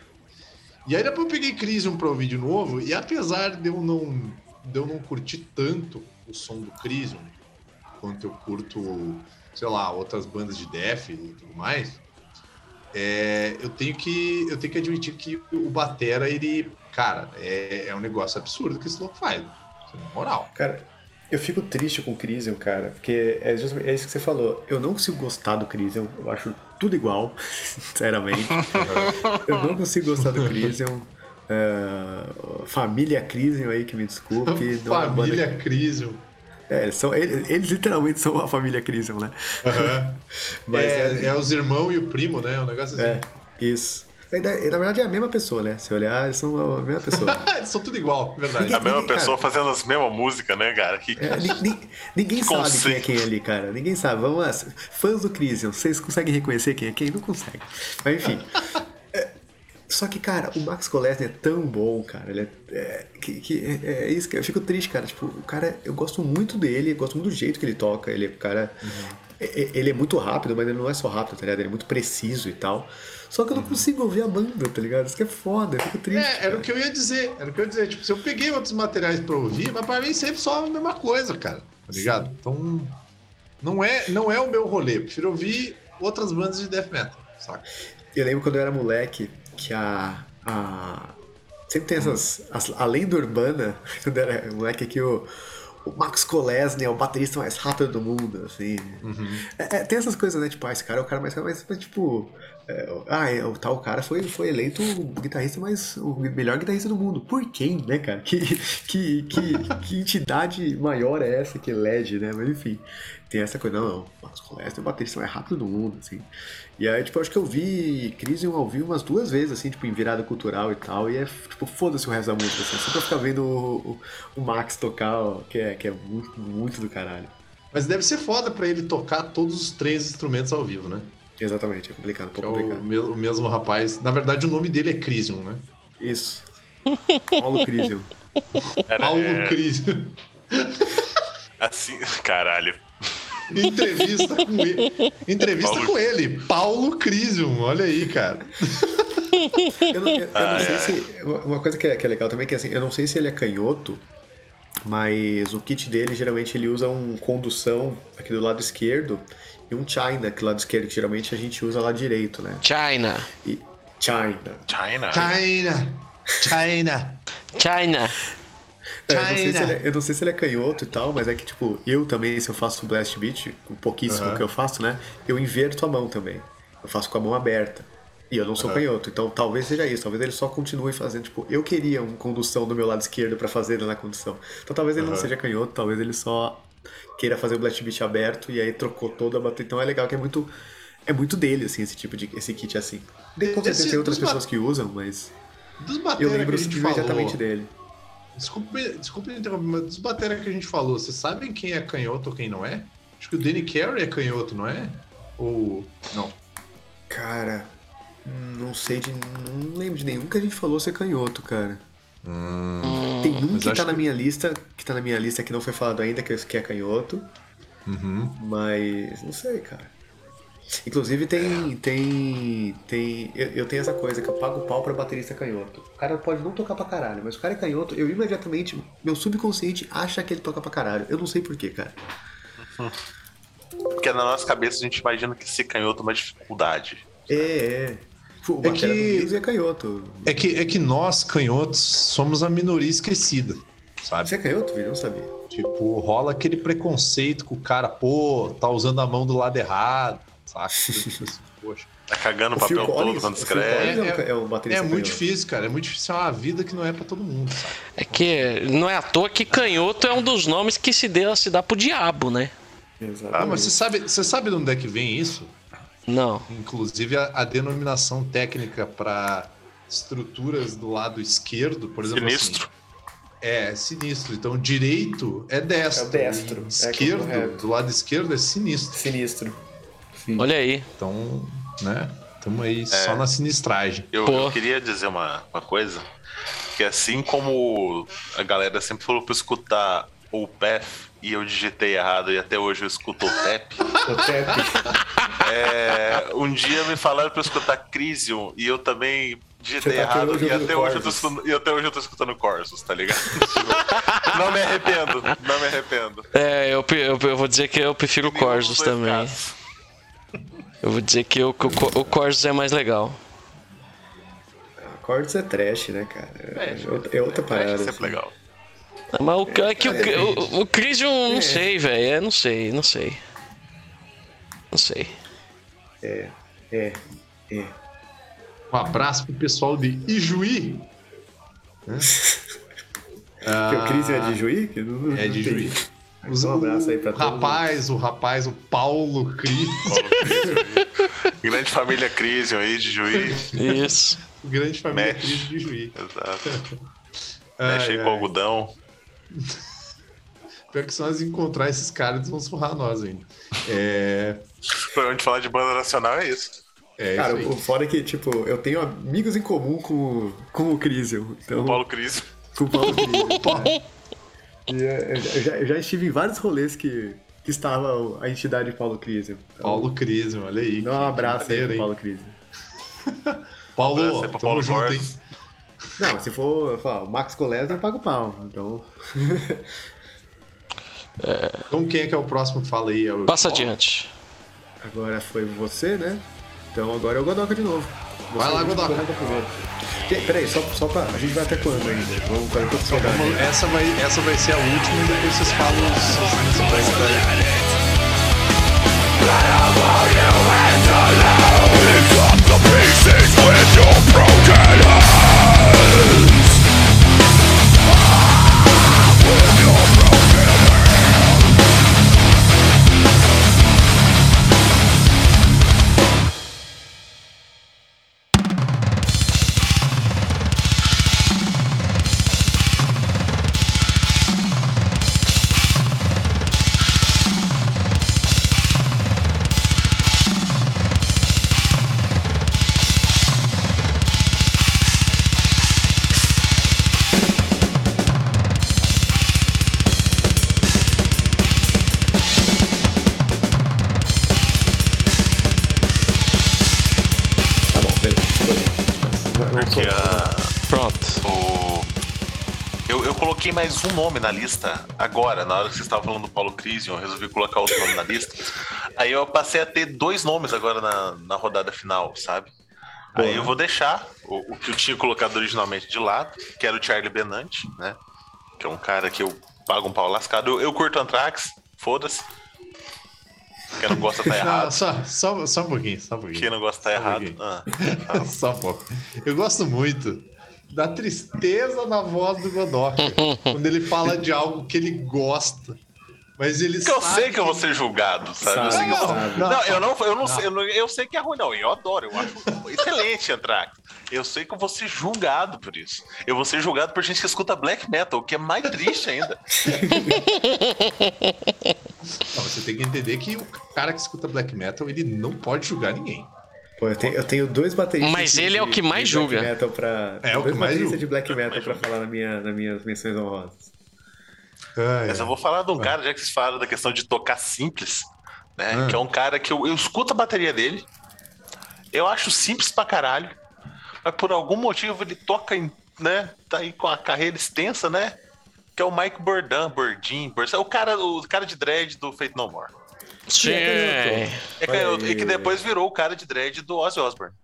E aí depois eu peguei Crisium pra ouvir de novo, e apesar de eu não, de eu não curtir tanto o som do Crisium, quanto eu curto, sei lá, outras bandas de death e tudo mais, é, eu tenho que eu tenho que admitir que o Batera, ele, cara, é, é um negócio absurdo que esse louco faz. Moral. Cara, eu fico triste com o Crisium, cara, porque é, é isso que você falou. Eu não consigo gostar do Crisium, eu acho tudo igual, [laughs] sinceramente. eu não consigo gostar do Crisium. Uh, família Crisium aí, que me desculpe. família é Crisium. É, eles, são, eles, eles, literalmente são a família Crisium, né? Uhum. [laughs] Mas é, é, é, os irmãos e o primo, né? Um negócio assim. É, isso. Na verdade é a mesma pessoa, né? Se olhar, eles são a mesma pessoa. [laughs] eles são tudo igual, verdade. Ninguém, a mesma ninguém, pessoa cara, fazendo as mesmas músicas, né, cara? Que, é, ninguém, ninguém sabe quem é quem ali, cara. Ninguém sabe. Vamos lá. Fãs do Crisium, vocês conseguem reconhecer quem é quem? Não conseguem. Mas enfim. [laughs] Só que, cara, o Max Kolesny é tão bom, cara. Ele é, é que, que é, é, isso que eu fico triste, cara. Tipo, o cara, eu gosto muito dele, gosto muito do jeito que ele toca. Ele é cara. Uhum. Ele é muito rápido, mas ele não é só rápido, tá ligado? Ele é muito preciso e tal. Só que eu não uhum. consigo ouvir a banda, tá ligado? Isso que é foda, eu fico triste. É, era cara. o que eu ia dizer. Era o que eu ia dizer. Tipo, se eu peguei outros materiais pra ouvir, mas pra mim sempre só a mesma coisa, cara. Tá ligado? Sim. Então. Não é, não é o meu rolê. Eu prefiro ouvir outras bandas de death metal, saca? Eu lembro quando eu era moleque, que a. a sempre tem essas. As, a lenda urbana, [laughs] quando era moleque aqui, o, o Max Kolesny é o baterista mais rápido do mundo, assim. Uhum. É, é, tem essas coisas, né? Tipo, ah, esse cara é o cara mais rápido, mas, tipo. É, ah, é, o tal cara foi, foi eleito o guitarrista mais. o melhor guitarrista do mundo. Por quem, né, cara? [laughs] Que, que, que, que entidade maior é essa que elege, né? Mas enfim, tem essa coisa, não, não, Marcos Colestre é o baterista mais rápido do mundo, assim. E aí, tipo, eu acho que eu vi Crisium ao vivo umas duas vezes, assim, tipo, em virada cultural e tal, e é, tipo, foda-se o resto da música, assim. Só pra ficar vendo o, o, o Max tocar, ó, que é, que é muito, muito do caralho. Mas deve ser foda pra ele tocar todos os três instrumentos ao vivo, né? Exatamente, é complicado, um pouco é complicado. O, o mesmo rapaz. Na verdade, o nome dele é Crisium, né? Isso. [laughs] Paulo Crisium. Paulo é... Crisium. [laughs] Assim, caralho. Entrevista com ele. Entrevista Paulo... com ele, Paulo Crisium. Olha aí, cara. Eu não, eu, eu não sei se. Uma coisa que é, que é legal também é que assim, eu não sei se ele é canhoto, mas o kit dele geralmente ele usa um condução aqui do lado esquerdo e um China, que lado esquerdo, que geralmente a gente usa lá direito, né? China. E China. China. China. China. China. É, eu, não sei se ele é, eu não sei se ele é canhoto e tal, mas é que, tipo, eu também, se eu faço blast beat, um pouquíssimo uhum. que eu faço, né? Eu inverto a mão também. Eu faço com a mão aberta. E eu não sou uhum. canhoto, então talvez seja isso. Talvez ele só continue fazendo, tipo, eu queria uma condução do meu lado esquerdo para fazer na condução. Então talvez ele uhum. não seja canhoto, talvez ele só queira fazer o blast beat aberto e aí trocou toda a bateria. Então é legal que é muito é muito dele assim esse tipo de esse kit assim. Com certeza tem outras pessoas que usam, mas eu lembro imediatamente dele. Desculpe, desculpe interromper, mas dos batera que a gente falou, vocês sabem quem é canhoto ou quem não é? Acho que o Danny Carey é canhoto, não é? Ou. Não. Cara, não sei de. Não lembro de nenhum que a gente falou ser canhoto, cara. Hum, Tem um que tá na minha lista, que tá na minha lista que não foi falado ainda, que é canhoto. Uhum. Mas não sei, cara. Inclusive tem. tem. tem. Eu, eu, tenho essa coisa que eu pago pau pra baterista canhoto. O cara pode não tocar pra caralho, mas o cara é canhoto, eu imediatamente. Meu subconsciente acha que ele toca pra caralho. Eu não sei porquê, cara. Porque na nossa cabeça a gente imagina que ser canhoto é uma dificuldade. É, é. O é que é canhoto. É que, é que nós, canhotos, somos a minoria esquecida. Sabe? Você é canhoto, filho? Eu não sabia. Tipo, rola aquele preconceito com o cara, pô, tá usando a mão do lado errado saca? [laughs] Poxa. Tá cagando o papel todo quando escreve. É, é, um é muito difícil, cara. É muito difícil. É uma vida que não é para todo mundo, sabe? É que não é à toa que canhoto é um dos nomes que se deu se dá pro diabo, né? Exatamente. Ah, mas você sabe, você sabe de onde é que vem isso? Não. Inclusive a, a denominação técnica para estruturas do lado esquerdo, por exemplo. Sinistro. Assim, é, sinistro. Então, direito é destro. É destro. Esquerdo, é do lado esquerdo, é sinistro. Sinistro. Sim. Olha aí. Então, né? Estamos aí é, só na sinistragem. Eu, eu, queria dizer uma, uma coisa. Que assim como a galera sempre falou para escutar o PEF e eu digitei errado e até hoje eu escuto o TEP. [laughs] o TEP. É, um dia me falaram para escutar Crisium e eu também digitei tá errado e até, hoje eu tô escutando, e até hoje eu tô escutando Corsos, tá ligado? [laughs] não me arrependo, não me arrependo. É, eu, eu, eu vou dizer que eu prefiro Corsos também. Casos. Eu vou dizer que o, o, o Corsos é mais legal. Corsos é trash, né, cara? É, é outra, é outra parada. É assim. legal. Mas o, é, que o, o, o Crisium, não é. sei, velho. É, não sei, não sei. Não sei. É, é, é. Um abraço pro pessoal de Ijuí. [laughs] ah, o Crisium é de Ijuí? É de Ijuí. Os, um abraço aí pra o rapaz, o rapaz, o Paulo Cris. Grande família Cris aí de Juiz. Isso. Grande família Cris de Juiz. Exato. [laughs] Mexe aí com algodão. [laughs] Pior que se nós encontrar esses caras, eles vão surrar nós ainda. É... [laughs] Pra onde falar de banda nacional é isso. É Cara, o fora é que, tipo, eu tenho amigos em comum com, com o Crisium. Então... O Paulo Crisium. Com o Paulo Crisium. E é, eu, já, eu já estive em vários rolês que, que estava a entidade Paulo Crisium. Então, Paulo Crisium, olha aí. Dá um abraço aí pro Paulo Crisium. [laughs] Paulo, um Paulo junto, hein? Não, se for, for Max Colesio, eu pago pau. Então. [laughs] é... Então quem é que é o próximo? Fala aí. É Passa adiante. Agora foi você, né? Então agora é o Godoka de novo. Vai lá, Godoka. Peraí, só, só pra. A gente vai até quando ainda? Vamos para então, vamos, essa, vai, essa vai ser a última e depois vocês falam os the pieces with your broken hands coloquei mais um nome na lista agora, na hora que vocês estavam falando do Paulo Crisium, eu resolvi colocar outro nome na lista. Aí eu passei a ter dois nomes agora na, na rodada final, sabe? Aí eu vou deixar o, o, que eu tinha colocado originalmente de lado, que era o Charlie Benante, né? Que é um cara que eu pago um pau lascado. Eu, eu curto Anthrax, foda-se. Quem não gosta tá errado. Só, só, só um pouquinho, só um pouquinho. Quem não gosta tá errado. Um ah, [laughs] tá. só um pouco. Eu gosto muito da tristeza na voz do Godoka. [laughs] quando ele fala de algo que ele gosta. Mas ele Porque eu sei que eu vou ser julgado, sabe? Sabe, não, sabe. não, não, eu não, eu não, Sei, eu, não, eu sei que é ruim, não. Eu adoro, eu acho excelente entrar. Eu sei que eu vou ser julgado por isso. Eu vou ser julgado por gente que escuta black metal, o que é mais triste ainda. [laughs] Não, você tem que entender que o cara que escuta black metal, ele não pode julgar ninguém. Pô, eu tenho, eu tenho dois bateristas. Mas ele de, é o que mais julga. Metal pra, é o que mais julga. de black metal pra falar na minha, nas minhas menções honrosas. Ah, Mas eu vou falar de um cara, já que vocês falaram da questão de tocar simples, né? Ah. Que é um cara que eu, eu escuto a bateria dele, eu acho simples pra caralho, mas por algum motivo ele toca em, né? Tá aí com a carreira extensa, né? Que é o Mike Bourdain, Bourdin, Bourdin, o cara, o cara de dread do Fate No More. Sim. É canhoto. E que depois virou o cara de dread do Ozzy Osbourne.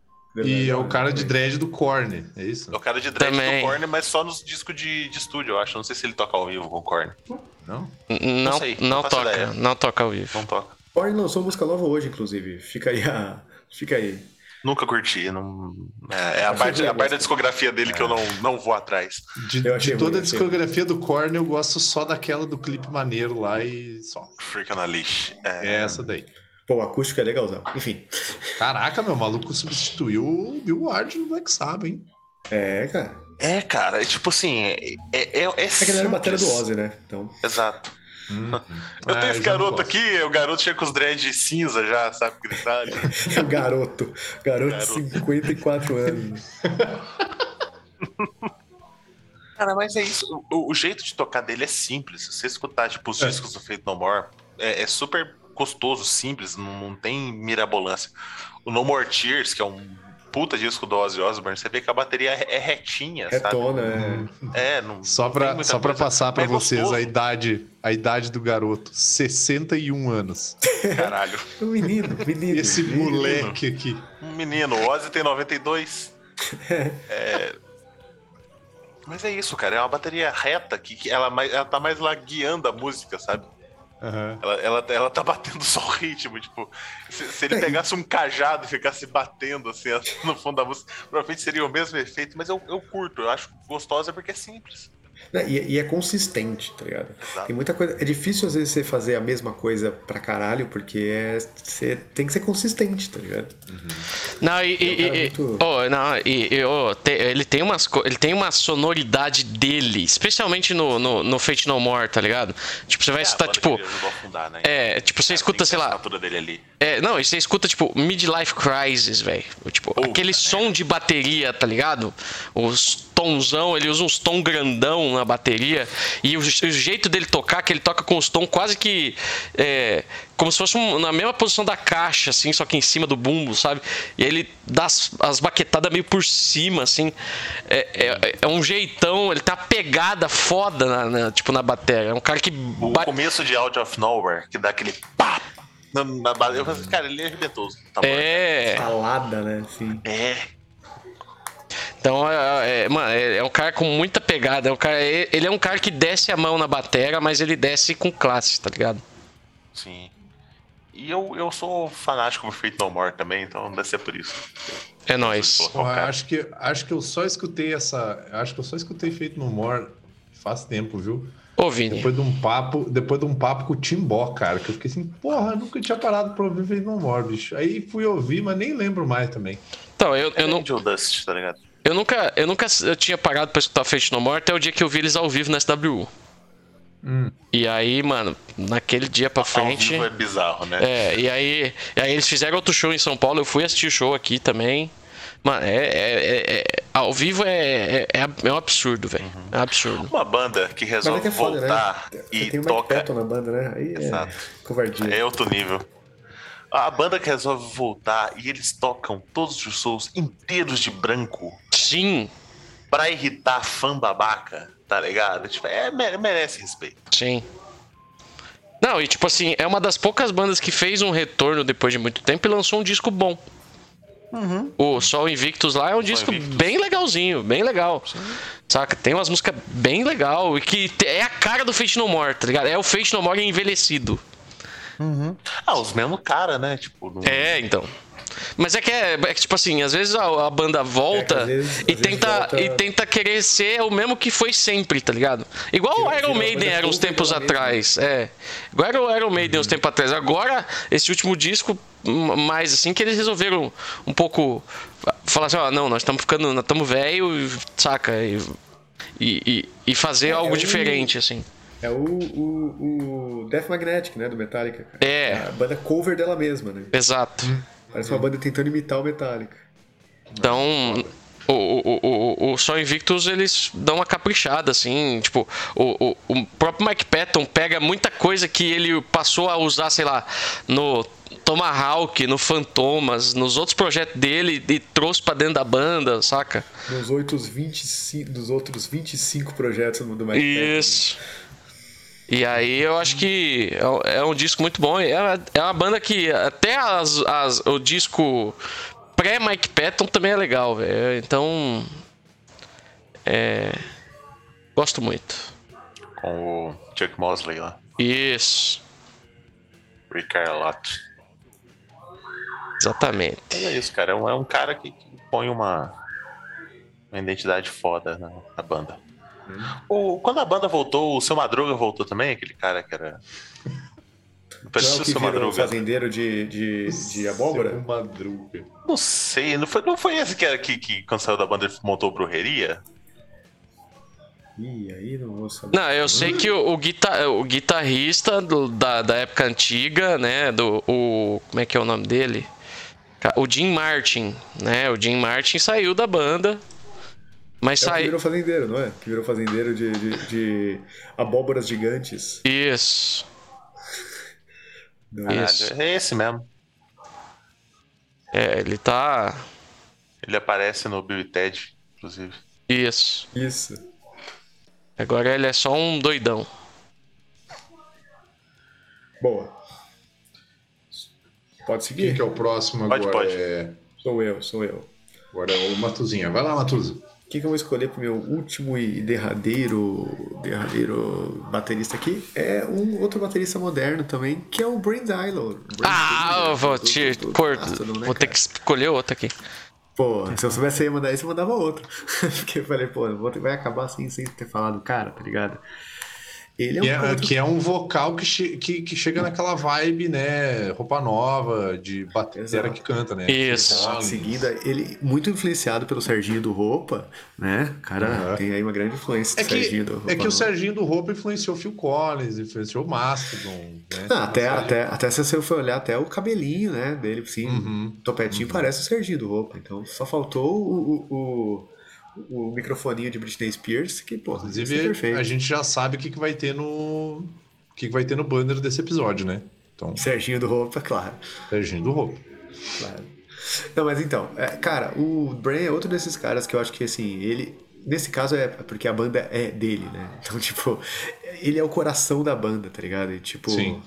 E é o cara de dread do Korn, é isso? É o cara de dread Também. do Korn, mas só nos discos de, de estúdio, eu acho. Não sei se ele toca ao vivo com o Korn. Não? Não, não, sei, não, não toca. Ideia. Não toca ao vivo. Não toca. Korn lançou música nova hoje, inclusive. Fica aí a... Fica aí. Nunca curti. Não... É, é a, parte, a parte da discografia dele é. que eu não, não vou atrás. De, de toda a discografia do Korn, eu gosto só daquela do clipe maneiro lá e só. Freak on a Leash. É... é essa daí. Pô, o acústico é legalzão. Enfim. Caraca, meu maluco substituiu o Bill Ward no Black Sabbath, hein? É, cara. É, cara. É tipo assim. É, é, é, é, é que ele era bateria do Ozzy, né? Então... Exato. Hum, [laughs] eu tenho ah, esse garoto aqui, o garoto chega com os dreads cinza já, sabe? Gritar. é [laughs] o garoto. Garoto, garoto. 54 anos. [laughs] Cara, mas é isso. O, o, jeito de tocar dele é simples. Se você escutar, tipo, os é. discos do Fate No More, é, é super gostoso, simples, não, não, tem mirabolância. O No More Tears, que é um puta disco do Ozzy Osbourne, você vê que a bateria é, é retinha, Retona, sabe? É, é não Só pra, só pra passar pra vocês a idade, a idade do garoto, 61 anos. Caralho. [laughs] Um menino, menino. Esse menino. moleque aqui. Um menino, o Ozzy tem 92. É... Mas é isso, cara. É uma bateria reta que, que ela, mais- ela tá mais lá guiando a música, sabe? Aham. Ela, ela, ela tá batendo só o ritmo, tipo, se, se ele pegasse um cajado e ficasse batendo assim [laughs] no fundo da música, provavelmente seria o mesmo efeito, mas eu, eu curto, eu acho gostosa porque é simples. Né, E, e é consistente, tá ligado? Exato. Tem muita coisa. É difícil às vezes você fazer a mesma coisa pra caralho, porque é, você tem que ser consistente, tá ligado? Não, e. É um e- muito- oh, não, e, oh, te- ele, tem umas, ele tem uma sonoridade dele, especialmente no, no, no Fate No More, tá ligado? Tipo, você vai É, escutar, tipo. que ele ajudou a fundar, né? É, tipo, você É, escuta, sei a lá. dele ali. É, não, e você escuta, tipo, Midlife Crisis, velho. Tipo, aquele som de bateria, tá ligado? Os tonzão, ele usa uns tom grandão na bateria. E o, o jeito dele tocar, que ele toca com os tons quase que. É, como se fosse um- na mesma posição da caixa, assim, só que em cima do bumbo, sabe? E ele dá as, as baquetadas meio por cima, assim. É, é, é um jeitão, ele tem uma pegada foda, na, na- tipo, na bateria. É um cara que. O começo de Out of Nowhere, que dá aquele pá na, na base. Eu falei, assim, cara, ele arrebentou os tambores. É. Salada, né? Assim. É. Então, é, é, mano, é, é um cara com muita pegada. É um cara, é- ele é um cara que desce a mão na bateria, mas ele desce com classe, tá ligado? Sim. E eu, eu sou fanático por Fate No More também, então deve ser por isso. É nóis. Acho que, acho que eu só escutei essa. Acho que eu só escutei Feito no More faz tempo, viu? Ô, Vini. Depois de um papo, depois de um papo com o Timbó, cara, que eu fiquei assim, porra, eu nunca tinha parado pra ouvir Feito no More, bicho. Aí fui ouvir, mas nem lembro mais também. Então, eu, eu, não, Angel Dust, tá ligado? eu nunca, eu nunca eu tinha parado pra escutar Fate No More até o dia que eu vi eles ao vivo na SWU. E aí, mano, naquele dia pra Ao frente. vivo é bizarro, né? É, e aí, e aí eles fizeram outro show em São Paulo, eu fui assistir o show aqui também. Mano, é, é- é- é- ao vivo é, é, é um absurdo, velho. É um absurdo. Uma banda que resolve que é foda, voltar né? e tem toca. Patton na banda, né? Aí Exato. é covardia. É outro nível. A banda que resolve voltar e eles tocam todos os shows inteiros de branco Sim, pra irritar fã babaca, tá ligado? Tipo, é, mere- merece respeito. sim. Não, e tipo assim, é uma das poucas bandas que fez um retorno depois de muito tempo e lançou um disco bom. O Sol Invictus lá é um disco bem legalzinho, bem legal. Saca? Tem umas músicas bem legal e que é a cara do Fate No More, tá ligado? É o Fate No More envelhecido. Ah, os mesmos cara, né? Tipo, não- É, então. Mas é que é, é que, tipo assim, às vezes a, a banda volta É vezes- e, tenta, volta- e tenta querer ser o mesmo que foi sempre, tá ligado? Igual o Iron Maiden banda era uns tempos atrás. É. Igual era o Iron Maiden uns tempos atrás. Agora, esse último disco, mais assim, que eles resolveram um pouco falar assim, ó, não, nós estamos ficando, nós estamos velho, saca? E, e, e- e fazer É, algo é um- diferente, assim. É o, o, o Death Magnetic, né? Do Metallica. cara. É. A banda cover dela mesma, né? Exato. Parece uma banda tentando imitar o Metallica. Então, o, o, o, o Só Invictus, eles dão uma caprichada, assim. Tipo, o, o, o próprio Mike Patton pega muita coisa que ele passou a usar, sei lá, no Tomahawk, no Fantomas, nos outros projetos dele e trouxe pra dentro da banda, saca? Nos outros 25, dos outros 25 projetos do Mike Patton. Isso. E aí eu acho que é um- é disco muito bom. É uma, é uma banda que até as, as- o disco pré-Mike Patton também é legal, velho. Então. É. Gosto muito. Com o Chuck Mosley lá. Isso. Rick Carlotti. Exatamente. Mas é isso, cara. É um, é um cara que, que põe uma, uma identidade foda na, na banda. O, quando a banda voltou, o seu Madruga voltou também, aquele cara que era. Não é Parecia o seu fazendeiro de, de, de abóbora? Seu Madruga. Não sei, não foi, não foi esse que era que, que quando saiu da banda ele montou brujeria? Ih, aí não vou saber. Não, eu sei que o, o, guita- o guitarrista do- da, da época antiga, né? Do, o, como é que é o nome dele? O Jim Martin, né? O Jim Martin saiu da banda. Mas É o que virou fazendeiro, não é? Que virou fazendeiro de, de, de abóboras gigantes. Isso. Não, Caralho, Isso. é esse mesmo. É, ele tá. Ele aparece no Bill e Ted, inclusive. Isso. Isso. Agora ele é só um doidão. Boa. Pode seguir? Quem que é o próximo Pode, agora? pode. É... Sou eu, sou eu. Agora é o Matuzinha. Vai lá, Matuza. Quem que eu vou escolher pro meu último e derradeiro, derradeiro baterista aqui é um outro baterista moderno também, que é o Brand Dylo. Ah, eu vou te né, Vou ter que escolher outro aqui. Pô, se eu soubesse ia mandar esse, eu mandava outro. [laughs] Porque eu falei, pô, vai acabar assim sem ter falado, cara, tá ligado? Ele é um Que é, outro- que é um vocal que, che- que, que chega naquela vibe, né? Roupa nova, de batera que canta, né? Isso. Em seguida, ele muito influenciado pelo Serginho do Roupa, né? O Cara, Aham. tem aí uma grande influência É do que, Serginho do Roupa. é que o Nova. Serginho do Roupa influenciou o Phil Collins, influenciou o Mastodon, né? Ah, até, até, até se você for olhar até o cabelinho, né, dele, sim, Uhum. topetinho parece o Serginho do Roupa, então só faltou o, o, o, o microfoninho de Britney Spears, que, pô, é Inclusive, a gente já sabe o que, que vai ter no. O que, que vai ter no banner desse episódio, né? Então, Serginho do Roupa, claro, Serginho do Roupa. claro. Não, mas então, é, cara, o Bran é outro desses caras que eu acho que, assim, ele... Nesse caso é porque a banda é dele, né? [laughs] Então, tipo, ele é o coração da banda, tá ligado? E, tipo, Sim.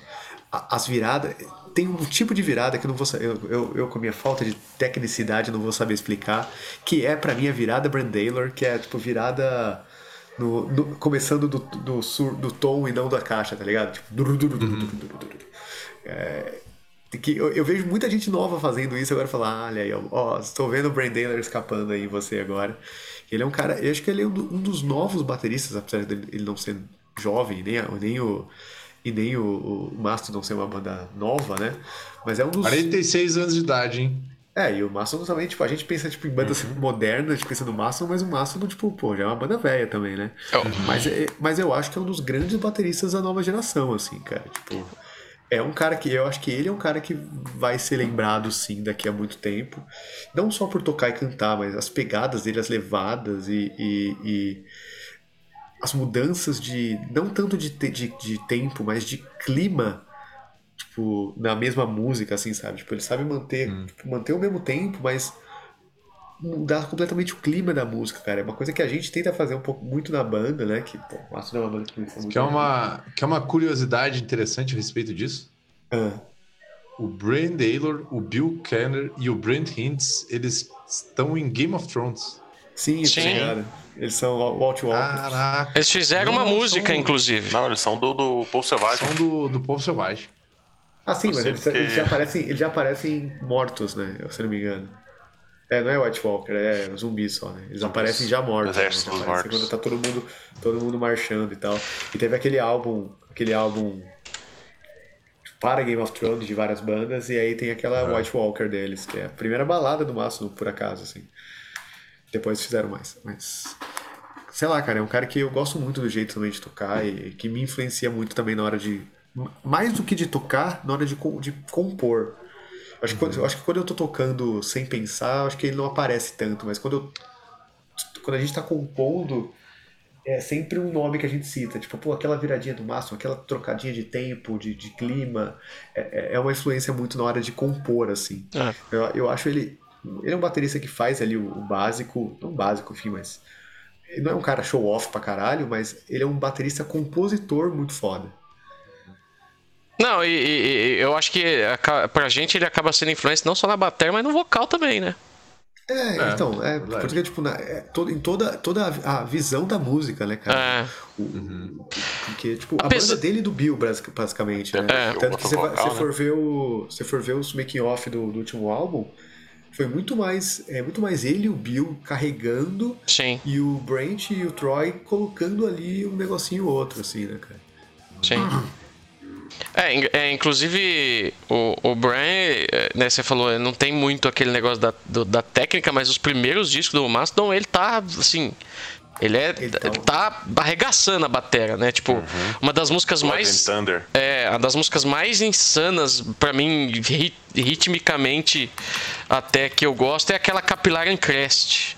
a- as viradas. Tem um tipo de virada que eu não vou. Eu, eu, eu, com a minha falta de tecnicidade, não vou saber explicar. Que é, pra mim, a virada Brandaylor, que é, tipo, virada. No, no- começando do, do, sur, do tom e não da caixa, tá ligado? Tipo. É, que eu, eu vejo muita gente nova fazendo isso agora falar, ah, olha aí, ó, estou vendo o Brandaylor escapando aí você agora. Ele é um cara, eu acho que ele é um, do- dos novos bateristas, apesar de ele não ser jovem, nem, nem o e nem o, o Mastodon ser uma banda nova, né? Mas é um dos 46 anos de idade, hein? é, e o Mastodon também, tipo, a gente pensa tipo, em bandas modernas, a gente pensa no Mastodon, mas o Mastodon, tipo, pô, já é uma banda velha também, né? Mas, é- mas eu acho que é um dos grandes bateristas da nova geração, assim, cara. Tipo, é um cara que eu acho que ele é um cara que vai ser lembrado, sim, daqui a muito tempo. Não só por tocar e cantar, mas as pegadas dele, as levadas e. e- e as mudanças de. não tanto de, te- de, de tempo, mas de clima tipo, na mesma música, assim, sabe? Tipo, ele sabe manter, tipo, manter o mesmo tempo, mas mudar completamente o clima da música, cara. É uma coisa que a gente tenta fazer um pouco muito na banda, né? Que, pô, o Mastodon é uma banda que. Que é uma, que é uma curiosidade interessante a respeito disso. Ah, O Brian Taylor, o Bill Kenner e o Brent Hintz, eles estão em Game of Thrones. sim, Sim. tá ligado? Eles são Walt Walker. Caraca. Eles fizeram uma música, são- inclusive. Não, eles são do, do Povo Selvagem. São do, do povo selvagem. Ah, sim, mas eles, que- eles já aparecem, eles já aparecem mortos, né? Se não me engano. É, não é White Walker, é zumbis só, né? Eles aparecem já mortos. né? Exército Eles dos mortos. Quando tá todo mundo, todo mundo marchando e tal. E teve aquele álbum, aquele álbum para Game of Thrones de várias bandas, e aí tem aquela White Walker deles, que é a primeira balada do Mastodon, por acaso, assim. Depois fizeram mais, mas... Sei lá, cara, é um cara que eu gosto muito do jeito também de tocar e que me influencia muito também na hora de... Mais do que de tocar, na hora de, de compor. Acho, que quando, eu acho que quando eu tô tocando sem pensar, acho que ele não aparece tanto, mas quando eu quando a gente tá compondo, é sempre um nome que a gente cita. Tipo, pô, aquela viradinha do máximo, aquela trocadinha de tempo, de, de clima. É, é- é uma influência muito na hora de compor, assim. É. Eu, eu acho ele. Ele é um baterista que faz ali o, o básico. Não básico, enfim, mas. Ele não é um cara show off pra caralho, mas ele é um baterista compositor muito foda. Não, e, e- eu acho que pra gente ele acaba sendo influência não só na bateria, mas no vocal também, né? É, É, então, é, verdade. porque, tipo, na- é, todo- em toda, toda a, a visão da música, né, cara? É. O- Porque, tipo, a Apesar- banda dele e do Bill, basic- basicamente, né? É. Tanto que você, você for ver o. Você for ver os making off do, do último álbum, foi muito mais. É muito mais ele e o Bill carregando Sim, e o Brent e o Troy colocando ali um negocinho ou outro, assim, né, cara? sim. É, é, inclusive o, o Brian, é, né, você falou, não tem muito aquele negócio da, do- da técnica, mas os primeiros discos do Mastodon, ele tá, assim, ele é, Ele tá- tá arregaçando a bateria, né, tipo, uma das músicas Blood mais... Thunder. É, uma das músicas mais insanas pra mim, ri- ritmicamente até que eu gosto, é aquela Capilar and Crest.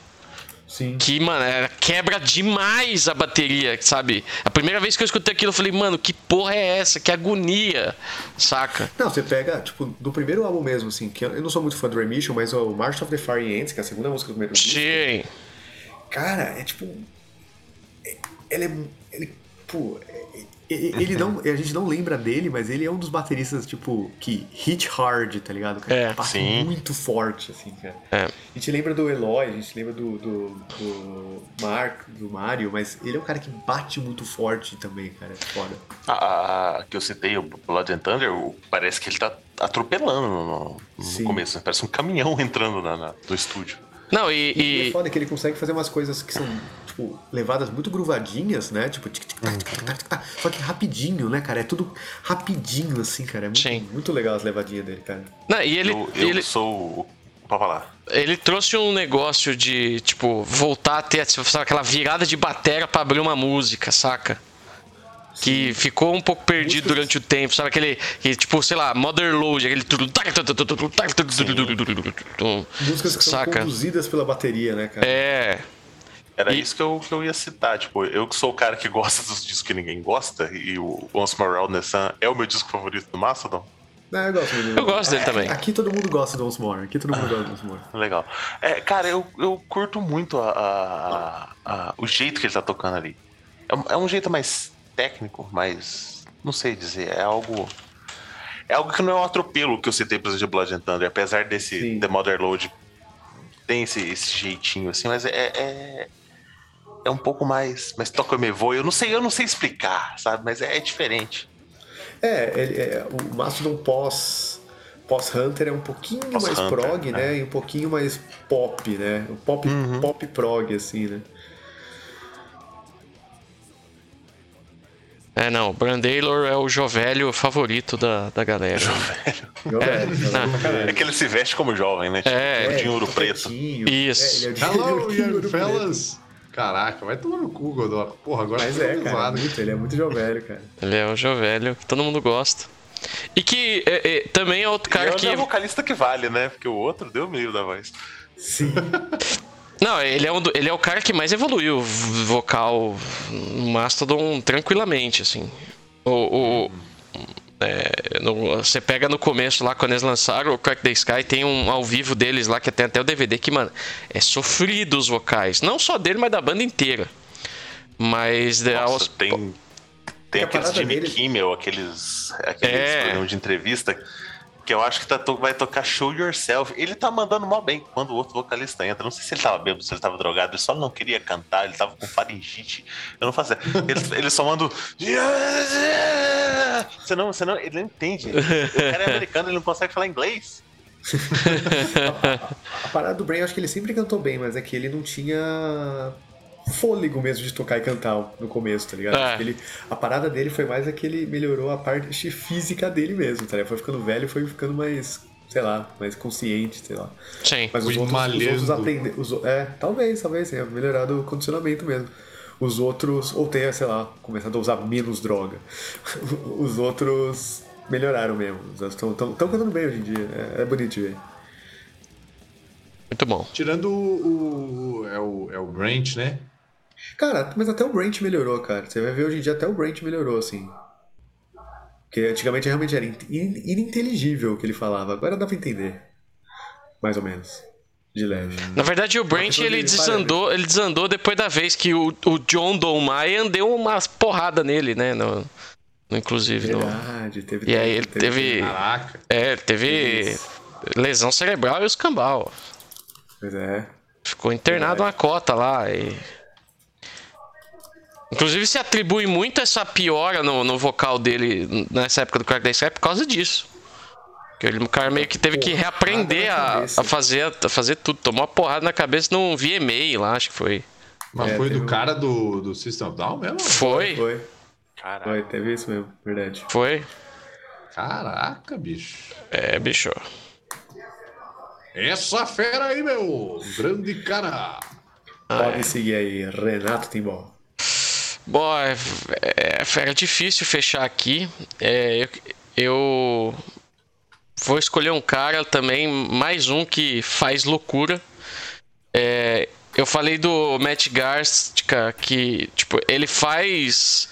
Sim. Que, mano, é, quebra demais a bateria, sabe? A primeira vez que eu escutei aquilo, eu falei, mano, que porra é essa? Que agonia, saca? Não, você pega, tipo, do primeiro álbum mesmo, assim, que eu não sou muito fã do Remission, mas o March of the Fire Ants, que é a segunda música do primeiro disco, Sim. Cara, é tipo. é- Ele é. Ele, pô, é- Ele não, a gente não lembra dele, mas ele é um dos bateristas, tipo, que hit hard, tá ligado? Cara, É, bate sim. muito forte, assim, cara. É. A gente lembra do Eloy, a gente lembra do, do, do Mark, do Mario, mas ele é um cara que bate muito forte também, cara. É foda. A, a- a que eu citei, o Blood and Thunder, parece que ele tá atropelando no, no começo. né? Parece um caminhão [laughs] entrando na, na- no estúdio. Não, E, é e, foda que ele consegue fazer umas coisas que são, tipo, levadas muito gruvadinhas, né? Tipo, tic, tic, tac, tic, tac, tic, tac. só que rapidinho, né, cara? É tudo rapidinho, assim, cara. É muito, Sim. muito legal as levadinhas dele, cara. não, e ele, eu eu ele, sou o. Pode falar. ele trouxe um negócio de, tipo, voltar a ter sabe, aquela virada de batera pra abrir uma música, saca? Que ficou um pouco perdido Músicas- durante o tempo, sabe? Aquele, que, tipo, sei lá, Mother Load, aquele. Músicas que são Saca? conduzidas pela bateria, né, cara? É. Era E- isso que eu, que eu ia citar. Tipo, eu que sou o cara que gosta dos discos que ninguém gosta, e o Once More Round the Sun é o meu disco favorito do Mastodon. Não, eu gosto dele. Eu gosto dele também. Aqui todo mundo gosta do Once More. Aqui todo mundo gosta do Once More. Legal. É, cara, eu, eu curto muito a, a- a- o jeito que ele tá tocando ali. É, um- é um jeito mais técnico, mais. Não sei dizer. É algo. É algo que não é um atropelo que eu citei, exemplo, de Blood and Thunder. Apesar desse Sim. The Mother Load tem esse, esse jeitinho assim, mas é. é... é um pouco mais, mais toca me voa. Eu não sei, eu não sei explicar, sabe? Mas é, é diferente. É, ele- é, o Mastodon pós pós Hunter é um pouquinho mais Pós-Hunter, prog, né? é. E um pouquinho mais pop, né? Um Pop, Uhum. pop prog, assim, né? É, não, o Brandaylor é o Jovelho favorito da, da galera. Meu velho, meu não. velho pra caralho. É que ele se veste como jovem, né? Tipo, É, ouro preto. Isso. É, ele é o Hello, ele é o young ouro preto. fellas! Caraca, vai tomar no cu, Godot. Porra, agora Mas ficou é, cara, muito, ele é muito jovelho, cara. Ele é o Jovelho, que todo mundo gosta. E que é, é, também é outro Cara, cara é que. o vocalista que vale, né? Porque o outro deu meio da voz. Sim. [laughs] Não, ele é, um ele é o cara que mais evoluiu o vocal no Mastodon tranquilamente, assim. O, o- é, no- você pega no começo lá, quando eles lançaram o Crack the Sky, tem um ao vivo deles lá, que tem até o DVD, que, mano, é sofrido os vocais. Não só dele, mas da banda inteira. Mas é, Nossa, aos- tem, tem aqueles Jimmy dele- Kimmel, aqueles, aqueles É. programas de entrevista, que eu acho que tá, vai tocar Show Yourself. Ele tá mandando mal bem quando o outro vocalista entra. Não sei se ele tava bêbado, se ele tava drogado, ele só não queria cantar, ele tava com faringite. Eu não fazia. Ele, ele só manda. [laughs] Você não, você não, ele não entende. O cara é americano, ele não consegue falar inglês. [laughs] A parada do Brain, eu acho que ele sempre cantou bem, mas é que ele não tinha fôlego mesmo de tocar e cantar no começo, tá ligado? É. Acho que ele, a parada dele foi mais é que ele melhorou a parte física dele mesmo, tá ligado? Foi ficando velho, foi ficando mais, sei lá, mais consciente, sei lá. Sim. Mas os outros, os outros malhando. os É, talvez, talvez tenha melhorado o condicionamento mesmo. Os outros, ou tenha, sei lá, começado a usar menos droga. [laughs] Os outros melhoraram mesmo. Estão cantando bem hoje em dia. É, é bonito de ver. Muito bom. Tirando o, o- é o. É o né? Cara, mas até o Brent melhorou, cara. Você vai ver hoje em dia até o Brent melhorou, assim. Porque antigamente realmente era in- in- ininteligível o que ele falava. Agora dá pra entender. Mais ou menos. De leve. Na verdade, o Brent ele de- desandou, ele desandou depois da vez que o, o John Dolmayan deu umas porrada nele, né? No, no- inclusive. No, Verdade, teve. e aí ele teve. Caraca. É, teve lesão cerebral e os cambal. Pois é. Ficou internado uma cota lá. E... Inclusive se atribui muito essa piora no, no vocal dele nessa época do Crack the Sky por causa disso. Que ele, o cara meio que teve que reaprender a, a fazer, a fazer tudo. Tomou uma porrada na cabeça num VMA lá, acho que foi. Mas É, foi do um- cara do, do System of Down mesmo? Foi, Foi. Caralho. Foi, teve isso mesmo. Verdade. foi. Caraca, bicho. É, bicho. Essa fera aí, meu! Grande cara! Pode seguir aí, Renato Timbó. Bom, é, é, era difícil fechar aqui. É, eu, eu vou escolher um cara também, mais um que faz loucura. É, eu falei do Matt Garstka, que tipo, ele faz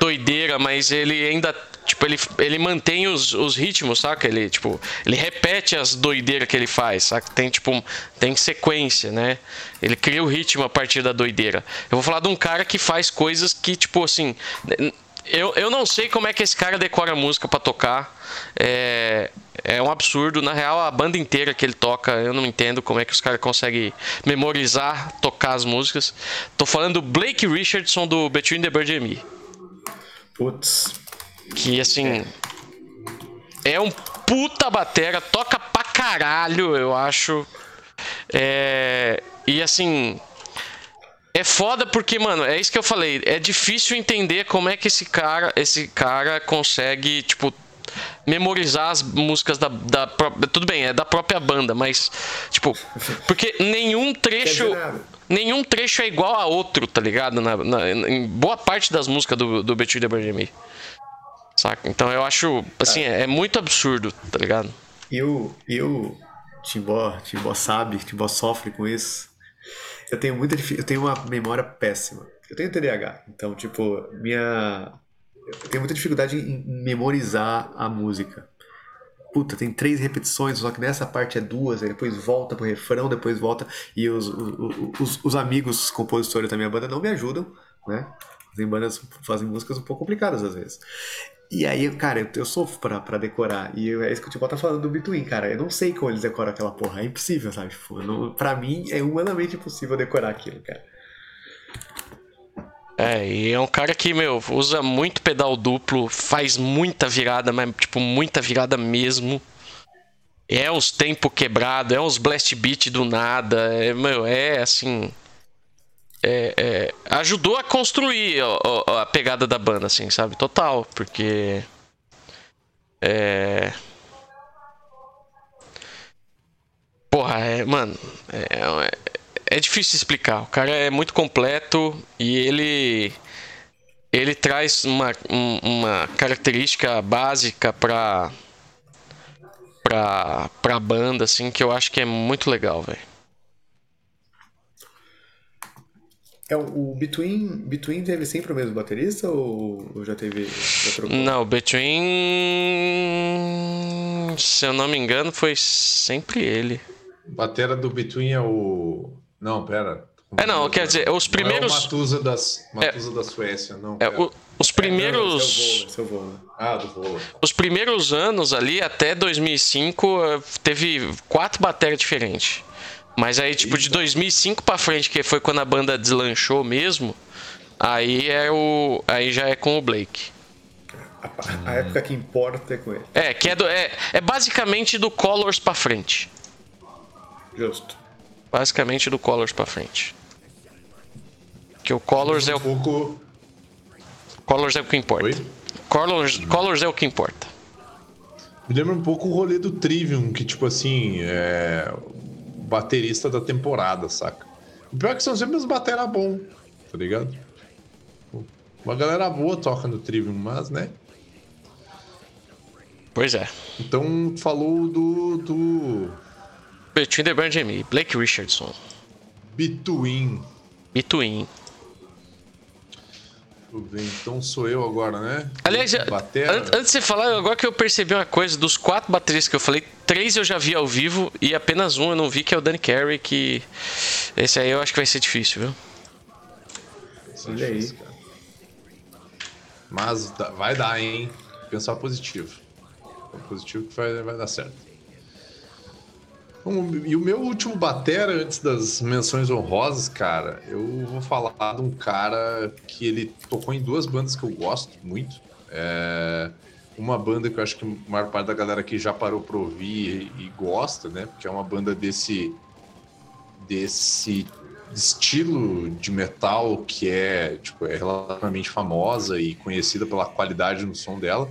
doideira, mas ele ainda tipo, ele, ele mantém os, os ritmos, saca? Ele, tipo, ele repete as doideiras que ele faz, saca? Tem, tipo, tem sequência, né? Ele cria o ritmo a partir da doideira. Eu vou falar de um cara que faz coisas que, tipo, assim... eu, eu não sei como é que esse cara decora música para tocar. É, é um absurdo. Na real, a banda inteira que ele toca, eu não entendo como é que os caras conseguem memorizar, tocar as músicas. Tô falando do Blake Richardson do Between the Bird and Me. Putz. Que assim. É um puta batera, toca pra caralho, eu acho. É, e assim. É foda porque, mano, é isso que eu falei. É difícil entender como é que esse cara, esse cara consegue, tipo, memorizar as músicas da, da própria. Tudo bem, é da própria banda, mas, tipo, porque nenhum trecho. Nenhum trecho é igual a outro, tá ligado? Na, na em boa parte das músicas do, do Bird and Me. Saca? Então eu acho, assim, é, é muito absurdo, tá ligado? E o, e o Timbó, Timbó sabe, Timbó sofre com isso. Eu tenho muita eu tenho uma memória péssima. Eu tenho TDAH, então, tipo, minha. Eu tenho muita dificuldade em memorizar a música. Puta, tem três repetições, só que nessa parte é duas, aí depois volta pro refrão, depois volta. E os, os, os, os amigos os compositores da minha banda não me ajudam, né? Tem bandas fazem músicas um pouco complicadas às vezes. E aí, cara, eu, eu sofro pra, pra decorar. E eu, é isso que o Tibó tá falando do Between, cara. Eu não sei como eles decoram aquela porra. É impossível, sabe? Tipo, não, pra mim é humanamente impossível decorar aquilo, cara. É, e é um cara que, meu, usa muito pedal duplo, faz muita virada, mas, tipo, muita virada mesmo. É uns tempo quebrado, é uns blast beat do nada. É, meu, é assim é, é, ajudou a construir a, a, pegada da banda, assim, sabe? Total, porque. É. Porra, é, mano. É, é, é difícil explicar. O cara é muito completo e ele. Ele traz uma, uma característica básica pra. Pra, pra banda, assim, que eu acho que é muito legal, velho. É, o Between, Between teve sempre o mesmo baterista ou, já teve. Já Não, Between. Se eu não me engano, foi sempre ele. Batera do Between é o. Não, pera. É, não, quer dizer, os primeiros. Não é o Matusa, das, Matusa é... da Suécia, não. É, o, os primeiros. É, não, voo, Ah, do voo. Os primeiros anos ali, até 2005, eh, teve quatro baterias diferentes. Mas aí, tipo, de 2005 pra frente, que foi quando a banda deslanchou mesmo, aí é o. Aí já é com o Blake. A, a época que importa é com ele. É, que é, do, é, é basicamente do Colors pra frente. Justo. Basicamente do Colors pra frente. Que o Colors um é o. Pouco... Colors é o que importa. Colors, Colors é o que importa. Me lembra um pouco o rolê do Trivium, que tipo assim, é baterista da temporada, saca? O pior é que são sempre os batera bom, tá ligado? Uma galera boa toca no Trivium, mas, né? Pois é. Então, falou do... do... Between the Band Me, Blake Richardson. Between. Between. Tudo bem, então sou eu agora, né? Aliás, an antes de você falar, agora que eu percebi uma coisa, dos quatro bateristas que eu falei, três eu já vi ao vivo e apenas um eu não vi, que é o Danny Carey, que esse aí eu acho que vai ser difícil, viu? Olha aí. Mas vai dar, hein? Pensar positivo. Positivo que vai, vai dar certo. E o meu último batera, antes das menções honrosas, cara, eu vou falar de um cara que ele tocou em duas bandas que eu gosto muito. É uma banda que eu acho que a maior parte da galera aqui já parou pra ouvir e, e gosta, né? Porque é uma banda desse, desse estilo de metal que é, tipo, é relativamente famosa e conhecida pela qualidade no som dela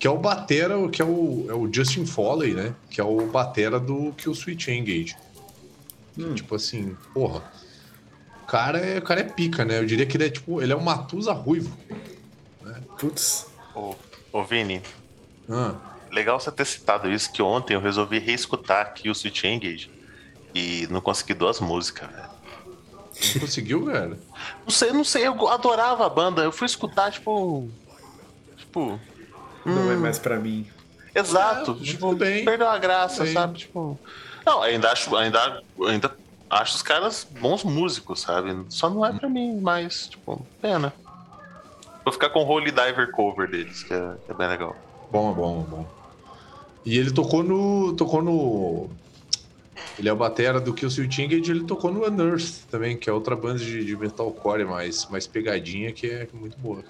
que é o batera, que é o, é o Justin Foley, né? Que é o batera do que o Switch Engage. Hum. Tipo assim, porra. O cara, é, o cara é pica, né? Eu diria que ele é tipo, ele é um Matusa ruivo. Né? Putz. Ô, ô Vini. Ah. Legal você ter citado isso, que ontem eu resolvi reescutar aqui o Switch Engage e não consegui duas músicas, velho. Não conseguiu, velho? Não sei, não sei, eu adorava a banda. Eu fui escutar, tipo. Tipo, não é hum. é mais pra mim. Exato. É, tipo, bem. perdeu a graça, bem. sabe? Tipo. Não, ainda acho, ainda, ainda acho os caras bons músicos, sabe? Só não é pra mim, mas, tipo, pena. Vou ficar com o Holy Diver cover deles, que é, que é bem legal. Bom, bom, bom. E ele tocou no. tocou no. Ele é o batera do Kill Tinged, ele tocou no Unearth também, que é outra banda de, de metalcore mais, mais pegadinha, que é muito boa.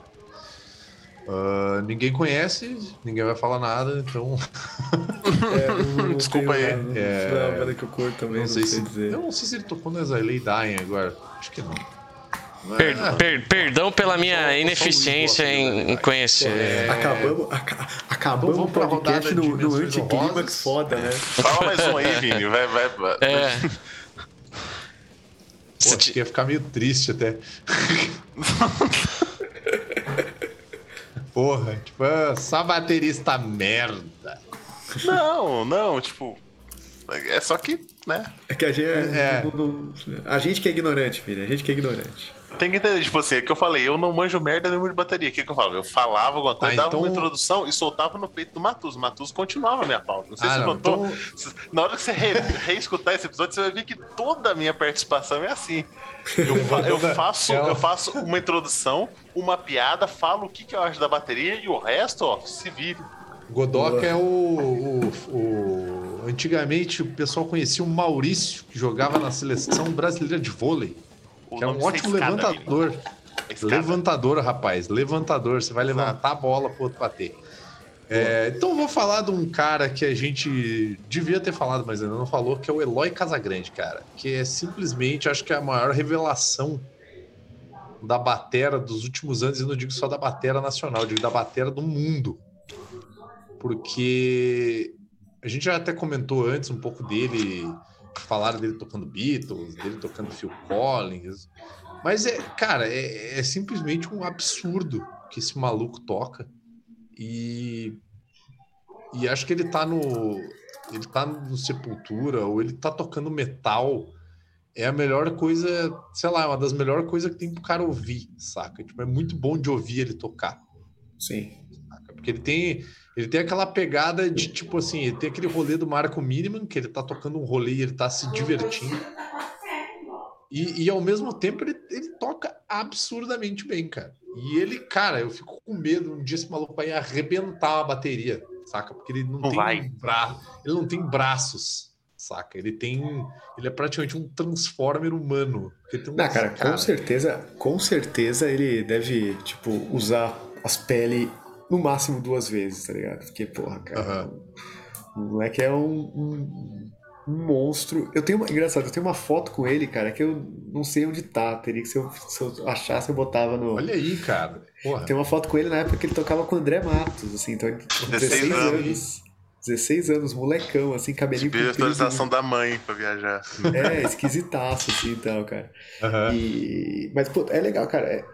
Uh, ninguém conhece, ninguém vai falar nada, então. [laughs] É, não, não Desculpa aí. Nada, É. é uma banda que eu curto também, não não, sei, sei, se. dizer. Eu não sei se ele tocou no Exilei Dying agora. Acho que não. Per- Ah, per- perdão pela minha ineficiência em, em verdade. conhecer. É. Acabamos, aca- acabamos Então o vamos pra podcast no, no anticlímax foda, né? Fala mais um aí, Vini. Vai, vai, vai. É. Pô, acho que ia ficar meio triste até. [laughs] Porra, tipo, ah, só baterista merda. Não, não, tipo. É só que, né? É que a gente é, É. a gente que é ignorante, filho. A gente que é ignorante. Tem que entender, tipo assim, é que eu falei, eu não manjo merda nenhuma de bateria. O que, que eu falo? Eu falava alguma coisa, Ah, dava então- uma introdução e soltava no peito do Matus. O Matus continuava a minha pauta. Não sei Ah, se você não, notou. então- Na hora que você re- reescutar esse episódio, você vai ver que toda a minha participação é assim. Eu, fa- eu faço, eu faço uma introdução, uma piada, falo o que, que eu acho da bateria e o resto, ó, se vire. Godoka é o, o- o- Antigamente o pessoal conhecia o Maurício, que jogava na seleção brasileira de vôlei. É um disso ótimo escada, levantador. É. Levantador, rapaz. Levantador. Você vai levantar a bola pro outro bater. É, então eu vou falar de um cara que a gente devia ter falado, mas ainda não falou, que é o Eloy Casagrande, cara. Que é simplesmente, acho que é a maior revelação da batera dos últimos anos, e não digo só da batera nacional, digo da batera do mundo. Porque a gente já até comentou antes um pouco dele, falaram dele tocando Beatles, dele tocando Phil Collins. Mas é, cara, é, é simplesmente um absurdo que esse maluco toca. E, e acho que ele tá no. Ele tá no Sepultura, ou ele tá tocando metal. É a melhor coisa, sei lá, é uma das melhores coisas que tem pro cara ouvir, saca? Tipo, é muito bom de ouvir ele tocar. Sim. Porque ele tem, ele tem aquela pegada de tipo assim, ele tem aquele rolê do Marco Miniman, que ele tá tocando um rolê e ele tá se divertindo. E, e ao mesmo tempo ele, ele toca absurdamente bem, cara. E ele, cara, eu fico com medo um dia esse maluco vai arrebentar a bateria, saca? Porque ele não, Não tem vai. bra... ele não tem braços, saca? Ele tem, ele é praticamente um transformer humano. Um- Não, cara, com certeza, com certeza ele deve, tipo, usar as peles no máximo duas vezes, tá ligado? Porque, porra, cara, Aham. o moleque é um, um, um monstro. Eu tenho uma, engraçado, eu tenho uma foto com ele, cara, que eu não sei onde tá. Teria que, se eu, se eu achasse, eu botava no. Olha aí, cara. Porra. Tem uma foto com ele na época que ele tocava com o André Matos, assim, então ele tinha 16 16 anos. anos. 16 anos, molecão, assim, cabelinho comprido. atualização da mãe pra viajar. É, esquisitaço, assim, então, cara. Aham. E... Mas, pô, é legal, cara. É-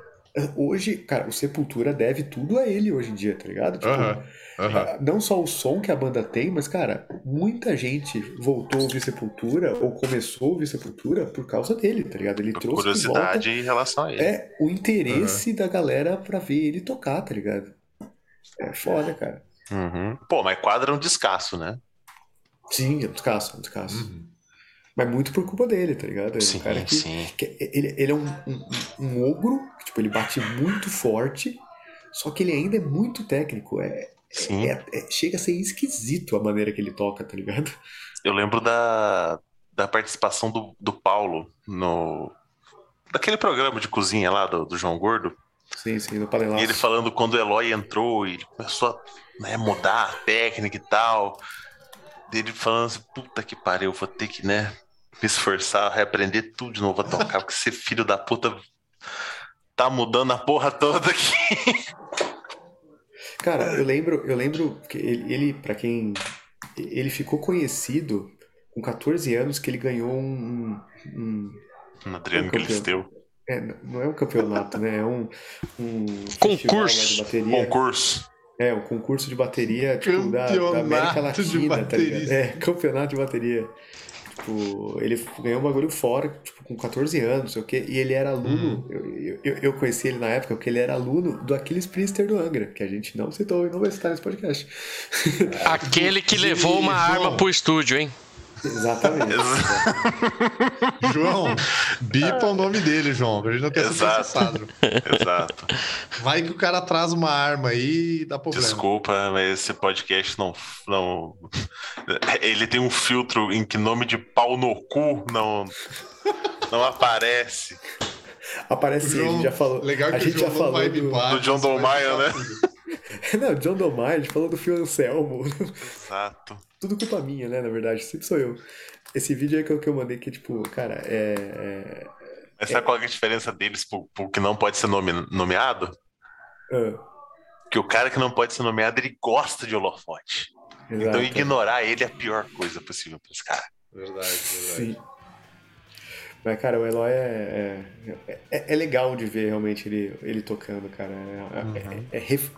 Hoje, cara, o Sepultura deve tudo a ele hoje em dia, tá ligado? Tipo, Aham. Aham. ah, Não só o som que a banda tem, mas, cara, muita gente voltou a ouvir Sepultura ou começou a ouvir Sepultura por causa dele, tá ligado? Ele trouxe de Curiosidade em relação a ele. é, o interesse da galera pra ver ele tocar, tá ligado? É foda, cara. Uhum. Pô, mas quadra é um descasso, né? Sim, é um descasso, é um descasso. Mas muito por culpa dele, tá ligado? Ele é um Sim, cara que, sim. que ele, ele é um, um, um ogro, que, tipo, ele bate muito forte, só que ele ainda é muito técnico. É, Sim. é- é- chega a ser esquisito a maneira que ele toca, tá ligado? Eu lembro da, da participação do, do Paulo no. Daquele programa de cozinha lá do, do João Gordo. Sim, sim, no panelaço. E ele falando quando o Eloy entrou e ele começou a né, mudar a técnica e tal. Dele falando assim, puta que pariu, vou ter que, né, me esforçar, reaprender tudo de novo a tocar, porque esse filho da puta tá mudando a porra toda aqui. Cara, eu lembro, eu lembro que ele, ele para quem ele ficou conhecido com 14 anos que ele ganhou um, um- um- Adriano Um. Galisteu. é, não é um campeonato, né? É um, um Concurso. de bateria. Concurso. É, o concurso de bateria tipo, da, da América Latina, tá ligado? É, campeonato de bateria. Tipo, ele ganhou um bagulho fora, tipo, com 14 anos, não sei o quê, e ele era aluno, eu, eu, eu conheci ele na época, porque ele era aluno do Aquiles Priester do Angra, que a gente não citou e não vai citar nesse podcast. Aquele que levou uma arma pro estúdio, hein? Exatamente. João, bipa o nome dele, João, a gente não quer ser Exato. Exato. Vai que o cara traz uma arma aí e dá problema. Desculpa, mas esse podcast não, não. Ele tem um filtro em que nome de pau no cu não, não aparece. Aparece sim, a João- gente já falou. Legal que a gente o já falou vai do... bipar. do John bipar né? tudo. [laughs] Não, John Domar, a gente falou do Phil Anselmo. Exato. Tudo culpa minha, né? Na verdade, sempre sou eu. Esse vídeo aí que eu, que eu mandei, que, tipo, cara, é. Mas sabe qual é a diferença deles pro, pro que não pode ser nome- nomeado? é... Que o cara que não pode ser nomeado, ele gosta de holofote. Então exato. ignorar ele é a pior coisa possível pra esse cara. Verdade, verdade. Sim. Mas, cara, o Eloy é, é, é, é legal de ver realmente ele, ele tocando, cara. É, é- é ref-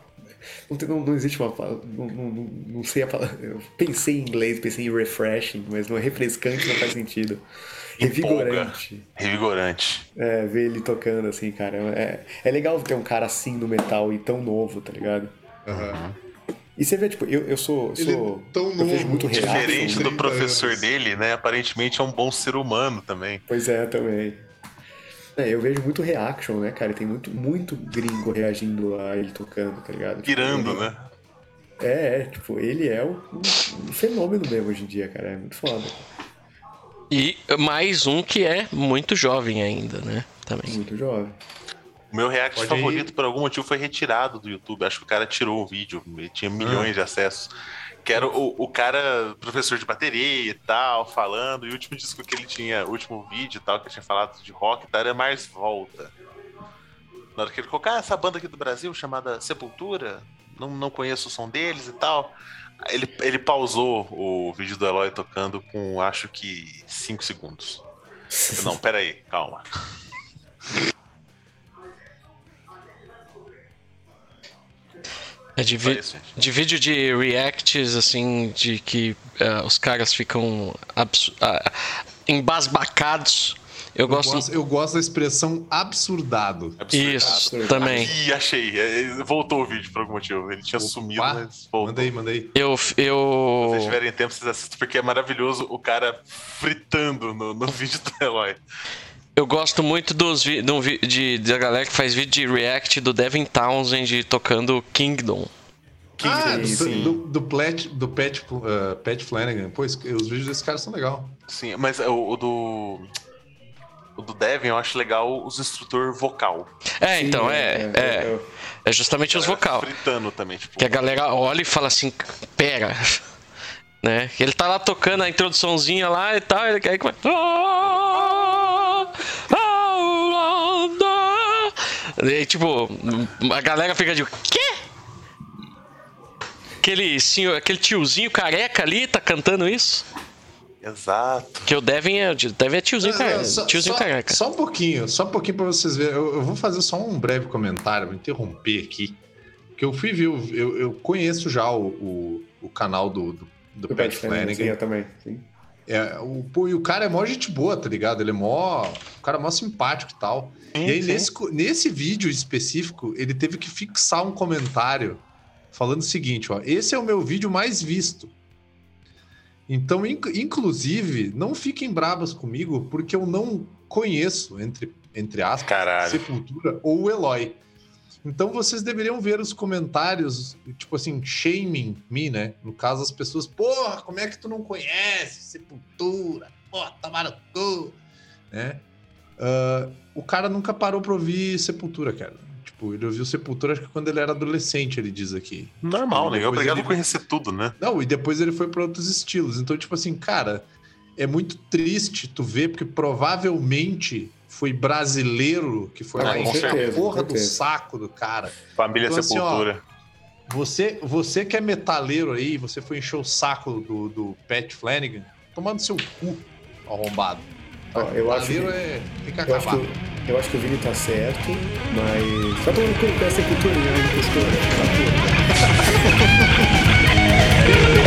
não, tem- não, não existe uma palavra. Não, não, não- sei a palavra. Eu pensei em inglês, pensei em refreshing, mas não é refrescante, não faz sentido. [laughs] Empolga. Revigorante. Revigorante. É, ver ele tocando assim, cara. É, é legal ter um cara assim no metal e tão novo, tá ligado? Aham. E você vê, tipo, eu, eu sou. Ele é sou tão eu vejo novo, muito reaction. Diferente do 30 professor anos. dele, né? Aparentemente é um bom ser humano também. Pois é, também. É, eu vejo muito reaction, né, cara? Tem muito, muito gringo reagindo a ele tocando, tá ligado? Tipo, Pirando, ele- né? É, é, tipo, ele é um, um fenômeno mesmo hoje em dia, cara. É muito foda. E mais um que é muito jovem ainda, né? Também. Muito jovem. O meu react Pode favorito, ir. por algum motivo, foi retirado do YouTube. Acho que o cara tirou o vídeo. Ele tinha milhões de acessos. Que era o, o cara, professor de bateria e tal, falando. E o último disco que ele tinha, o último vídeo e tal, que ele tinha falado de rock e tal, era Mais Volta. Na hora que ele colocou, ah, essa banda aqui do Brasil chamada Sepultura, não, não conheço o som deles e tal. Ele, ele pausou o vídeo do Eloy tocando com acho que 5 segundos. Não, peraí, calma. [laughs] É de, vi- isso, de vídeo de reacts, assim, de que ah, os caras ficam ah, embasbacados. Eu, Eu gosto. gosto, eu gosto da expressão absurdado. Absurdo. Isso, Absurdo. também. Ih, achei. É, Voltou o vídeo por algum motivo. Ele tinha sumido, Opa, mas voltou. Manda aí, manda aí. Eu. Se eu... vocês tiverem tempo, vocês assistem, porque é maravilhoso o cara fritando no, no [laughs] vídeo do Eloy. Eu gosto muito dos vi- de, um da galera que faz vídeo de react do Devin Townsend tocando Kingdom. ah, do, sim. do, do, Plat, do Pat, uh, Pat Flanagan. Pô, os vídeos desse cara são legais. Sim, mas o, o do. O do Devin, eu acho legal os instrutor vocal. É, então, Sim, é. É, eu- é justamente os vocal. Fritando também, tipo. Que a galera olha e fala assim, pera. [laughs] Né? Ele tá lá tocando a introduçãozinha lá e tal, ele aí começa. E aí, tipo, a galera fica de. Quê? Aquele, senhor, aquele tiozinho careca ali tá cantando isso? Exato. Que o Devin é, Devin é tiozinho, Ah, careca, só, tiozinho só- careca. só um pouquinho, só um pouquinho pra vocês verem. Eu, eu vou fazer só um breve comentário, vou interromper aqui. Que eu fui ver, eu, eu conheço já o, o, o canal do, do, do Do Pat Flanagan, sim, Flanagan. eu também. Sim. É, o, pô, e o cara é mó gente boa, tá ligado? Ele é mó. O cara é mó simpático e tal. Sim, e aí, sim. nesse, nesse vídeo específico, ele teve que fixar um comentário falando o seguinte: ó, esse é o meu vídeo mais visto. Então, inc- inclusive, não fiquem bravas comigo, porque eu não conheço, entre, entre aspas, Caralho. Sepultura ou o Eloy. Então vocês deveriam ver os comentários, tipo assim, shaming me, né? No caso, as pessoas, porra, como é que tu não conhece Sepultura? Porra, tomaram cu, né? Ah, o cara nunca parou pra ouvir Sepultura, cara. Tipo, ele ouviu Sepultura acho que quando ele era adolescente, ele diz aqui. Normal, né? Depois Obrigado ele- por conhecer tudo, né? Não, e depois ele foi para outros estilos. Então, tipo assim, cara, é muito triste tu ver, porque provavelmente foi brasileiro que foi Ah, lá com encher a porra com do certeza. saco do cara. Família Então, assim, ó, Sepultura. Você, você que é metaleiro aí, você foi encher o saco do, do Pat Flanagan, tomando seu cu, arrombado. Ó, eu acho metaleiro que- é. Tem que Eu acho, acabar. que, o- eu acho que o Vini tá certo, mas. Só tomando conta dessa cultura, né? [laughs]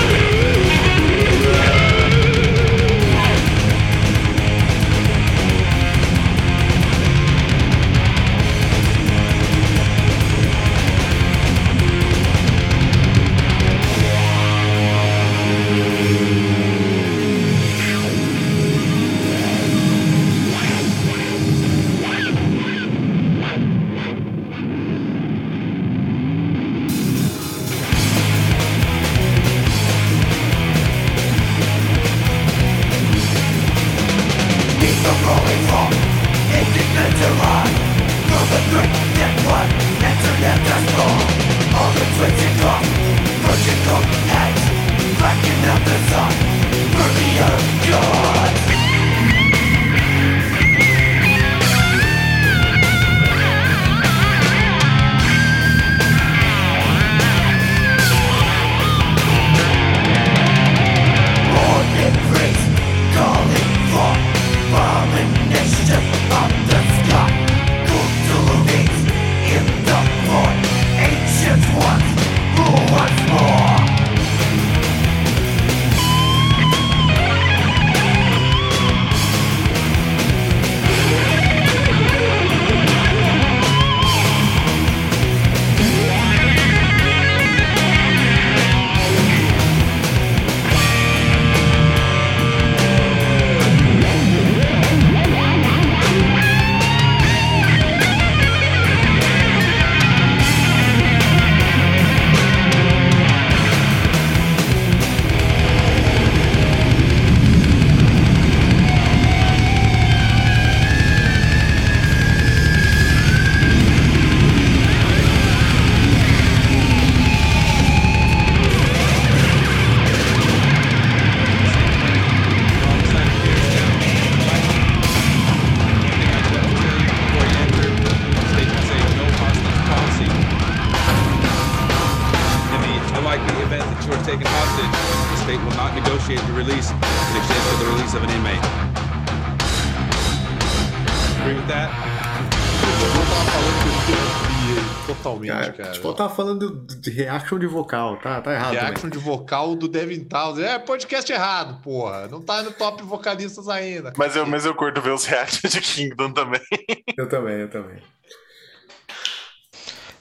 de reaction de vocal, tá, tá errado. Reaction também. de vocal do Devin Townsend. É podcast errado, porra. Não tá no top vocalistas ainda. Mas eu, mas eu curto ver os reacts de Kingdom também. [laughs] Eu também, eu também.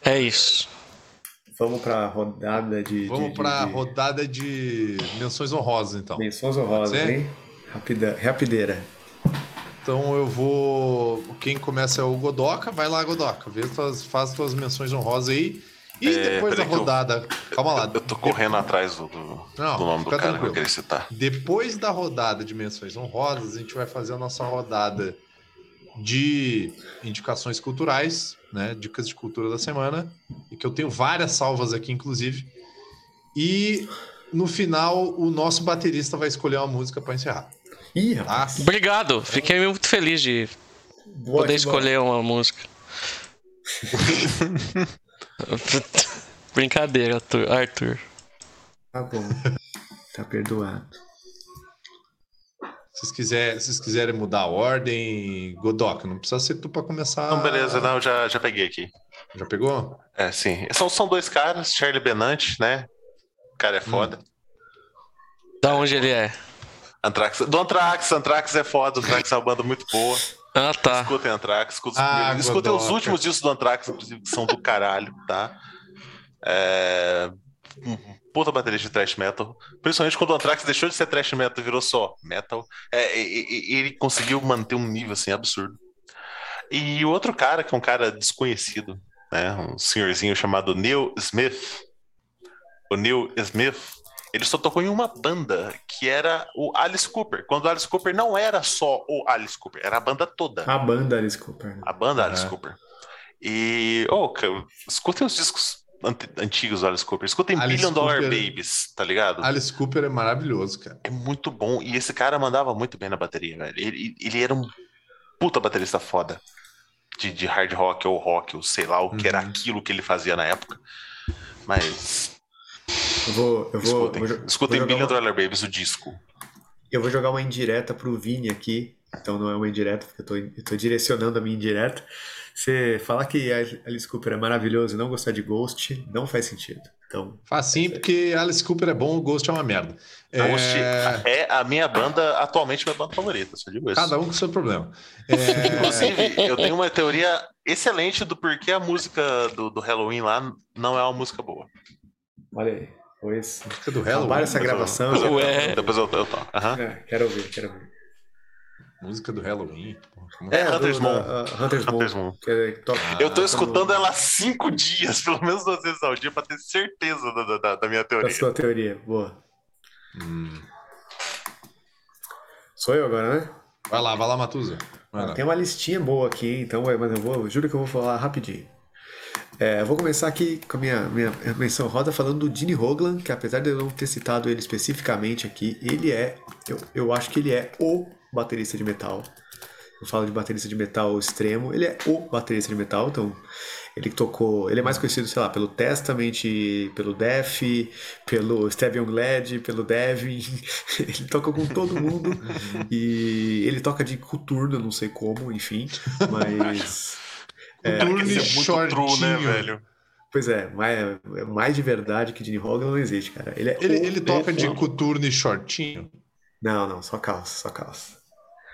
É isso. Vamos pra rodada de. Vamos de, pra de, rodada de menções honrosas, então. Menções honrosas, hein? Rapida, rapideira. Então eu vou. Quem começa é o Godoka. Vai lá, Godoka. Vê tuas, faz tuas menções honrosas aí. E É, depois da que eu- rodada. Calma lá. Eu tô correndo atrás do, do, Não, do nome do cara que eu tranquilo. queria citar. Depois da rodada de menções honrosas, a gente vai fazer a nossa rodada de indicações culturais, né? Dicas de cultura da semana. E que eu tenho várias salvas aqui, inclusive. E no final, o nosso baterista vai escolher uma música para encerrar. Ih, Tá? Obrigado. Fiquei muito feliz de Boa poder escolher uma música. [laughs] [laughs] Brincadeira, Arthur. Arthur. Tá bom. Tá perdoado. Se vocês quiserem, se vocês quiserem mudar a ordem, Godoka, não precisa ser tu para começar. Não, beleza, não, já, já peguei aqui. Já pegou? É, sim. São, são dois caras, Charlie Benante, né? O cara é foda. Da onde ele é? Anthrax, do Anthrax, Anthrax é foda, Anthrax é uma banda muito boa. Ah, tá. Escutem Anthrax, escutem, Ah, os escutem os últimos discos do Anthrax, inclusive, que são do caralho, tá? É... Puta baterista de thrash metal. Principalmente quando o Anthrax deixou de ser thrash metal e virou só metal. É, e- e ele conseguiu manter um nível assim absurdo. E o outro cara, que é um cara desconhecido, né? Um senhorzinho chamado Neil Smith. O Neil Smith, ele só tocou em uma banda que era o Alice Cooper. Quando o Alice Cooper não era só o Alice Cooper, era a banda toda. A banda Alice Cooper. né? A banda Alice É. Cooper. E, oh, cara, escutem os discos ant- antigos do Alice Cooper. Escutem Alice Billion Dollar Cooper- Babies, tá ligado? Alice Cooper é maravilhoso, cara. É muito bom. E esse cara mandava muito bem na bateria, velho. Ele, ele era um puta baterista foda. De, de hard rock ou rock, ou sei lá o que era Uhum. aquilo que ele fazia na época. Mas Eu vou. Eu vou, escutem. vou escutem vou jogar Billion uma- Dollar Babies, o disco. Eu vou jogar uma indireta pro Vini aqui. Então não é uma indireta, porque eu tô, eu tô direcionando a minha indireta. Você falar que Alice Cooper é maravilhoso e não gostar de Ghost não faz sentido. Então, Facinho, porque Alice Cooper é bom, o Ghost é uma merda. É, Ghost é a minha banda, atualmente minha banda favorita, só digo isso. Cada um com o seu problema. É, Inclusive, eu tenho uma teoria excelente do porquê a música do, do Halloween lá não é uma música boa. Olha aí. Pois. música do Halloween. essa Depois eu- gravação. depois eu- Ué. Depois eu, eu toco. Aham. É, quero ouvir, quero ouvir. Música do Halloween. Como- É, do- Hunter's da- Moon. ah, Hunter's Moon. Hunter's Moon. que é- toca- Eu tô Ah, escutando ela há cinco dias, [laughs] pelo menos duas vezes ao dia, pra ter certeza da, da, da minha Da teoria. sua teoria. Boa. Hum. Sou eu agora, né? Vai lá, vai lá, Matuza. Vai lá. Tem uma listinha boa aqui, hein? então, mas eu vou, eu juro que eu vou falar rapidinho. É, vou começar aqui com a minha, minha menção roda falando do Gene Hoglan, que apesar de eu não ter citado ele especificamente aqui, ele é, eu, eu acho que ele é o baterista de metal. Eu falo de baterista de metal extremo, ele é o baterista de metal, então ele tocou, ele é mais conhecido, sei lá, pelo Testament, pelo Def, pelo Steve Young Led, pelo Devin, [laughs] ele toca com todo mundo [laughs] e ele toca de coturno, não sei como, enfim, mas Esse é muito true, né, shortinho. velho? Pois é, mais, é mais de verdade que Gene Hoglan não existe, cara. Ele, é Ele, ele toca de coturno e shortinho. Não, não, só calça, só calça.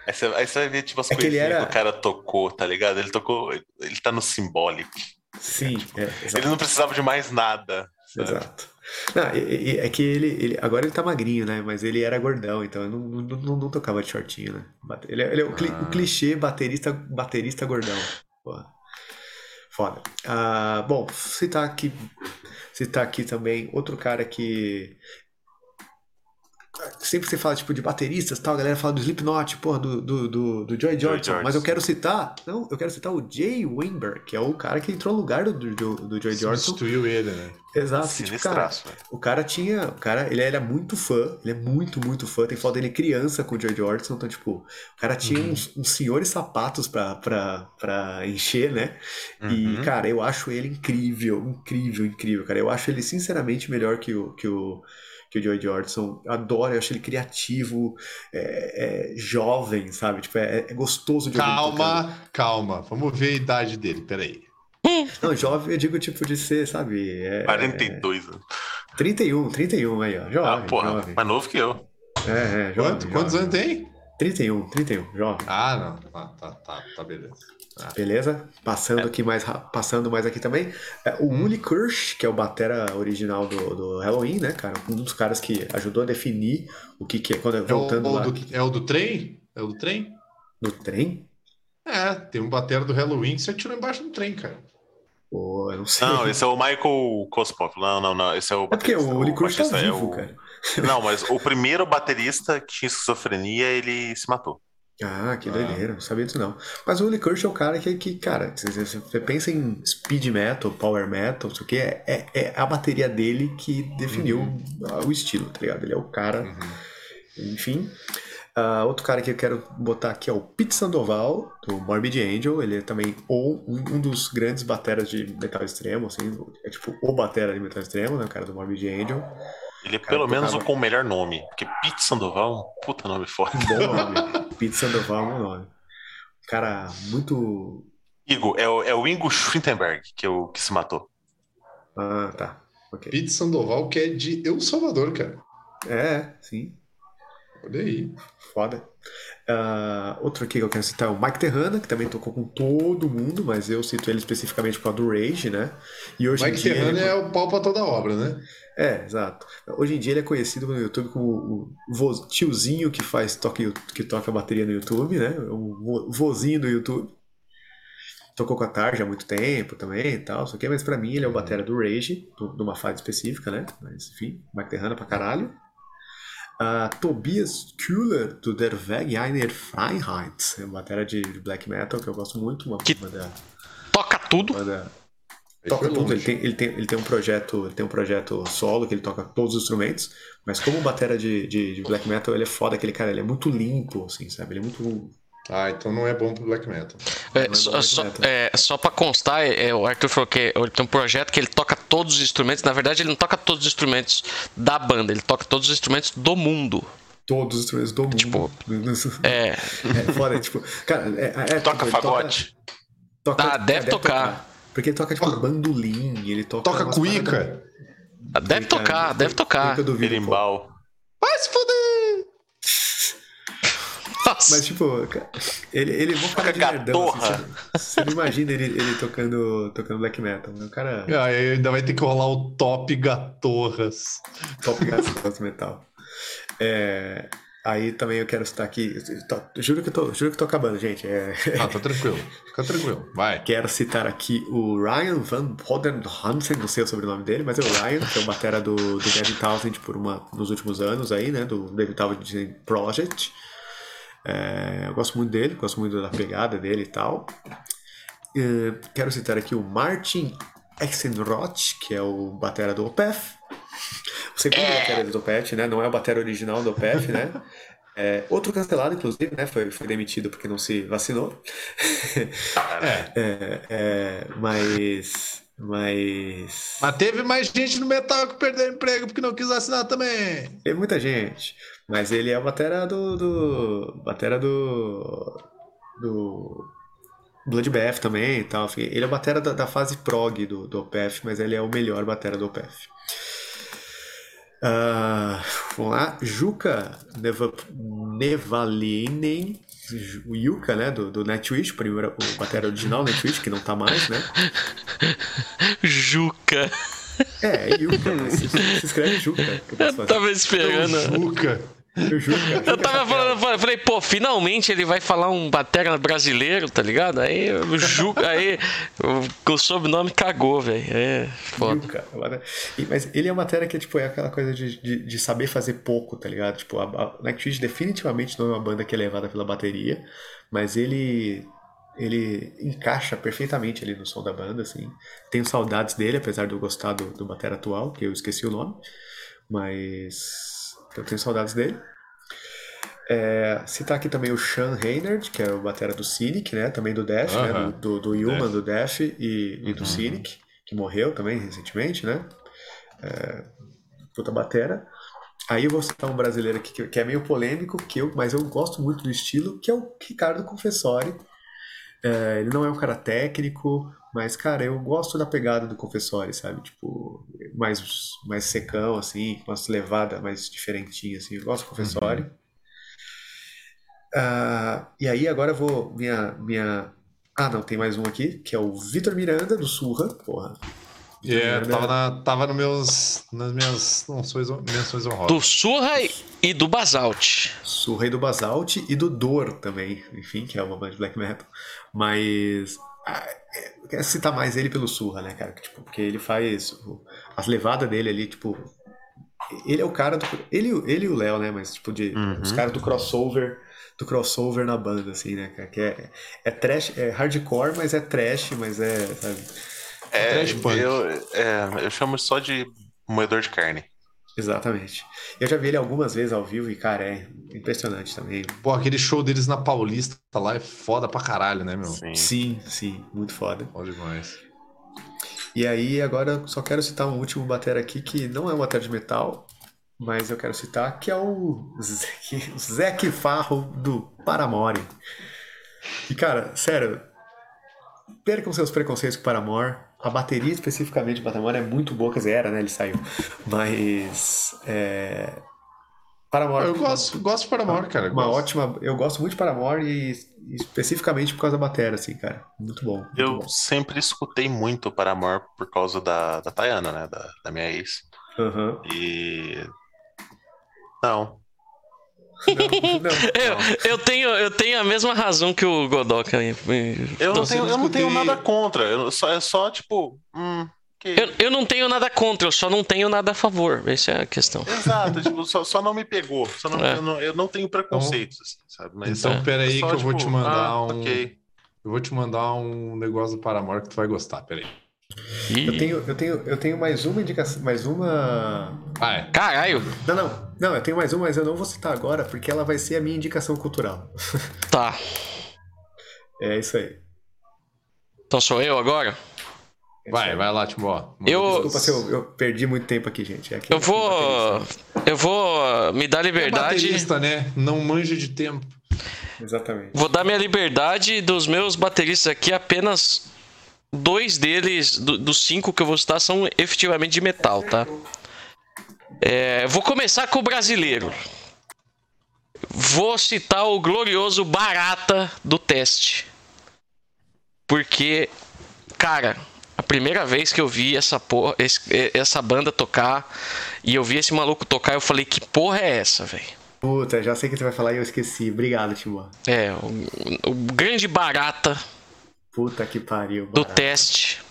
Aí você, aí você vai ver, tipo, as É que coisinhas era- que o cara tocou, tá ligado? Ele tocou. Ele tá no simbólico. Sim, é, exato. Ele não precisava de mais nada. sabe? Exato. Não, e- e- é que ele, ele. Agora ele tá magrinho, né? Mas ele era gordão, então eu não, não, não, não tocava de shortinho, né? Ele, é- ele é o, cli- Ah. o clichê baterista, baterista gordão. Porra. Foda. Ah, bom, citar aqui. Citar aqui também outro cara que. Sempre você fala, tipo, de bateristas tal, a galera fala do Slipknot, porra, do, do, do, do Joy Jordison. mas eu quero citar, não, eu quero citar o Jay Weinberg, que é o cara que entrou no lugar do, do, do Joy Jordison. Substituiu ele, né? Exato, tipo, cara, velho. o cara tinha, o cara, ele era muito fã, ele é muito, muito fã, tem foto dele criança com o Joy Jordison, então, tipo, o cara tinha Uhum. uns, uns senhores sapatos pra, pra, pra encher, né? E, Uhum. cara, eu acho ele incrível, incrível, incrível, cara. Eu acho ele sinceramente melhor que o, que o, que o Joy Jordison. Eu adoro, eu acho ele criativo, é, é jovem, sabe? Tipo, é, é gostoso de. Calma, calma. Vamos ver a idade dele, peraí. Não, jovem eu digo tipo de ser, sabe? É, 42 anos. 31, 31 aí, ó. Jovem, Ah, porra, jovem. mais novo que eu. É, é, jovem. Quanto- quantos jovem. anos tem? 31, 31, jovem. Ah, não. Ah, tá, tá, tá, beleza. Ah. Beleza? Passando aqui mais passando mais aqui também. É, o Uli Kirsch, que é o batera original do, do Halloween, né, cara? Um dos caras que ajudou a definir o que, que é quando É o, voltando lá do, é o do trem? É o do trem? no trem. É, tem um batera do Halloween que você atirou embaixo do trem, cara. Pô, eu não sei. Não, esse é o Michael Kospov. Não, não, não. Esse é o É porque baterista. o Uli Kirsch tá é vivo, o- cara. Não, mas o primeiro baterista que tinha esquizofrenia, ele se matou. Ah, que Ah. doideira, não sabia disso não. Mas o Uli Kirsch é o cara que, que cara, você, pensa em speed metal, power metal, isso aqui, é, é, é a bateria dele que definiu o estilo, tá ligado? Ele é o cara Uhum. Enfim. Ah, outro cara que eu quero botar aqui é o Pete Sandoval, do Morbid Angel. Ele é também ou um, um dos grandes bateras de metal extremo, assim. É tipo o batera de metal extremo, né? O cara do Morbid Angel. Ele é Cara, pelo menos o com o melhor nome. Porque Pete Sandoval é um puta nome foda. Um bom nome. Pete Sandoval é um nome. Cara muito. Igor, é o, é o Ingo Schwintenberg que, é o, que se matou. Ah, tá. Ok. Pete Sandoval, que é de El Salvador, cara. É, sim. Olha aí. Foda. Ah, outro aqui que eu quero citar é o Mike Terrana, que também tocou com todo mundo, mas eu cito ele especificamente por causa do Rage, né? E hoje Mike dia. ele- Terrano é o pau pra toda obra, né? É, exato. Hoje em dia ele é conhecido no YouTube como o tiozinho que faz toque, que toca bateria no YouTube, né? O vo- vozinho do YouTube. Tocou com a Tarja há muito tempo também e tal, só que, mas pra mim ele é o batera do Rage, de uma fase específica, né? Mas enfim, Mike Terrana pra caralho. Ah, Tobias Kuhler, do Der Weg Einer Freiheit, é uma batera de black metal que eu gosto muito, uma Que- banda Toca tudo. banda Aí toca tudo, ele tem, ele, tem, ele tem um projeto, ele tem um projeto solo que ele toca todos os instrumentos, mas como batera de, de, de black metal, ele é foda, aquele cara, ele é muito limpo, assim, sabe? Ele é muito. Ah, então não é bom pro black metal. É, é só, bom só, metal. é, só pra constar, é, o Arthur falou que ele tem um projeto que ele toca todos os instrumentos. Na verdade, ele não toca todos os instrumentos da banda, ele toca todos os instrumentos do mundo. Todos os instrumentos do mundo. Tipo, [laughs] é, É, foda, tipo, cara, é, é, Toca tipo, fagote. Toca, Ah, é, deve tocar. Porque ele toca, tipo, bandolim, ele toca. Toca cuíca. paradas- deve Cuíca, tocar, deve cuíca tocar. Berimbau. Vai se foder! Nossa, Mas, tipo, ele, ele é um cara de Toca nerdão, assim, você, você não imagina ele, ele tocando, tocando black metal. né? O cara. Ah, aí ainda vai ter que rolar o top gatorras. Top Gas Metal. É, aí também eu quero citar aqui. tô- juro, que tô, juro que tô acabando, gente. É, Ah, tá tranquilo. Fica tranquilo. Vai. quero citar aqui o Ryan Van Poden Hansen, não sei o sobrenome dele, mas é o Ryan, que é o batera do, do David Townsend por uma, nos últimos anos aí, né? Do David Townsend Project. É, eu gosto muito dele, gosto muito da pegada dele e tal. É, quero citar aqui o Martin Exenroth, que é o batera do Opeth. O segundo batera do Opeth, né? Não é o batera original do Opeth, né? [laughs] É, outro cancelado, inclusive, né? Foi, foi demitido porque não se vacinou. É. [laughs] É, é, mas. Mas. Mas teve mais gente no metal que perdeu emprego porque não quis assinar também. Tem muita gente. Mas ele é a batera do. do batera do. Do. Bloodbath também e tal. Ele é a batera da, da fase prog do, do OPF, mas ele é o melhor batera do OPF. Ah, vamos lá. Juka Neva, Nevalinen. O Yuka, né? Do, do Nightwish, o primeiro, o batera original Nightwish, que não tá mais, né? Juca. É, Yuka, mas se, se escreve Juka. que eu Eu tava esperando. Juca. O Juca, Eu Juca tava falando, eu falei, pô, finalmente ele vai falar um batera brasileiro, tá ligado? Aí o Ju, [laughs] aí o, o sobrenome cagou, velho. É foda. E- Mas ele é uma matéria que tipo, é aquela coisa de, de, de saber fazer pouco, tá ligado? Tipo, a, a Nightwish definitivamente não é uma banda que é levada pela bateria, mas ele ele encaixa perfeitamente ali no som da banda, assim. Tenho saudades dele, apesar de eu gostar do, do batera atual, que eu esqueci o nome, mas eu tenho saudades dele. É, citar aqui também o Sean Reynard, que é o batera do Cynic, né? Também do Death, né? Aham. Do, do, do Human, Death. do Death e, e do Uhum. Cynic, que morreu também recentemente, né? É, puta batera. Aí eu vou citar um brasileiro aqui que, que é meio polêmico, que eu, mas eu gosto muito do estilo, que é o Ricardo Confessori. É, ele não é um cara técnico, mas, cara, eu gosto da pegada do Confessori, sabe? Tipo, mais, mais secão, assim, com umas levadas mais diferentinhas, assim. Eu gosto do Confessori. Ah, e aí, agora eu vou. Minha, minha. Ah, não, tem mais um aqui, que é o Vitor Miranda, do Surra. Porra. É, Miranda- tava, na, tava nos meus, nas minhas menções, menções Do honrosas. Surra e do Basalt. Surra e do Basalt e do Dor também, enfim, que é uma banda de black metal. Mas. ah, é, eu quero citar mais ele pelo Surra, né, cara? Tipo, porque ele faz. As levadas dele ali, tipo. Ele é o cara do. Ele, ele e o Léo, né? Mas, tipo, de, Uhum. os caras do crossover. Do crossover na banda, assim, né, cara? Que é, é trash, é hardcore, mas é trash, mas é, sabe? É, Trash punk. eu, é, eu chamo só de moedor de carne. Exatamente. Eu já vi ele algumas vezes ao vivo e, cara, é impressionante também. Pô, aquele show deles na Paulista lá é foda pra caralho, né, meu? Sim. Sim, sim, muito foda. Foda demais. E aí, agora eu só quero citar um último batera aqui que não é um batera de metal, mas eu quero citar, que é o Zeke, o Zeke Farro do Paramore. E cara, sério, percam seus preconceitos com o Paramore. A bateria especificamente do Paramore é muito boa, quer dizer, era, né? Ele saiu. Mas. É... Paramore. Eu gosto, gosto de Paramore, cara. Uma gosto. ótima. Eu gosto muito de Paramore e especificamente por causa da batera, assim, cara. Muito bom. Muito Eu bom. sempre escutei muito Paramore por causa da, da Tayana, né? Da, da minha ex. Aham. E. Não. Não, não. Eu, eu, tenho, eu tenho a mesma razão que o Godoka. aí. Eu não, Então, tenho, eu não tenho nada contra. Eu só, é só, tipo. Hum, que... Eu, eu não tenho nada contra, eu só não tenho nada a favor. Essa é a questão. Exato, tipo, só, só não me pegou. Só não, É. eu, não, eu não tenho preconceitos, assim, sabe? Mas Então, É. peraí só, que eu vou tipo, te mandar ah, um. ok. Eu vou te mandar um negócio do Paramore que tu vai gostar, peraí. Ih, Eu tenho, eu tenho, eu tenho mais uma indicação, mais uma. Ah, é. Caralho, Não, não, não, eu tenho mais uma, mas eu não vou citar agora porque ela vai ser a minha indicação cultural. [laughs] tá. É isso aí. Então sou eu agora? Vai, vai lá, Timbó. Eu- Desculpa se eu, eu perdi muito tempo aqui, gente. É que Eu vou. Eu vou me dar É liberdade. baterista, né? Não manja de tempo. Exatamente. Vou dar minha liberdade dos meus bateristas aqui, apenas dois deles, do- dos cinco que eu vou citar, são efetivamente de metal, tá? É, vou começar com o brasileiro. Vou citar o glorioso Barata do teste. Porque, cara, a primeira vez que eu vi essa, porra, esse- essa banda tocar e eu vi esse maluco tocar, eu falei: que porra é essa, velho? Puta, já sei o que você vai falar e eu esqueci. Obrigado, Timó. É, o, o grande Barata Puta que pariu. do barato. teste.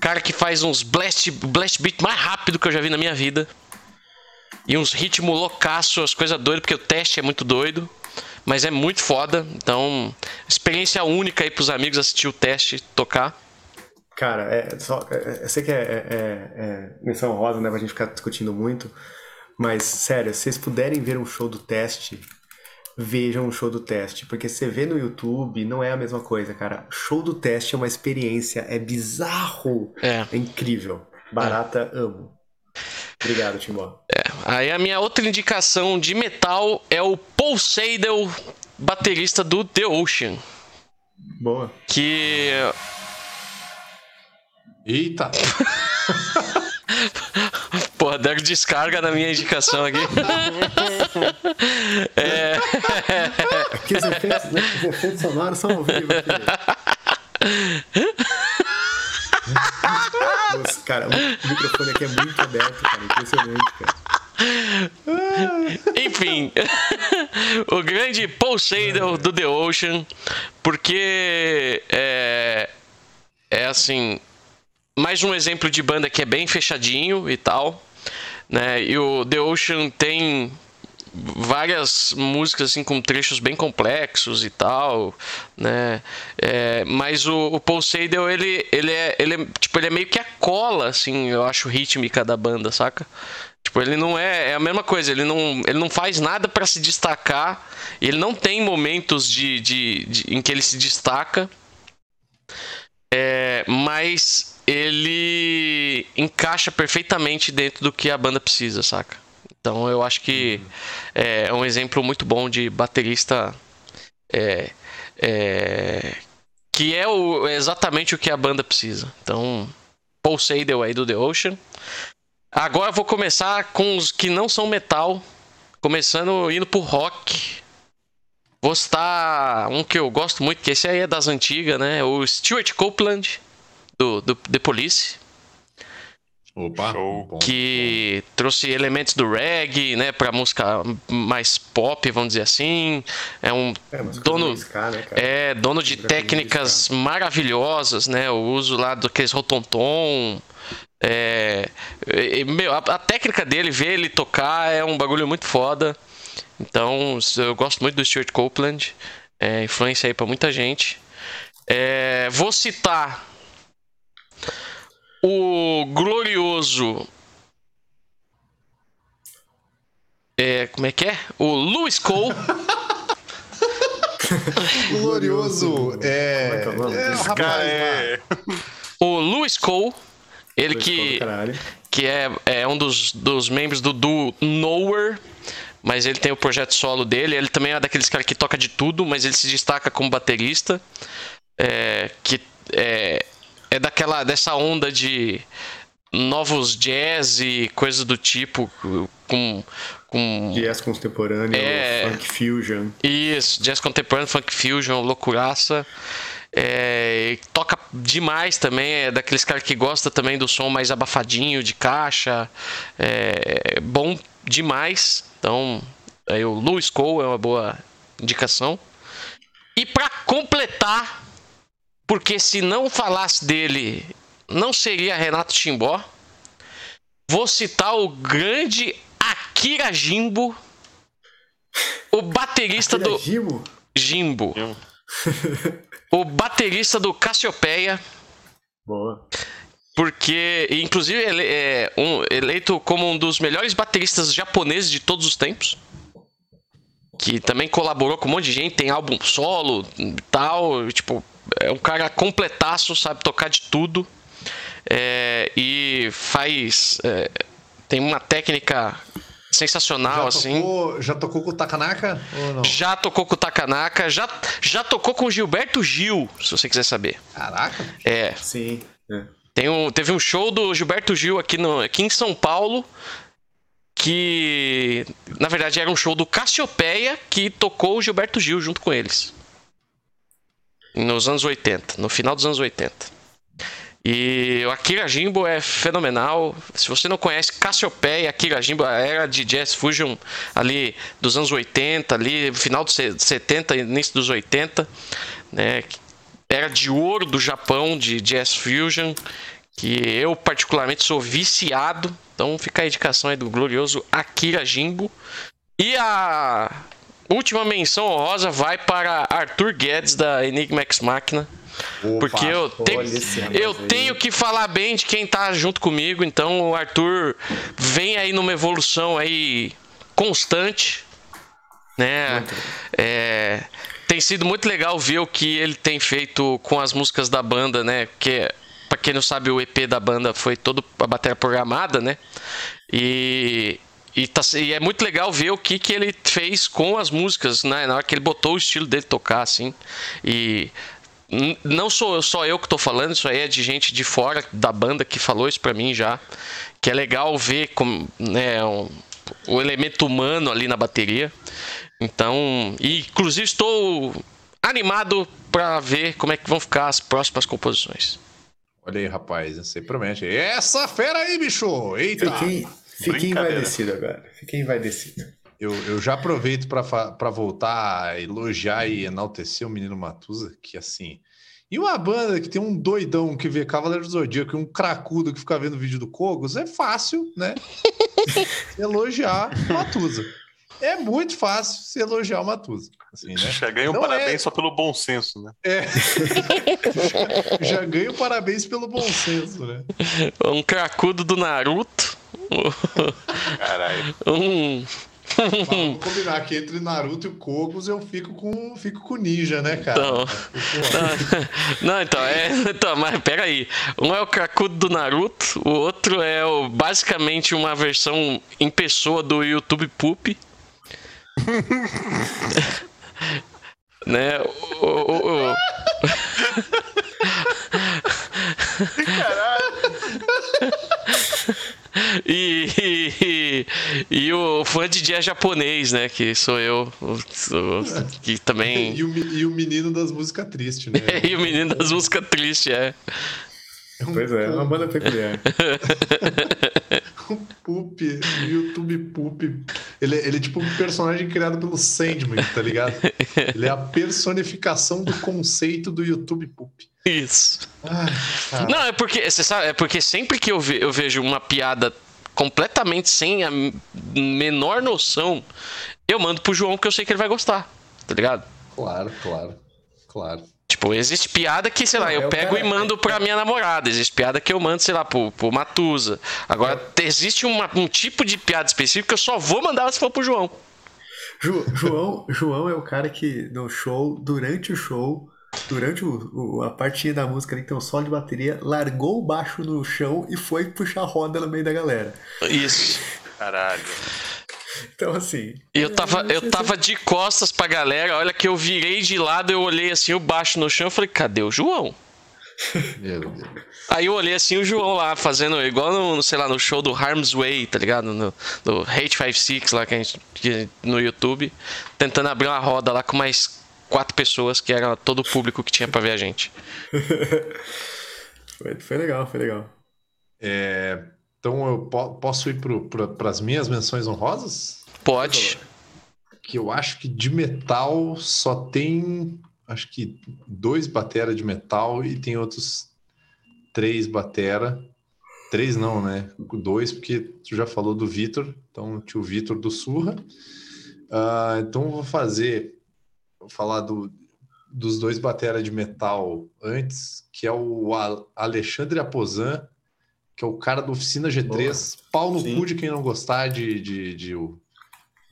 Cara que faz uns blast, blast beat mais rápido que eu já vi na minha vida. E uns ritmos loucaço, as coisas doidas, porque o teste é muito doido. Mas é muito foda. Então, experiência única aí pros amigos assistir o teste tocar. Cara, é, só, é, eu sei que é, é, é, é menção rosa, né? Pra gente ficar discutindo muito. Mas, sério, se vocês puderem ver um show do teste, vejam um show do teste. Porque você vê no YouTube, não é a mesma coisa, cara. Show do teste é uma experiência, é bizarro. É. É incrível. Barata, amo. Obrigado, Timbó. Aí a minha outra indicação de metal é o Paul Seidel, baterista do The Ocean. Boa. Que Eita! [laughs] Porra, deram descarga na minha indicação aqui. [laughs] [laughs] é, [laughs] Aqui os efeitos, né, os efeitos sonoros são ao vivo aqui. Nossa, cara, o microfone aqui é muito aberto, cara. Impressionante, cara. [laughs] Enfim, o grande Paul Seidel do The Ocean, porque é, é assim, mais um exemplo de banda que é bem fechadinho e tal, né? E o The Ocean tem várias músicas assim com trechos bem complexos e tal, né? É, mas o, o Paul Seidel ele ele é ele é, tipo ele é meio que a cola assim, eu acho rítmica da banda, saca? Tipo, ele não é. É a mesma coisa, ele não, ele não faz nada para se destacar. Ele não tem momentos de, de, de, em que ele se destaca. É, mas ele encaixa perfeitamente dentro do que a banda precisa, saca? Então eu acho que é, é um exemplo muito bom de baterista é, é, que é o, exatamente o que a banda precisa. Então, Paul aí do The Ocean. Agora eu vou começar com os que não são metal, começando indo pro rock. Vou citar um que eu gosto muito, que esse aí é das antigas, né? O Stuart Copeland, do, do The Police. Opa, Show. que trouxe elementos do reggae, né, pra música mais pop, vamos dizer assim. É um É, dono, Ska, né, é dono de técnicas maravilhosas, né? O uso lá daqueles rotontom. É, e, meu, a, a técnica dele, ver ele tocar é um bagulho muito foda. Então, eu gosto muito do Stuart Copeland. É, influência aí pra muita gente. É, vou citar o glorioso. É, como é que é? O Lewis Cole. [laughs] Glorioso. É. Como é que é o é rapaz é. o Lewis Cole. Ele Dois que. caralho. que é, é um dos, dos membros do duo Nowhere, mas ele tem o projeto solo dele. Ele também é daqueles caras que toca de tudo, mas ele se destaca como baterista. É, que é, é daquela dessa onda de novos jazz e coisas do tipo, com, com Jazz contemporâneo, É. funk fusion. isso, jazz contemporâneo, funk fusion, loucuraça. É, toca demais também, é daqueles caras que gosta também do som mais abafadinho, de caixa. É, bom demais. Então, aí o Lewis Cole é uma boa indicação. E para completar, porque se não falasse dele, não seria Renato Timbó. Vou citar o grande Akira Jimbo, o baterista do Gimo? Jimbo. [laughs] o baterista do Cassiopeia, Boa. porque inclusive ele é um, eleito como um dos melhores bateristas japoneses de todos os tempos. Que também colaborou com um monte de gente, tem álbum solo e tal. Tipo, é um cara completaço, sabe tocar de tudo. É, e faz. é, tem uma técnica sensacional, Já assim. tocou, já tocou com o Takanaka ou não? Já tocou com o Takanaka, já, já tocou com o Gilberto Gil, se você quiser saber. Caraca. É, Sim. é. tem um, teve um show do Gilberto Gil aqui, no, aqui em São Paulo, que na verdade era um show do Cassiopeia que tocou o Gilberto Gil junto com eles. Nos anos 80, no final dos anos 80. E o Akira Jimbo é fenomenal. Se você não conhece Cassiopeia, Akira Jimbo, a era de Jazz Fusion ali dos anos 80, ali final dos 70, início dos 80, né? Era de ouro do Japão de Jazz Fusion, que eu particularmente sou viciado. Então fica a indicação aí do glorioso Akira Jimbo. E a última menção honrosa vai para Arthur Guedes da Enigma X Machina. Porque eu, tenho, eu tenho que falar bem de quem tá junto comigo. Então o Arthur vem aí numa evolução aí constante. Né? É, tem sido muito legal ver o que ele tem feito com as músicas da banda, né? Porque, pra quem não sabe, o EP da banda foi todo a bateria programada, né? E, e, tá- e é muito legal ver o que, que ele fez com as músicas, né? Na hora que ele botou o estilo dele tocar, assim. E não sou só eu que tô falando, isso aí é de gente de fora da banda que falou isso pra mim já. Que é legal ver como, né, um- o elemento humano ali na bateria. Então, e, inclusive estou animado pra ver como é que vão ficar as próximas composições. Olha aí, rapaz, você promete. Essa fera aí, bicho! Eita! Fiquei, Fiquei envaidecido agora. Fiquei envaidecido. Eu, eu já aproveito para voltar a elogiar e enaltecer o menino Matusa, que assim. E uma banda que tem um doidão que vê Cavaleiro do Zodíaco e um cracudo que fica vendo vídeo do Kogos, é fácil, né? [laughs] elogiar o Matusa. É muito fácil se elogiar o Matusa. Assim, né? Já ganha um Não parabéns é- só pelo bom senso, né? [laughs] Já ganho parabéns pelo bom senso, né? Um cracudo do Naruto. Caralho. [laughs] Um. Mas Vamos combinar que entre Naruto e o Kogos eu fico com, fico com Ninja, né, cara? Não. Fico- [laughs] Não, então, é. Então, mas peraí. Um é o cracudo do Naruto, o outro é o, basicamente uma versão em pessoa do YouTube Poop. [laughs] né? O, o- o- E, e, e o fã de jazz japonês, né? Que sou eu. o- que também. [laughs] E o, e o menino das músicas tristes, né? [laughs] E o menino das músicas tristes, é. Pois é, uma banda peculiar. O Poop, o YouTube Poop. Ele, ele é tipo um personagem criado pelo Sandman, tá ligado? Ele é a personificação do conceito do YouTube Poop. Isso. Não, é porque, você sabe, é porque sempre que eu, ve- eu vejo uma piada completamente sem a menor noção, eu mando pro João porque eu sei que ele vai gostar, tá ligado? Claro, claro, claro. Tipo, existe piada que, sei lá, Não, eu é pego cara- e mando pra minha namorada. Existe piada que eu mando, sei lá, pro, pro Matusa. Agora, existe uma- um tipo de piada específica que eu só vou mandar se for pro João. Ju- João, João é o cara que no show, durante o show, durante o- o- a partinha da música ali que tem um solo de bateria, largou o baixo no chão e foi puxar roda no meio da galera. Isso. Caralho. Então, assim. Eu tava, eu se- tava de costas pra galera, a hora que eu virei de lado, eu olhei assim, o baixo no chão, eu falei, cadê o João? Meu Deus. Aí eu olhei assim o João lá, fazendo igual no, no, sei lá, no show do Harm's Way, tá ligado? No, no Hate 56 lá que a gente, que- no YouTube, tentando abrir uma roda lá com mais quatro pessoas, que era todo o público que tinha pra ver a gente. [laughs] Foi, foi legal, foi legal. É, então eu po- posso ir para as minhas menções honrosas? Pode. Que eu acho que de metal só tem, acho que dois batera de metal e tem outros três batera. Três não, né? Dois, porque tu já falou do Vitor, então tinha o Vitor do Surra. Ah, então eu vou fazer, falar do, dos dois batera de metal antes, que é o Alexandre Aposan, que é o cara do Oficina G3, pau no Sim. cu de quem não gostar de, de, de,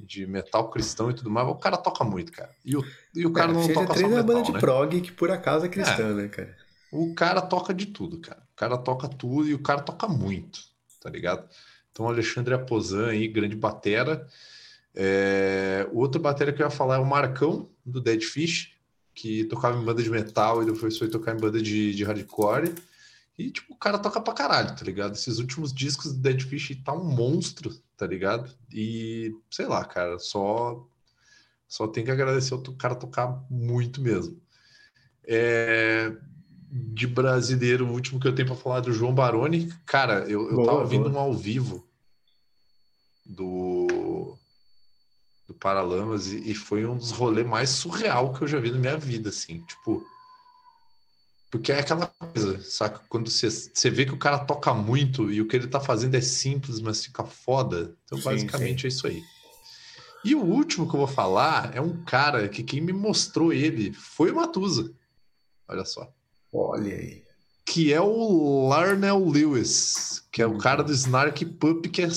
de metal cristão e tudo mais, o cara toca muito, cara. E o, e o cara não CG3 toca só é uma metal, banda de né? prog que por acaso é cristã, né, cara? O cara toca de tudo, cara. O cara toca tudo e o cara toca muito, tá ligado? Então, Alexandre Aposan aí, grande batera. É, O outro batera que eu ia falar é o Marcão, do Dead Fish, que tocava em banda de metal e depois foi tocar em banda de, de hardcore. E, tipo, o cara toca pra caralho, tá ligado? Esses últimos discos do Dead Fish tá um monstro, tá ligado? E, sei lá, cara, só, só tem que agradecer o cara tocar muito mesmo. É, de brasileiro, o último que eu tenho pra falar é do João Baroni. Cara, eu, eu Boa, tava ouvindo boa. um ao vivo do, do Paralamas e, e foi um dos rolês mais surreal que eu já vi na minha vida, assim, tipo. Porque é aquela coisa, saca? Quando você, você vê que o cara toca muito e o que ele tá fazendo é simples, mas fica foda. Então, Sim, basicamente, é isso aí. E o último que eu vou falar é um cara que quem me mostrou ele foi o Matusa. Olha só. Olha aí. Que é o Larnell Lewis, que é o Uhum. cara do Snark Pup, que é.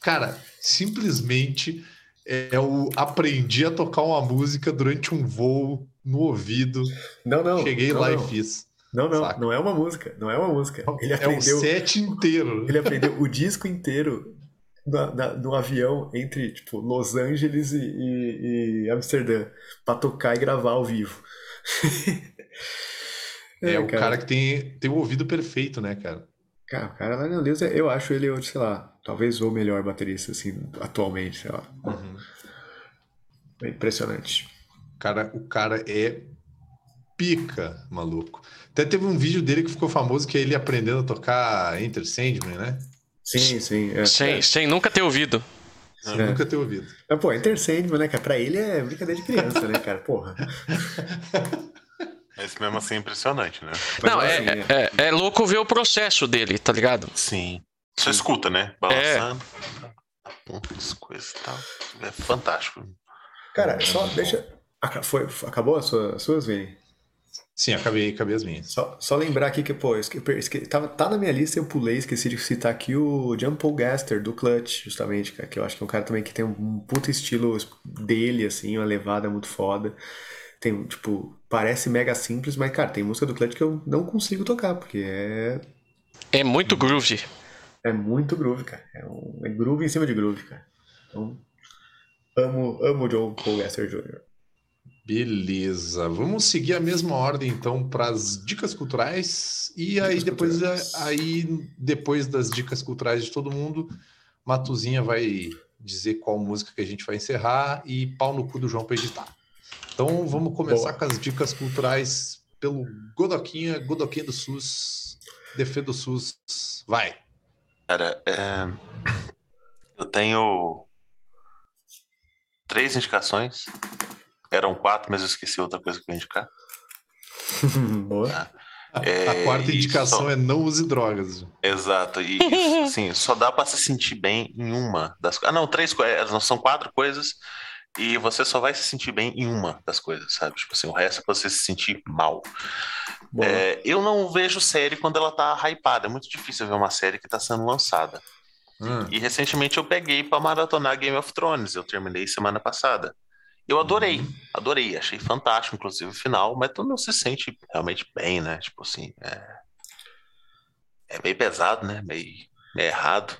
Cara, simplesmente é o aprendi a tocar uma música durante um voo no ouvido. Não, não. Cheguei não, lá não. e fiz. Não, não, Saca? não é uma música. Não é uma música. Ele é o aprendeu, set inteiro. ele aprendeu o disco inteiro na- na- no avião entre tipo, Los Angeles e, e- e Amsterdã pra tocar e gravar ao vivo. [laughs] É, o cara que tem, tem o ouvido perfeito, né, cara? Cara, o cara lá no Deus, eu acho ele, sei lá, talvez o melhor baterista, assim, atualmente, sei lá. É impressionante. Cara, o cara é pica, maluco. Até teve um vídeo dele que ficou famoso que é ele aprendendo a tocar Enter Sandman, né? Sim, sim. É. Sem, sem nunca ter ouvido. É. nunca ter ouvido. Mas, pô, Enter Sandman, né, cara? Pra ele é brincadeira de criança, né, cara? Porra. [laughs] Mas mesmo assim é impressionante, né? Mas Não, é, assim, né? é, é louco ver o processo dele, tá ligado? Sim. Você escuta, né? Balançando. As coisas e tal. É fantástico. Cara, só deixa. Aca- Foi, acabou as suas, as suas Vini? Sim, acabei, acabei as minhas. Só, só lembrar aqui que, pô, esque- esque- tava, tá na minha lista, eu pulei, esqueci de citar aqui o John Paul Gaster, do Clutch, justamente, cara, que eu acho que é um cara também que tem um puta estilo dele, assim, uma levada muito foda. Tem, tipo, parece mega simples, mas, cara, tem música do Clutch que eu não consigo tocar, porque é, É muito groovy. é muito groove, cara. É, um, é groove em cima de groove, cara. Então, amo, amo o John Paul Jr. Beleza, vamos seguir a mesma ordem então para as dicas culturais e aí Dicas depois culturais. aí depois das dicas culturais de todo mundo, Matuzinha vai dizer qual música que a gente vai encerrar e pau no cu do João para editar. Então vamos começar Boa. com as dicas culturais pelo Godoquinha, Godoquinha do SUS, Defê do SUS, vai. Cara, é, eu tenho três indicações. Eram quatro, mas eu esqueci outra coisa que eu ia indicar. [laughs] Boa. A, É, a quarta indicação só- é não use drogas. Exato. E assim, [laughs] só dá pra se sentir bem em uma das coisas. Ah, não, três coisas. Não são quatro coisas. E você só vai se sentir bem em uma das coisas, sabe? Tipo assim, o resto é você se sentir mal. É, eu não vejo série quando ela tá hypada. É muito difícil ver uma série que tá sendo lançada. Hum. E recentemente eu peguei pra maratonar Game of Thrones. Eu terminei semana passada. Eu adorei, adorei, achei fantástico, inclusive o final, mas tu não se sente realmente bem, né? Tipo assim, é, é meio pesado, né? Meio, meio errado.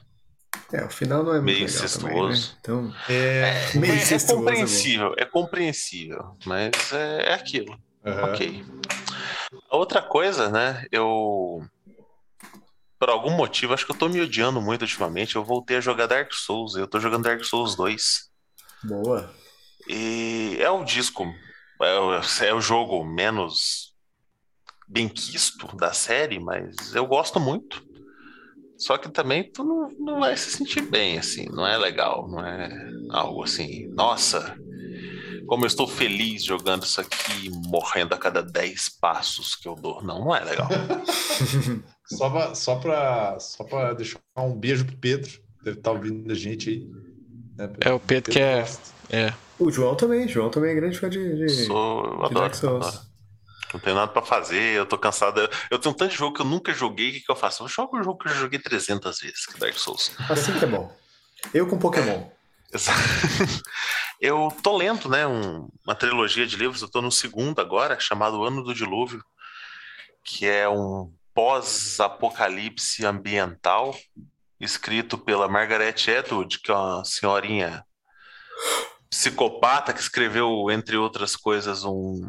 É, o final não é muito Meio também, né? incestuoso. Então, É, meio É, é incestuoso, compreensível, é compreensível, mas é, é aquilo. aham. Ok. A outra coisa, né? Eu. Por algum motivo, acho que eu tô me odiando muito ultimamente. Eu voltei a jogar Dark Souls. Eu tô jogando Dark Souls 2. boa. E é o disco, é o, é o jogo menos bem quisto da série, mas eu gosto muito. Só que também tu não, não vai se sentir bem, assim, não é legal, não é algo assim, nossa, como eu estou feliz jogando isso aqui, morrendo a cada 10 passos que eu dou. Não, não é legal. [laughs] Só pra, só, pra, só pra deixar um beijo pro Pedro, deve estar ouvindo a gente aí. né, É o Pedro que é. É. O João também, João também é grande fã de, de, Sou, eu de adoro, Dark Souls. adoro. Não tenho nada pra fazer, eu tô cansado. Eu- Eu tenho tanto jogo que eu nunca joguei, o que, que eu faço? Eu jogo um jogo que eu já joguei 300 vezes, que é Dark Souls. Assim que é bom. Eu com Pokémon. Exa- [laughs] Eu tô lendo, né, um- uma trilogia de livros, eu tô no segundo agora, chamado Ano do Dilúvio, que é um pós-apocalipse ambiental, escrito pela Margaret Atwood, que é uma senhorinha psicopata que escreveu, entre outras coisas, um,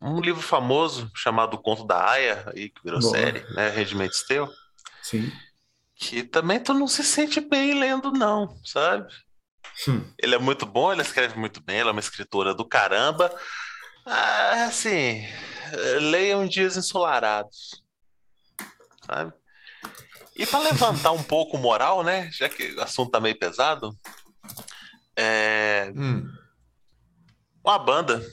um- livro famoso chamado O Conto da Aya, aí, que virou Boa. série, né, Regimento Tale, Sim. que também tu não se sente bem lendo, não, sabe? Hum. Ele é muito bom, ele escreve muito bem, ela é uma escritora do caramba. Ah, assim, leiam dias ensolarados, sabe? E para levantar um pouco o moral, né? Já que o assunto tá meio pesado, é, Hum, uma banda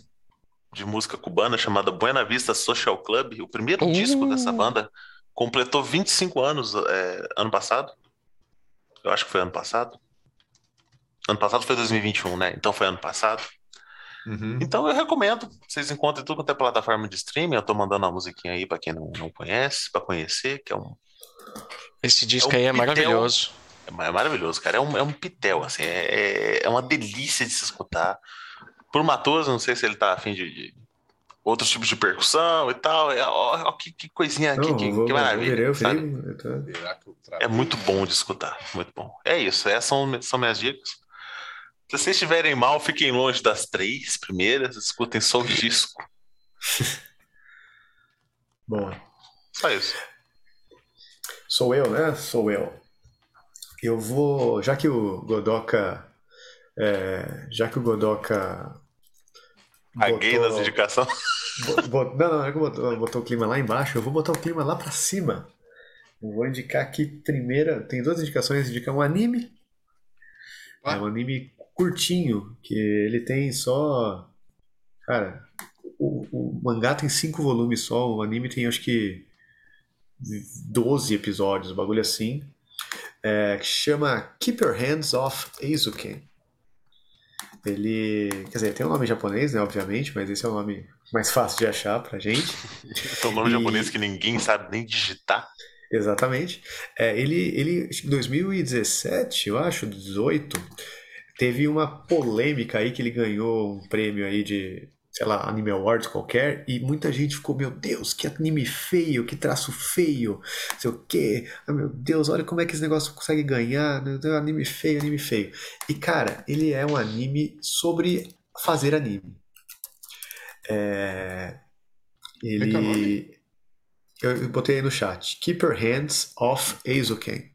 de música cubana chamada Buena Vista Social Club, o primeiro Uh. disco dessa banda, completou 25 anos é, ano passado. Eu acho que foi ano passado. Ano passado foi 2021, né? Então foi ano passado. uhum. Então eu recomendo. Vocês encontrem tudo quanto é plataforma de streaming. Eu tô mandando uma musiquinha aí pra quem não, não conhece, pra conhecer, que é um. Esse disco É um aí é pitel. maravilhoso. É é maravilhoso, cara. É um, é um pitel, assim. É, é, é uma delícia de se escutar. Por Matoso, não sei se ele tá afim de, de outros tipos de percussão e tal. É, ó, ó, que, que coisinha, que, Não, que, vou, que vou maravilha. tô- É muito bom de escutar, muito bom. É isso, essas são, são minhas dicas. Se vocês estiverem mal, fiquem longe das três primeiras, escutem só o disco. [laughs] Boa. Só isso. Sou eu, né? Sou eu. Eu vou. Já que o Godoka. é, já que o Godoka. Caguei nas indicações. bo- bo- não, não, é que botou, botou o clima lá embaixo, eu vou botar o clima lá pra cima. Vou indicar aqui primeira. Tem duas indicações. Indicar um anime. Ah. É um anime curtinho, que ele tem só. Cara, o, o mangá tem cinco volumes só, o anime tem acho que 12 episódios, um bagulho assim. É, que chama Keep Your Hands Off Eizouken. Ele. Quer dizer, tem um nome japonês, né? Obviamente, mas esse é o nome mais fácil de achar pra gente. [laughs] Tem um nome E- japonês que ninguém sabe nem digitar. Exatamente. É, ele, ele, em 2017, eu acho, 18, teve uma polêmica aí que ele ganhou um prêmio aí de, sei lá, Anime Awards qualquer, e muita gente ficou, meu Deus, que anime feio, que traço feio, não sei o quê. Ah, meu Deus, olha como é que esse negócio consegue ganhar, Deus, anime feio, anime feio. E cara, ele é um anime sobre fazer anime. É, ele. nome? Eu, eu botei aí no chat. Keep your hands off Eizouken.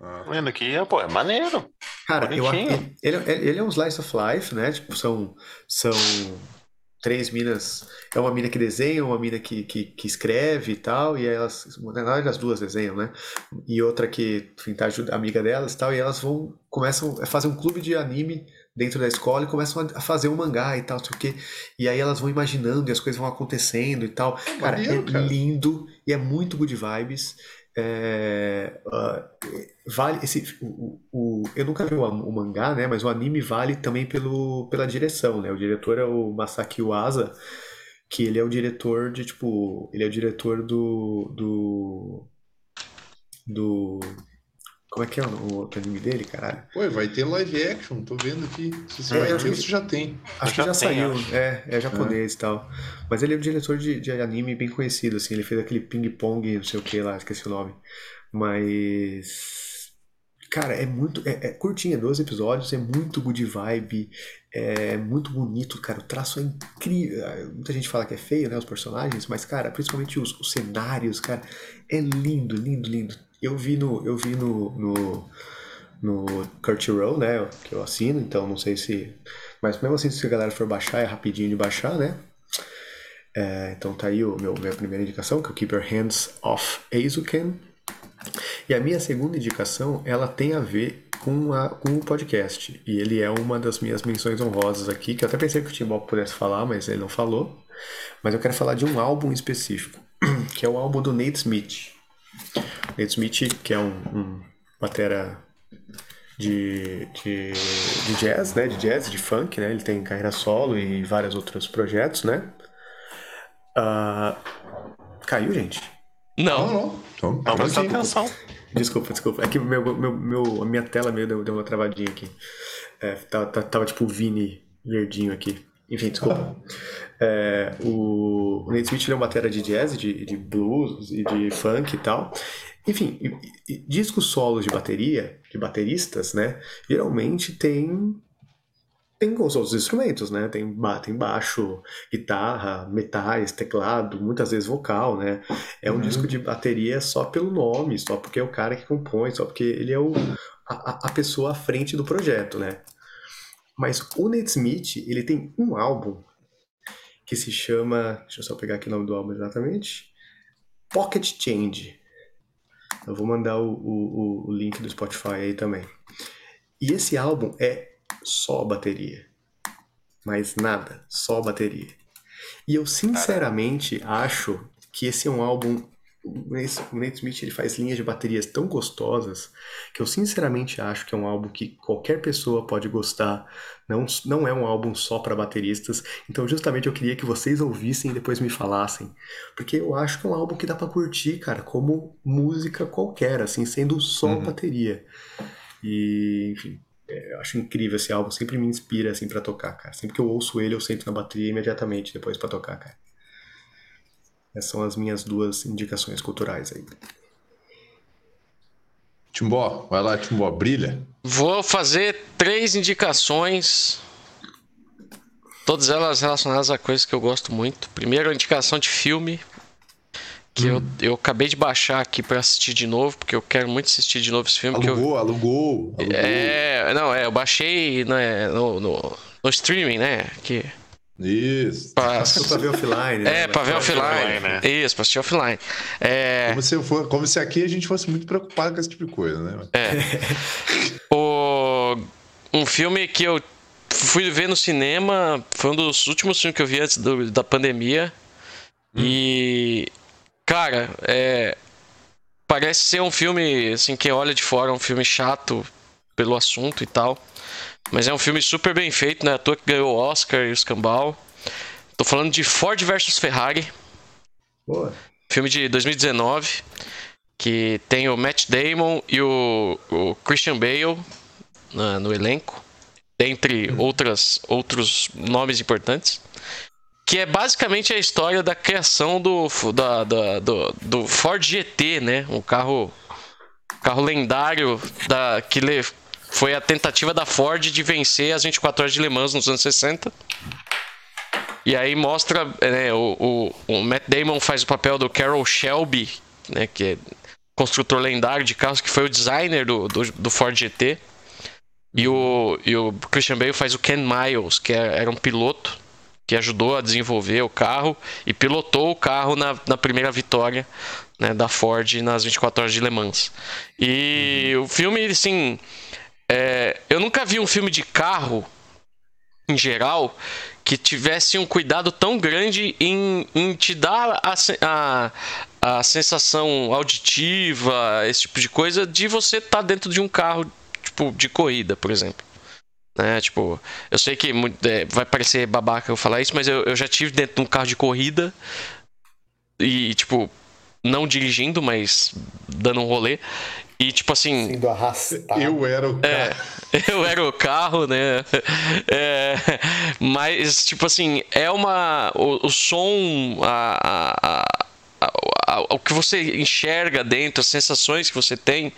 Ah, Tá Vendo aqui, é, pô, é maneiro. Cara, eu, ele, ele- ele é um slice of life, né? Tipo, são, são três minas. É uma mina que desenha, uma mina que, que, que escreve e tal, e elas. Na verdade, as duas desenham, né? E outra que enfim, tá amiga delas e tal, e elas vão. começam a fazer um clube de anime dentro da escola e começam a fazer um mangá e tal, sei o quê. E aí elas vão imaginando e as coisas vão acontecendo e tal. Cara, maneiro, é cara. lindo e é muito good vibes. É, ah, vale esse o- o- eu nunca vi o, o mangá, né? Mas o anime vale também pelo, pela direção, né? O diretor é o Masaki Uasa, que ele é o diretor de tipo, ele é o diretor do do do como é que é o, o outro anime dele, caralho? Pô, vai ter live action, tô vendo aqui. Se você É, vai ter, você já tem. Acho que já já tem, saiu, acho. é, é japonês e tal. Mas ele é um diretor de, de anime bem conhecido, assim, ele fez aquele Ping Pong, não sei o que lá, esqueci o nome. Mas. Cara, é muito. É, é curtinho, é 12 episódios, é muito good vibe, é muito bonito, cara. O traço é incrível. Muita gente fala que é feio, né? Os personagens, mas, cara, principalmente os, os cenários, cara, é lindo, lindo, lindo. Eu vi no. Eu vi no. no no Crunchyroll, né, que eu assino, então não sei se... Mas mesmo assim, se a galera for baixar, é rapidinho de baixar, né? É, então tá aí o meu, minha primeira indicação, que é o Keep Your Hands Off Eizouken. E a minha segunda indicação, ela tem a ver com, a, com o podcast. E ele é uma das minhas menções honrosas aqui, que eu até pensei que o Timbal pudesse falar, mas ele não falou. Mas eu quero falar de um álbum específico, [clears throat] que é o álbum do Nate Smith. Nate Smith, que é um, um batera de, de, de jazz, né? De jazz, de funk, né? Ele tem carreira solo e vários outros projetos, né? Ah, caiu, gente? Não, Não. não. Então, Não atenção. Desculpa, desculpa. É que meu, meu, meu, a minha tela meio deu, deu uma travadinha aqui. É, tá- tá- tava tipo o Vini verdinho aqui. Enfim, desculpa. [laughs] É, o, o Nate Smith é uma bateria de jazz, de, de blues e de funk e tal. Enfim, e- e discos solos de bateria, de bateristas, né? Geralmente tem tem os outros instrumentos, né? Tem, ba- tem baixo, guitarra, metais, teclado, muitas vezes vocal, né? É um Uhum. disco de bateria só pelo nome, só porque é o cara que compõe, só porque ele é o, a- a pessoa à frente do projeto, né? Mas o Nate Smith, ele tem um álbum que se chama. Deixa eu só pegar aqui o nome do álbum exatamente. Pocket Change. Eu vou mandar o, o, o link do Spotify aí também. E esse álbum é só bateria. Mais nada, só bateria. E eu sinceramente acho que esse é um álbum. O Nate Smith ele faz linhas de baterias tão gostosas que eu sinceramente acho que é um álbum que qualquer pessoa pode gostar. Não, não é um álbum só para bateristas. Então, justamente eu queria que vocês ouvissem e depois me falassem. Porque eu acho que é um álbum que dá pra curtir, cara, como música qualquer, assim, sendo só Uhum. bateria. E, enfim, é, eu acho incrível esse álbum, sempre me inspira, assim, pra tocar, cara. Sempre que eu ouço ele, eu sento na bateria imediatamente depois pra tocar, cara. Essas são as minhas duas indicações culturais aí. Timbó, vai lá, Timbó, brilha. Vou fazer três indicações. Todas elas relacionadas a coisas que eu gosto muito. Primeiro, a indicação de filme. Que eu, eu acabei de baixar aqui pra assistir de novo, porque eu quero muito assistir de novo esse filme. que eu, Alugou, alugou, alugou. é, não, é, eu baixei né, no, no, no streaming, né? Que Isso. Pra... Pra ver offline, né? É, pra ver offline. offline, né? Isso, pra assistir offline. É, Como se, for, como se aqui a gente fosse muito preocupado com esse tipo de coisa, né? o... Um filme que eu fui ver no cinema, foi um dos últimos filmes que eu vi antes do- da pandemia. E. Cara, é. Parece ser um filme, assim, quem olha de fora, é um filme chato pelo assunto e tal. Mas é um filme super bem feito, né? À toa que ganhou o Oscar e o Scambau. Tô falando de Ford versus Ferrari. Pô, Filme de 2019, que tem o Matt Damon e o, o Christian Bale na- no elenco, dentre outras, outros nomes importantes. Que é basicamente a história da criação do, da- da- do, do Ford GT, né? Um carro, carro lendário da, que le- foi a tentativa da Ford de vencer as 24 horas de Le Mans nos anos 60. E aí mostra, né, o, o, o Matt Damon faz o papel do Carroll Shelby, né, que é construtor lendário de carros, que foi o designer do, do, do Ford GT. E o, e o Christian Bale faz o Ken Miles, que é- era um piloto que ajudou a desenvolver o carro e pilotou o carro na, na primeira vitória né, da Ford nas 24 horas de Le Mans. E o filme, assim, é, eu nunca vi um filme de carro em geral que tivesse um cuidado tão grande em, em te dar a, a, a sensação auditiva, esse tipo de coisa, de você estar dentro de um carro tipo de corrida, por exemplo. Né? Tipo, eu sei que é, vai parecer babaca eu falar isso, mas eu, eu já tive dentro de um carro de corrida e, tipo, não dirigindo, mas dando um rolê. E, tipo assim, Sendo arrastado. eu era o cara. é, [laughs] eu era o carro, né? É, mas, tipo assim, é uma. O, o som, a- a- a- o que você enxerga dentro, as sensações que você tem.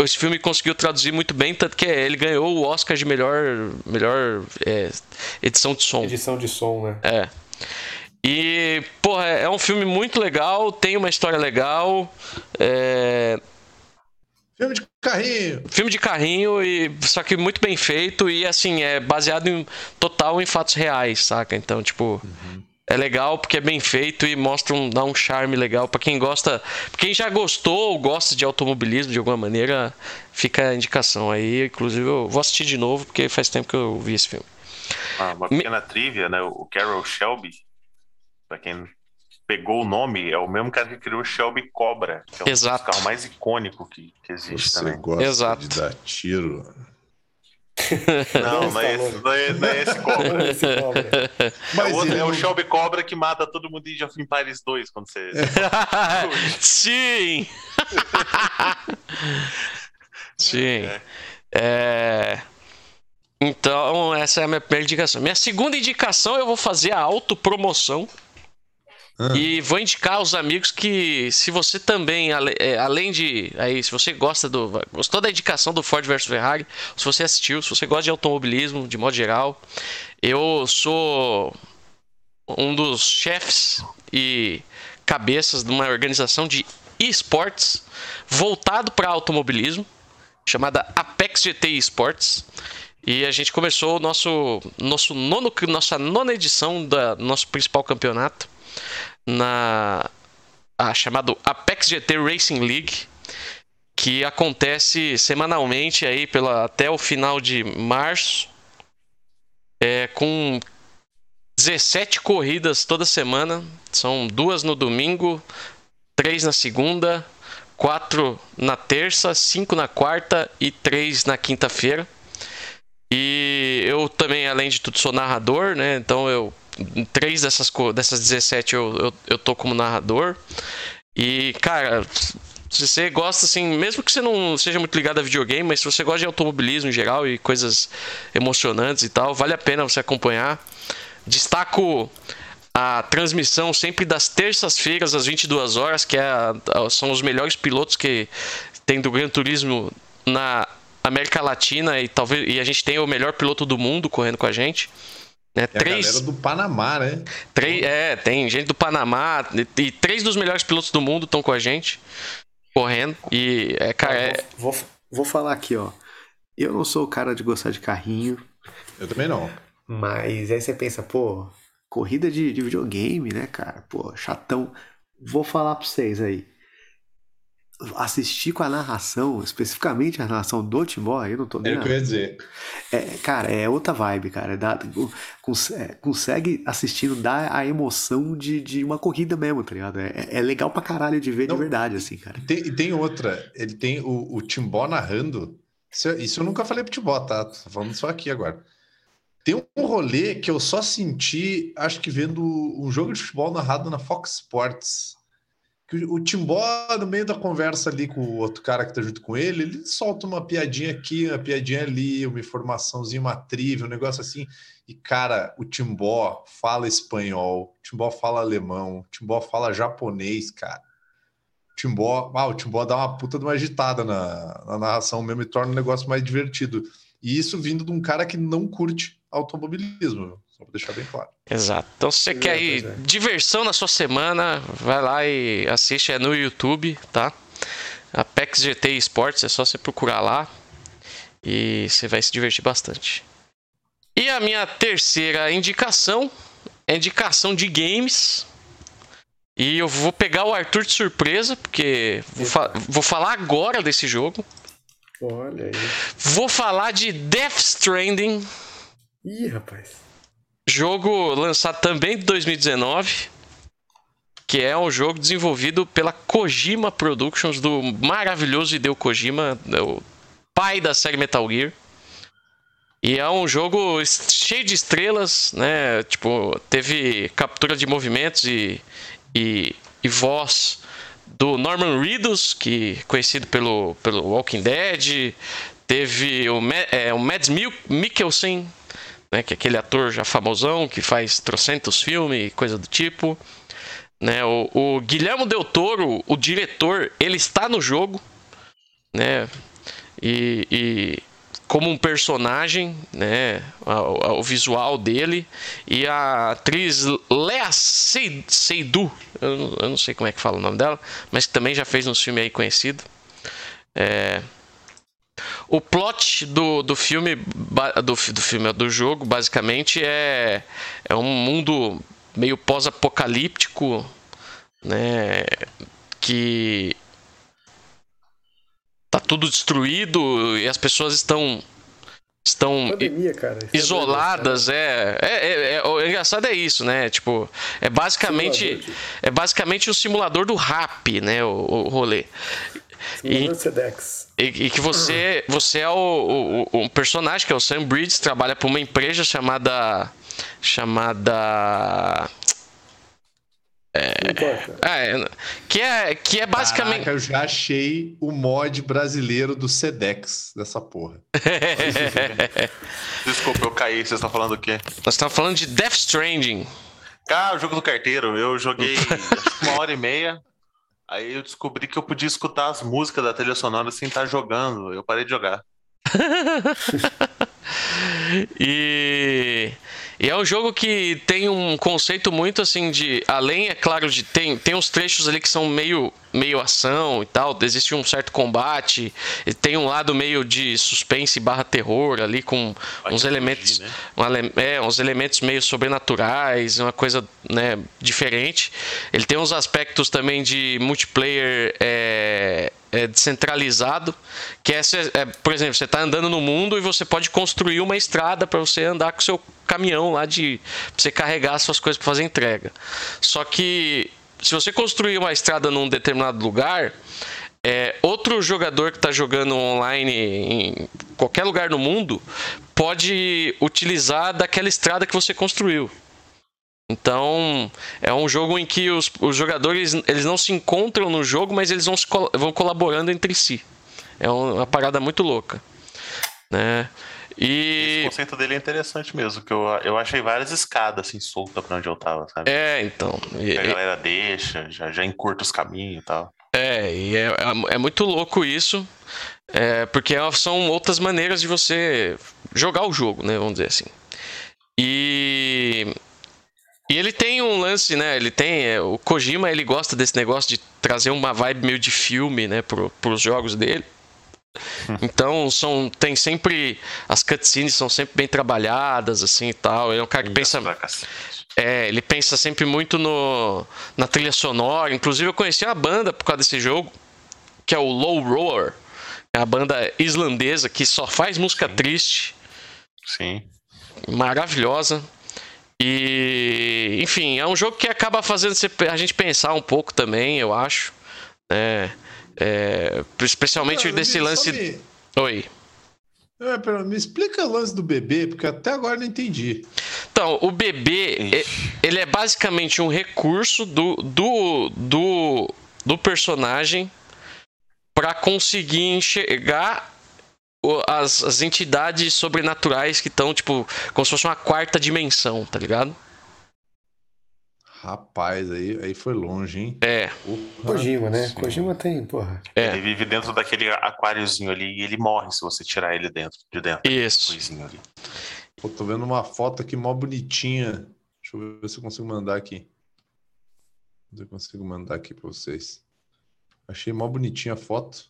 Esse filme conseguiu traduzir muito bem, tanto que ele ganhou o Oscar de melhor, melhor é, edição de som. Edição de som, né? É. E, porra, é um filme muito legal, tem uma história legal. É, Filme de carrinho. filme de carrinho e só que muito bem feito e assim é baseado em total em fatos reais, saca? Então, tipo, é legal porque é bem feito e mostra um dá um charme legal Pra quem gosta, pra quem já gostou ou gosta de automobilismo de alguma maneira, fica a indicação aí, inclusive eu vou assistir de novo porque faz tempo que eu vi esse filme. Ah, uma Me- pequena trivia, né? O Carroll Shelby, pra quem pegou o nome, é o mesmo cara que criou o Shelby Cobra, que é um Exato. carros mais icônico que, que existe Você também. gosta Exato. de dar tiro. [laughs] Não, Não não é, esse, não, é, não é esse [laughs] Cobra. Esse cobra. [laughs] É, Mas outro- ele é o Shelby Cobra que mata todo mundo em of Empires 2 quando você. Sim! Sim. É... Então, essa é a minha primeira indicação. Minha segunda indicação, eu vou fazer a autopromoção. Ah. E vou indicar aos amigos que, se você também, é, além de. Aí, se você gosta do. Gostou da indicação do Ford versus Ferrari, se você assistiu, se você gosta de automobilismo de modo geral, eu sou um dos chefes e cabeças de uma organização de esportes voltado para automobilismo, chamada Apex GT Esports. E a gente começou o nosso, nosso nono, nossa nona edição do nosso principal campeonato na a, chamado Apex GT Racing League, que acontece semanalmente aí pela, até o final de março, é, com 17 corridas toda semana. São duas no domingo, três na segunda, quatro na terça, cinco na quarta e três na quinta-feira. E eu também, além de tudo, sou narrador, né? Então eu. Três dessas, dessas 17 eu, eu, eu tô como narrador. E, cara, se você gosta, assim, mesmo que você não seja muito ligado a videogame, mas se você gosta de automobilismo em geral e coisas emocionantes e tal, vale a pena você acompanhar. Destaco a transmissão sempre das terças-feiras às 22 horas, que é a- a- são os melhores pilotos que tem do Gran Turismo na América Latina e talvez e a gente tem o melhor piloto do mundo correndo com a gente. Né? É a Três, galera do Panamá, né? três, é, tem gente do Panamá e, e três dos melhores pilotos do mundo estão com a gente correndo e é, cara, é, Vou, vou falar aqui, ó. Eu não sou o cara de gostar de carrinho, Eu também não. Mas aí você pensa, pô, corrida de, de videogame, né, cara? Pô, chatão. Vou falar pra vocês aí. Assistir com a narração, especificamente a narração do Timbó, eu não tô nem. É o que eu ia dizer. É, cara, é outra vibe, cara. Dá, cons- é, consegue assistindo, dá a emoção de, de uma corrida mesmo, tá ligado? É, é legal pra caralho de ver Não. de verdade, assim, cara. Tem, e tem outra, ele tem o, o Timbó narrando. Isso, isso eu nunca falei pro Timbó, tá? Tô falando só aqui agora. Tem um rolê que eu só senti, acho que vendo um jogo de futebol narrado na Fox Sports. Que o, Timbó, no meio da conversa ali com o outro cara que tá junto com ele, ele solta uma piadinha aqui, uma piadinha ali, uma informaçãozinha, uma trivia, um negócio assim. E, cara, o Timbó fala espanhol, o Timbó fala alemão, o Timbó fala japonês, cara. O Timbó, ah, o Timbó dá uma puta de uma agitada na, na narração mesmo e torna o negócio mais divertido. E isso vindo de um cara que não curte automobilismo? Só pra deixar bem claro. Exato. Então, se você Pois quer é, é. diversão na sua semana, vai lá e assiste é no YouTube, tá? Apex GT Esports, é só você procurar lá e você vai se divertir bastante. E a minha terceira indicação é indicação de games. E eu vou pegar o Arthur de surpresa, porque vou, fa- vou falar agora desse jogo. Olha aí. Vou falar de Death Stranding. Ih, rapaz. Jogo lançado também de 2019, que é um jogo desenvolvido pela Kojima Productions, do maravilhoso Hideo Kojima, o pai da série Metal Gear. E é um jogo cheio de estrelas, né? Tipo, teve captura de movimentos e, e, e voz do Norman Reedus, que conhecido pelo, pelo Walking Dead. Teve o, é, o Mads Mikkelsen, né, que é aquele ator já famosão que faz trocentos filmes e coisa do tipo. Né, o, o Guilherme Del Toro, o diretor, ele está no jogo, né? E, e como um personagem, né? a- O, visual dele e a atriz Lea Sey- Seydoux, eu, não- eu não sei como é que fala o nome dela, mas que também já fez uns filmes aí conhecido. É, o plot do, do filme do, do filme do jogo basicamente é é um mundo meio pós-apocalíptico né que tá tudo destruído e as pessoas estão estão Pandemia, é isoladas é é, é, é- o engraçado é isso né tipo é basicamente Simulador de- é basicamente um simulador do rap né o, o rolê Sedex. e, e que você você é o, o, o- um personagem que é o Sam Bridges trabalha para uma empresa chamada chamada Não importa. é, que é que é basicamente Caraca, eu já achei o mod brasileiro do Sedex dessa porra. [laughs] Desculpa, eu caí. Vocês estão falando o quê? nós estamos falando de Death Stranding Ah, o jogo do carteiro. Eu joguei [laughs] uma hora e meia. Aí eu descobri que eu podia escutar as músicas da trilha sonora sem estar jogando. Eu parei de jogar. [laughs] E, e é um jogo que tem um conceito muito assim de. Além, é claro, de. Tem, tem uns trechos ali que são meio, meio ação e tal. Existe um certo combate. E tem um lado meio de suspense barra terror ali, com Vai uns elementos. né? um é, uns elementos meio sobrenaturais, uma coisa né, diferente. Ele tem uns aspectos também de multiplayer é, é, descentralizado, que é, é, por exemplo, você está andando no mundo e você pode construir uma estrada para você andar com o seu caminhão lá de pra você carregar suas coisas para fazer entrega. Só que se você construir uma estrada num determinado lugar, é, outro jogador que está jogando online em qualquer lugar no mundo pode utilizar daquela estrada que você construiu. Então, é um jogo em que os, os jogadores eles não se encontram no jogo, mas eles vão, se vão colaborando entre si. É um- uma parada muito louca. Né? Esse E. conceito dele é interessante mesmo, que eu, eu achei várias escadas assim soltas pra onde eu tava, sabe? É, então. E- a galera deixa, já, já encurta os caminhos e tal. É, e é, é muito louco isso, é, porque são outras maneiras de você jogar o jogo, né? Vamos dizer assim. E, e ele tem um lance, né? Ele tem. é, o Kojima ele gosta desse negócio de trazer uma vibe meio de filme, né? Pro, pros jogos dele. Então são tem sempre as cutscenes são sempre bem trabalhadas assim e tal. Ele é um cara que pensa é, ele pensa sempre muito no na trilha sonora. Inclusive eu conheci a banda por causa desse jogo, que é o Low Roar, é a banda islandesa que só faz música Sim. triste. Sim. Maravilhosa. E, enfim, é um jogo que acaba fazendo a gente pensar um pouco também, eu acho. Né? É, especialmente Cara, desse lance. me- Oi. É, pera, me explica o lance do bebê, porque até agora eu não entendi. Então, o bebê, ele é basicamente um recurso do, do, do, do personagem para conseguir enxergar as, as entidades sobrenaturais que estão, tipo, como se fosse uma quarta dimensão, tá ligado? Rapaz, aí, aí foi longe, hein? É, Porra. Kojima, né? Sim. Kojima tem, porra. é, Ele vive dentro daquele aquáriozinho ali e ele morre se você tirar ele dentro, de dentro. isso. Coisinho ali. Pô, tô vendo uma foto aqui mó bonitinha. Deixa eu ver se eu consigo mandar aqui. Se eu consigo mandar aqui pra vocês. Achei mó bonitinha a foto.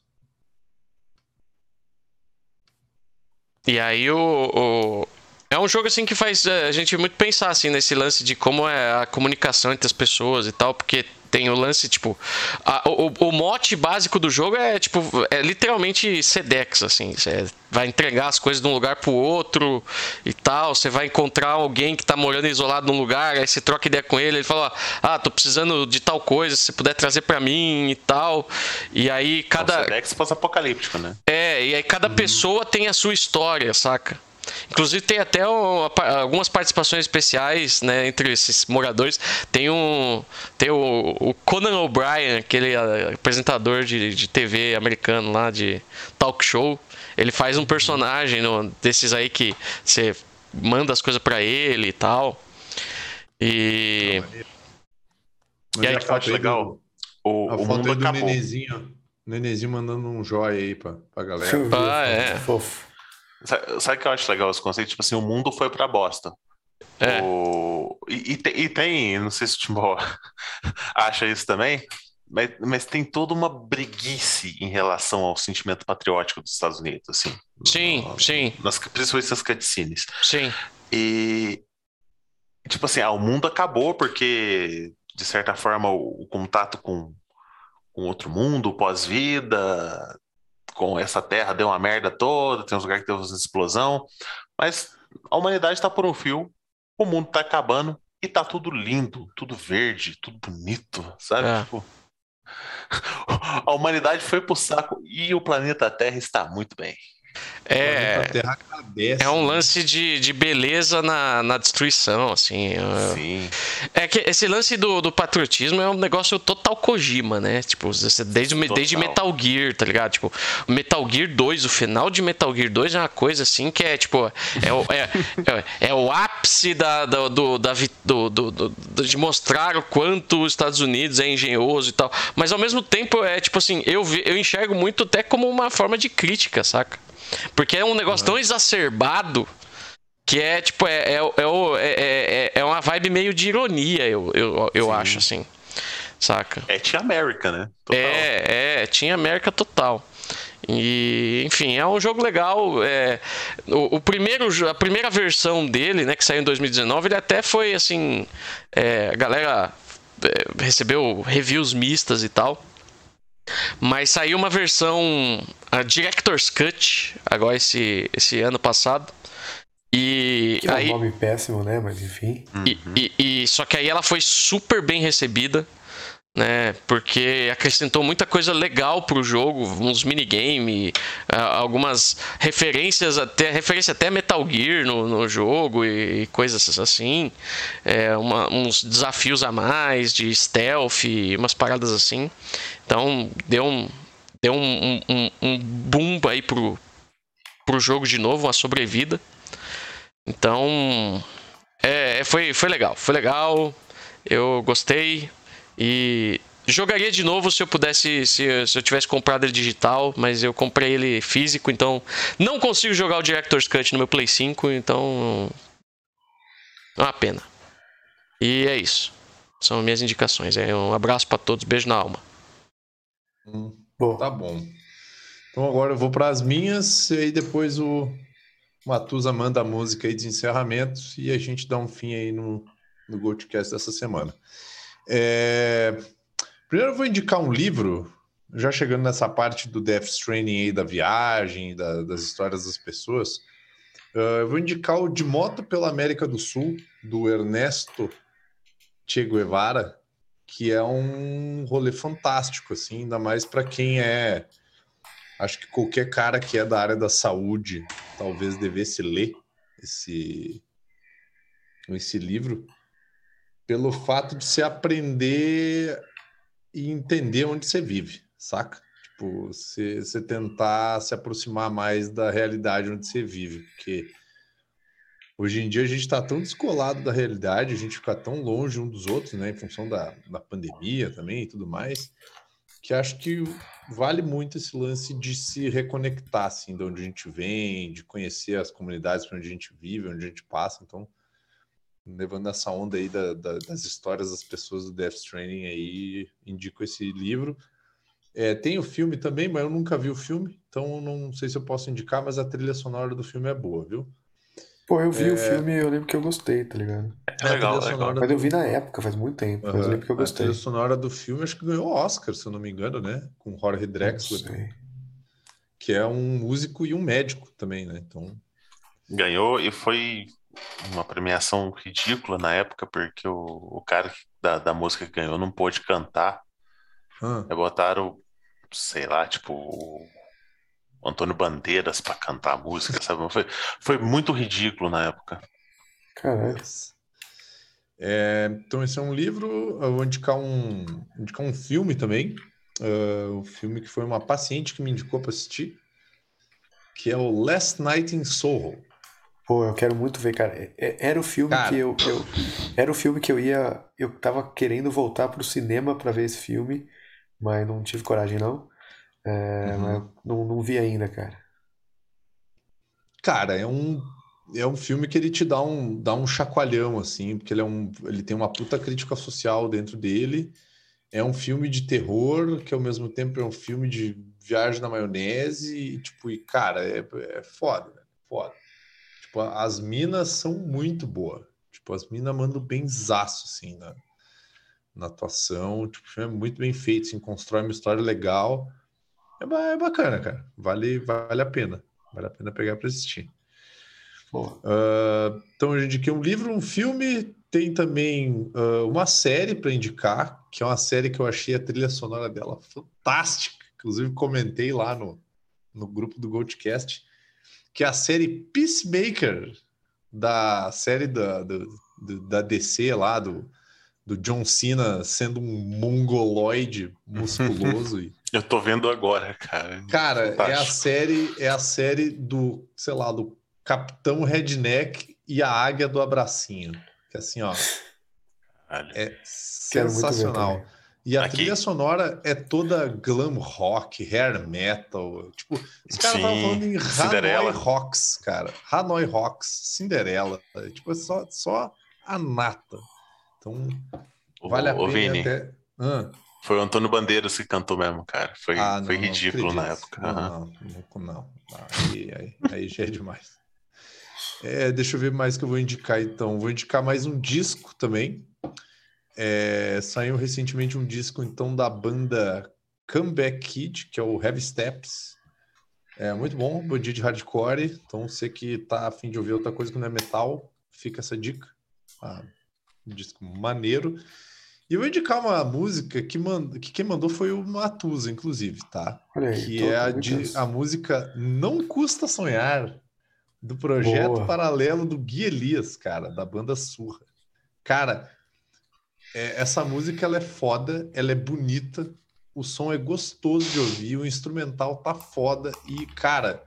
E aí o, o- É um jogo assim que faz é, a gente muito pensar assim nesse lance de como é a comunicação entre as pessoas e tal, porque tem o lance, tipo. a- o, o mote básico do jogo é, tipo, é literalmente Sedex, assim. Você vai entregar as coisas de um lugar pro outro e tal. Você vai encontrar alguém que tá morando isolado num lugar, aí você troca ideia com ele, ele fala, ah, tô precisando de tal coisa, se você puder trazer pra mim e tal. E aí cada. Cada... Sedex pós-apocalíptico, né? É, e aí cada pessoa tem a sua história, saca? Inclusive tem até algumas participações especiais, né, entre esses moradores. Tem um tem o, o Conan O'Brien, aquele ah, apresentador de, de TV americano lá de talk show. Ele faz um personagem no- desses aí que você manda as coisas pra ele e tal. E Mas E aí a que eu foto legal? do- O, a o foto mundo do acabou. nenenzinho. O nenenzinho mandando um joia aí pra, pra galera. Deixa eu ver, Ah, é. Fofo. Sabe, o que eu acho legal esse conceito? Tipo assim, o mundo foi pra bosta. É. O... E, e tem, e tem, não sei se o Timbó [laughs] acha isso também, mas, mas tem toda uma breguice em relação ao sentimento patriótico dos Estados Unidos, assim. sim, No- sim, Nas, principalmente nas cutscenes. sim. E, tipo assim, ah, o mundo acabou porque, de certa forma, o, o contato com, com outro mundo, pós-vida, com essa terra deu uma merda toda, tem uns lugares que uma explosão, mas a humanidade tá por um fio, o mundo tá acabando e tá tudo lindo, tudo verde, tudo bonito, sabe? É. Tipo, [laughs] a humanidade foi pro saco e o planeta Terra está muito bem. É, terra é um né? lance de, de beleza na, na destruição, assim. é- Sim. É que esse lance do, do patriotismo é um negócio total Kojima, né? Tipo, desde, desde. Metal Gear, tá ligado? Tipo, o Metal Gear 2, o final de Metal Gear 2 é uma coisa assim que é, tipo, é o, é, é, é o ápice da, do, do, da do, do- do- de mostrar o quanto os Estados Unidos é engenhoso e tal. Mas ao mesmo tempo, é tipo assim, eu, eu enxergo muito até como uma forma de crítica, saca? Porque é um negócio tão exacerbado que é tipo, é, é, é, é, é, é uma vibe meio de ironia, eu, eu, eu Sim. acho, assim. Saca? É Tia América, né? Total. É, é, tinha América total. E, enfim, é um jogo legal. É, o, o primeiro, a primeira versão dele, né, que saiu em 2019, ele até foi assim. é, a galera é, recebeu reviews mistas e tal. Mas saiu uma versão a Director's Cut agora esse, esse ano passado. E Que é um aí, nome péssimo, né? Mas enfim. e, e- e- só que aí ela foi super bem recebida, né? Porque acrescentou muita coisa legal pro jogo, uns minigame, ah, algumas referências até referência até Metal Gear no, no jogo e, e coisas assim, é, uma- uns desafios a mais de stealth, umas paradas assim. Então deu um deu um, um, um- boom aí pro pro jogo de novo, uma sobrevida. Então, é, foi, foi legal, foi legal. Eu gostei e jogaria de novo se eu pudesse, se, se eu tivesse comprado ele digital, mas eu comprei ele físico, então não consigo jogar o Director's Cut no meu Play 5, então é uma pena. E é isso. São minhas indicações. É um abraço pra todos, beijo na alma. Hum, Bom, tá bom. Então agora eu vou para as minhas e aí depois o Matusa manda a música aí de encerramento e a gente dá um fim aí no, no Goldcast dessa semana. É... Primeiro eu vou indicar um livro, já chegando nessa parte do Death Stranding aí da viagem, da, das histórias das pessoas. Uh, eu vou indicar o De Moto pela América do Sul, do Ernesto Che Guevara, que é um rolê fantástico, assim, ainda mais para quem é. Acho que qualquer cara que é da área da saúde talvez devesse ler esse, esse livro, pelo fato de se aprender e entender onde você vive, saca? Tipo, você, tentar se aproximar mais da realidade onde você vive, porque Hoje em dia a gente está tão descolado da realidade, a gente fica tão longe um dos outros, né, em função da, da pandemia também e tudo mais, que acho que vale muito esse lance de se reconectar, assim, de onde a gente vem, de conhecer as comunidades para onde a gente vive, onde a gente passa. Então, levando essa onda aí da, da, das histórias das pessoas do Death Stranding aí, indico esse livro. É, tem o filme também, mas eu nunca vi o filme, então não sei se eu posso indicar, mas a trilha sonora do filme é boa, viu? Pô, eu vi é... o filme e eu lembro que eu gostei, tá ligado? É legal, legal. Mas eu vi na época, faz muito tempo, uhum. mas eu lembro que eu gostei. A trilha sonora do filme acho que ganhou Oscar, se eu não me engano, né? Com Jorge Drexler. Que é um músico e um médico também, né? Então... Ganhou e foi uma premiação ridícula na época, porque o, o cara da, da música que ganhou não pôde cantar. Hum. Botaram, sei lá, tipo, Antônio Bandeiras para cantar a música, sabe? Foi, foi muito ridículo na época. Caralho. É, então, esse é um livro. Eu vou indicar um, indicar um filme também. Uh, um filme que foi uma paciente que me indicou para assistir, que é o Last Night in Soho. Pô, eu quero muito ver, cara. É, era o filme cara, que eu, eu, era o filme que eu ia, eu tava querendo voltar pro cinema para ver esse filme, mas não tive coragem não. É, uhum. não, não vi ainda, cara. Cara, é um, é um filme que ele te dá um, dá um chacoalhão, assim, porque ele, é um, ele tem uma puta crítica social dentro dele. É um filme de terror, que ao mesmo tempo é um filme de viagem na maionese, e, tipo, e, cara, é, é foda, né? Foda. Tipo, as minas são muito boas. Tipo, as minas mandam bem zaço, assim, na, na atuação. Tipo, o filme é muito bem feito, assim, constrói uma história legal. É, é bacana, cara. Vale, vale a pena. Vale a pena pegar para assistir. Uh, então, eu indiquei um livro, um filme, tem também uh, uma série para indicar, que é uma série que eu achei a trilha sonora dela fantástica. Inclusive, comentei lá no, no grupo do Goldcast, que é a série Peacemaker, da série da, do, da DC lá, do, do John Cena sendo um mongoloide [laughs] musculoso. e... Eu tô vendo agora, cara. Cara, Fantástico. é a série, é a série do, sei lá, do Capitão Redneck e a Águia do Abracinho. Que assim, ó. Caralho. É sensacional. E a Aqui. trilha sonora é toda glam rock, hair metal. Tipo, os caras estavam falando em Hanoi Rocks, cara. Hanoi Rocks, Cinderela. Tipo, é só, só a nata. Então, vale a pena Vini, até. Ah. Foi o Antônio Bandeiras que cantou mesmo, cara. Foi, ah, não, foi ridículo na época. Não, uhum. não, não. Aí, aí, aí já é demais. É, deixa eu ver mais que eu vou indicar então. Vou indicar mais um disco também. É, saiu recentemente um disco então da banda Comeback Kid, que é o Heavy Steps. É muito bom, dia de hardcore. Então você que tá afim de ouvir outra coisa que não é metal, fica essa dica. Ah, um disco maneiro. E eu vou indicar uma música que, mand... que quem mandou foi o Matusa, inclusive, tá? Aí, que é a, de... a música Não Custa Sonhar, do projeto Boa. paralelo do Gui Elias, cara, da banda Surra. Cara, é, essa música ela é foda, ela é bonita, o som é gostoso de ouvir, o instrumental tá foda e, cara,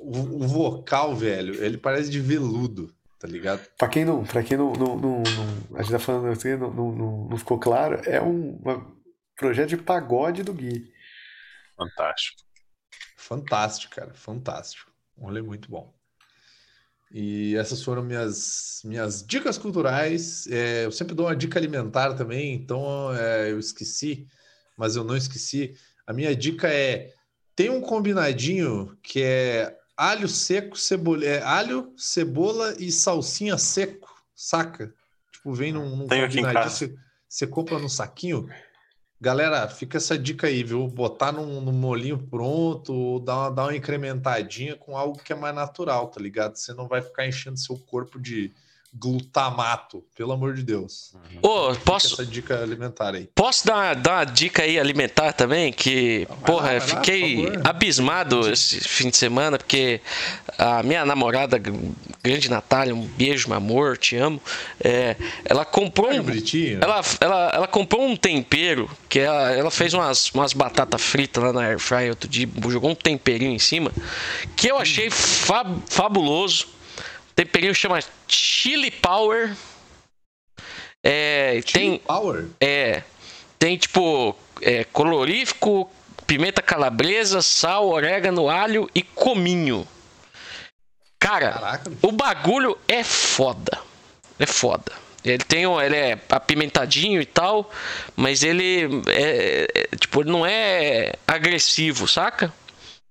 o, o vocal, velho, ele parece de veludo tá ligado? Pra quem não, pra quem não, não, não, não a gente tá falando assim, não, não, não ficou claro, é um, um projeto de pagode do Gui. Fantástico. Fantástico, cara, fantástico. Um rolê muito bom. E essas foram minhas, minhas dicas culturais. É, eu sempre dou uma dica alimentar também, então é, eu esqueci, mas eu não esqueci. A minha dica é tem um combinadinho que é alho seco, cebola, é alho, cebola e salsinha seco, saca? Tipo, vem num, num Tenho aqui em casa. você, você compra num saquinho. Galera, fica essa dica aí, viu? Botar num, num molinho pronto, ou dar uma, dar uma incrementadinha com algo que é mais natural, tá ligado? Você não vai ficar enchendo seu corpo de glutamato, pelo amor de Deus. Ô, Fica posso, essa dica alimentar aí. Posso dar uma, dar uma dica aí alimentar também? Que, lá, porra, lá, fiquei por favor. abismado esse fim de semana, porque a minha namorada, grande Natália, um beijo, meu amor, te amo. é, ela comprou um. Ela, ela, ela comprou um tempero, que ela, ela fez umas, umas batatas fritas lá na Air Fry outro dia, jogou um temperinho em cima, que eu achei fa- fabuloso. Temperinho chama Chili Power. É, tem, Power. é, tem tipo é, colorífico, pimenta calabresa, sal, orégano, alho e cominho. Cara, Caraca, o bagulho é foda. É foda. Ele tem, um- ele é apimentadinho e tal, mas ele é, é, tipo, ele não é agressivo, saca?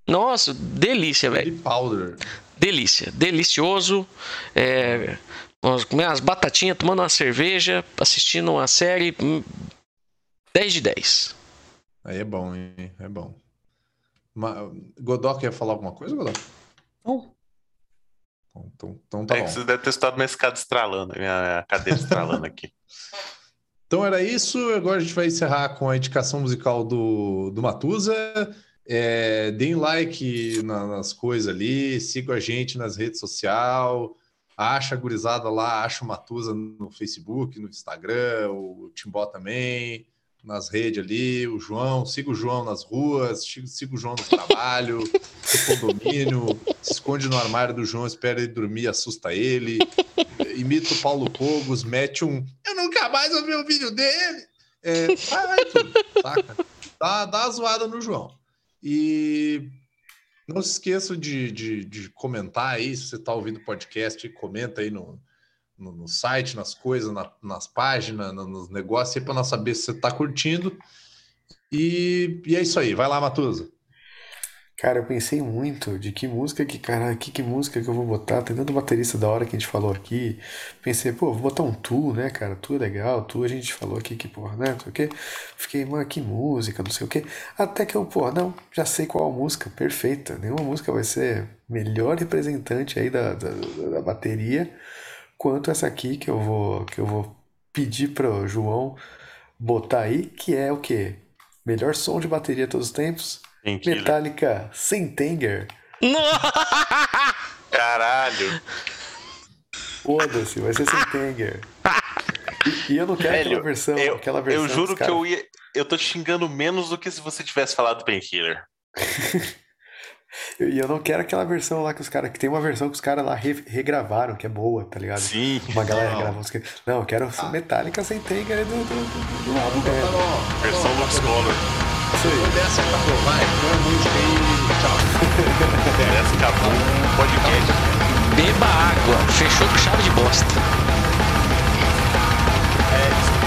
Nossa, delícia, velho. Chili powder. Delícia, delicioso. É, nós comendo umas batatinhas, tomando uma cerveja, assistindo uma série. hum, 10 de 10. Aí é bom, hein? É bom. Ma... Godó quer falar alguma coisa, Godó? Não. Então, então, então tá é bom. que você deve ter estado minha escada estralando, minha minha cadeira estralando aqui. [laughs] [laughs] Então era isso. Agora a gente vai encerrar com a indicação musical do, do Matusa. É, deem like na- nas coisas ali, sigam a gente nas redes sociais. Acha a gurizada lá, acha o Matusa no Facebook, no Instagram, o Timbó também, nas redes ali, o João, siga o João nas ruas, siga o João no trabalho, no condomínio, se esconde no armário do João, espera ele dormir, assusta ele, imita o Paulo Cogos, mete um eu nunca mais vou ver o vídeo dele. É, vai, vai tudo, saca? Dá, dá uma zoada no João. E não se esqueça de, de, de comentar aí, se você está ouvindo o podcast, comenta aí no, no, no site, nas coisas, na- nas páginas, no- nos negócios, para nós saber se você está curtindo. E, e é isso aí, vai lá, Matusa. Cara, eu pensei muito de que música que, cara, que, que música que eu vou botar. Tem tanto baterista da hora que a gente falou aqui. Pensei, pô, vou botar um Tu, né, cara? Tu é legal, Tu a gente falou aqui que, porra, né? Não sei o quê. Fiquei, mano, que música, não sei o quê. Até que eu, pô, não, já sei qual música, perfeita. Nenhuma música vai ser melhor representante aí da, da, da bateria quanto essa aqui que eu vou, que eu vou pedir pro João botar aí, que é o quê? Melhor som de bateria todos os tempos. Metallica Sentenger. Caralho. Foda-se, vai ser Sentenger. E, e eu não quero Velho, aquela versão, eu, aquela versão eu juro que eu ia. Eu tô te xingando menos do que se você tivesse falado Painkiller. [laughs] E eu não quero aquela versão lá que os caras. Que tem uma versão que os caras lá re- regravaram, que é boa, tá ligado? Sim. Uma galera Não. gravou Não, eu quero Ah. Metallica Sentenger do, do, do, do álbum. Versão Lux Color. Isso aí. Foi dessa, acabou. Vai, põe música aí. Tchau. Merece acabou podcast. Beba água. Fechou com chave de bosta. Saint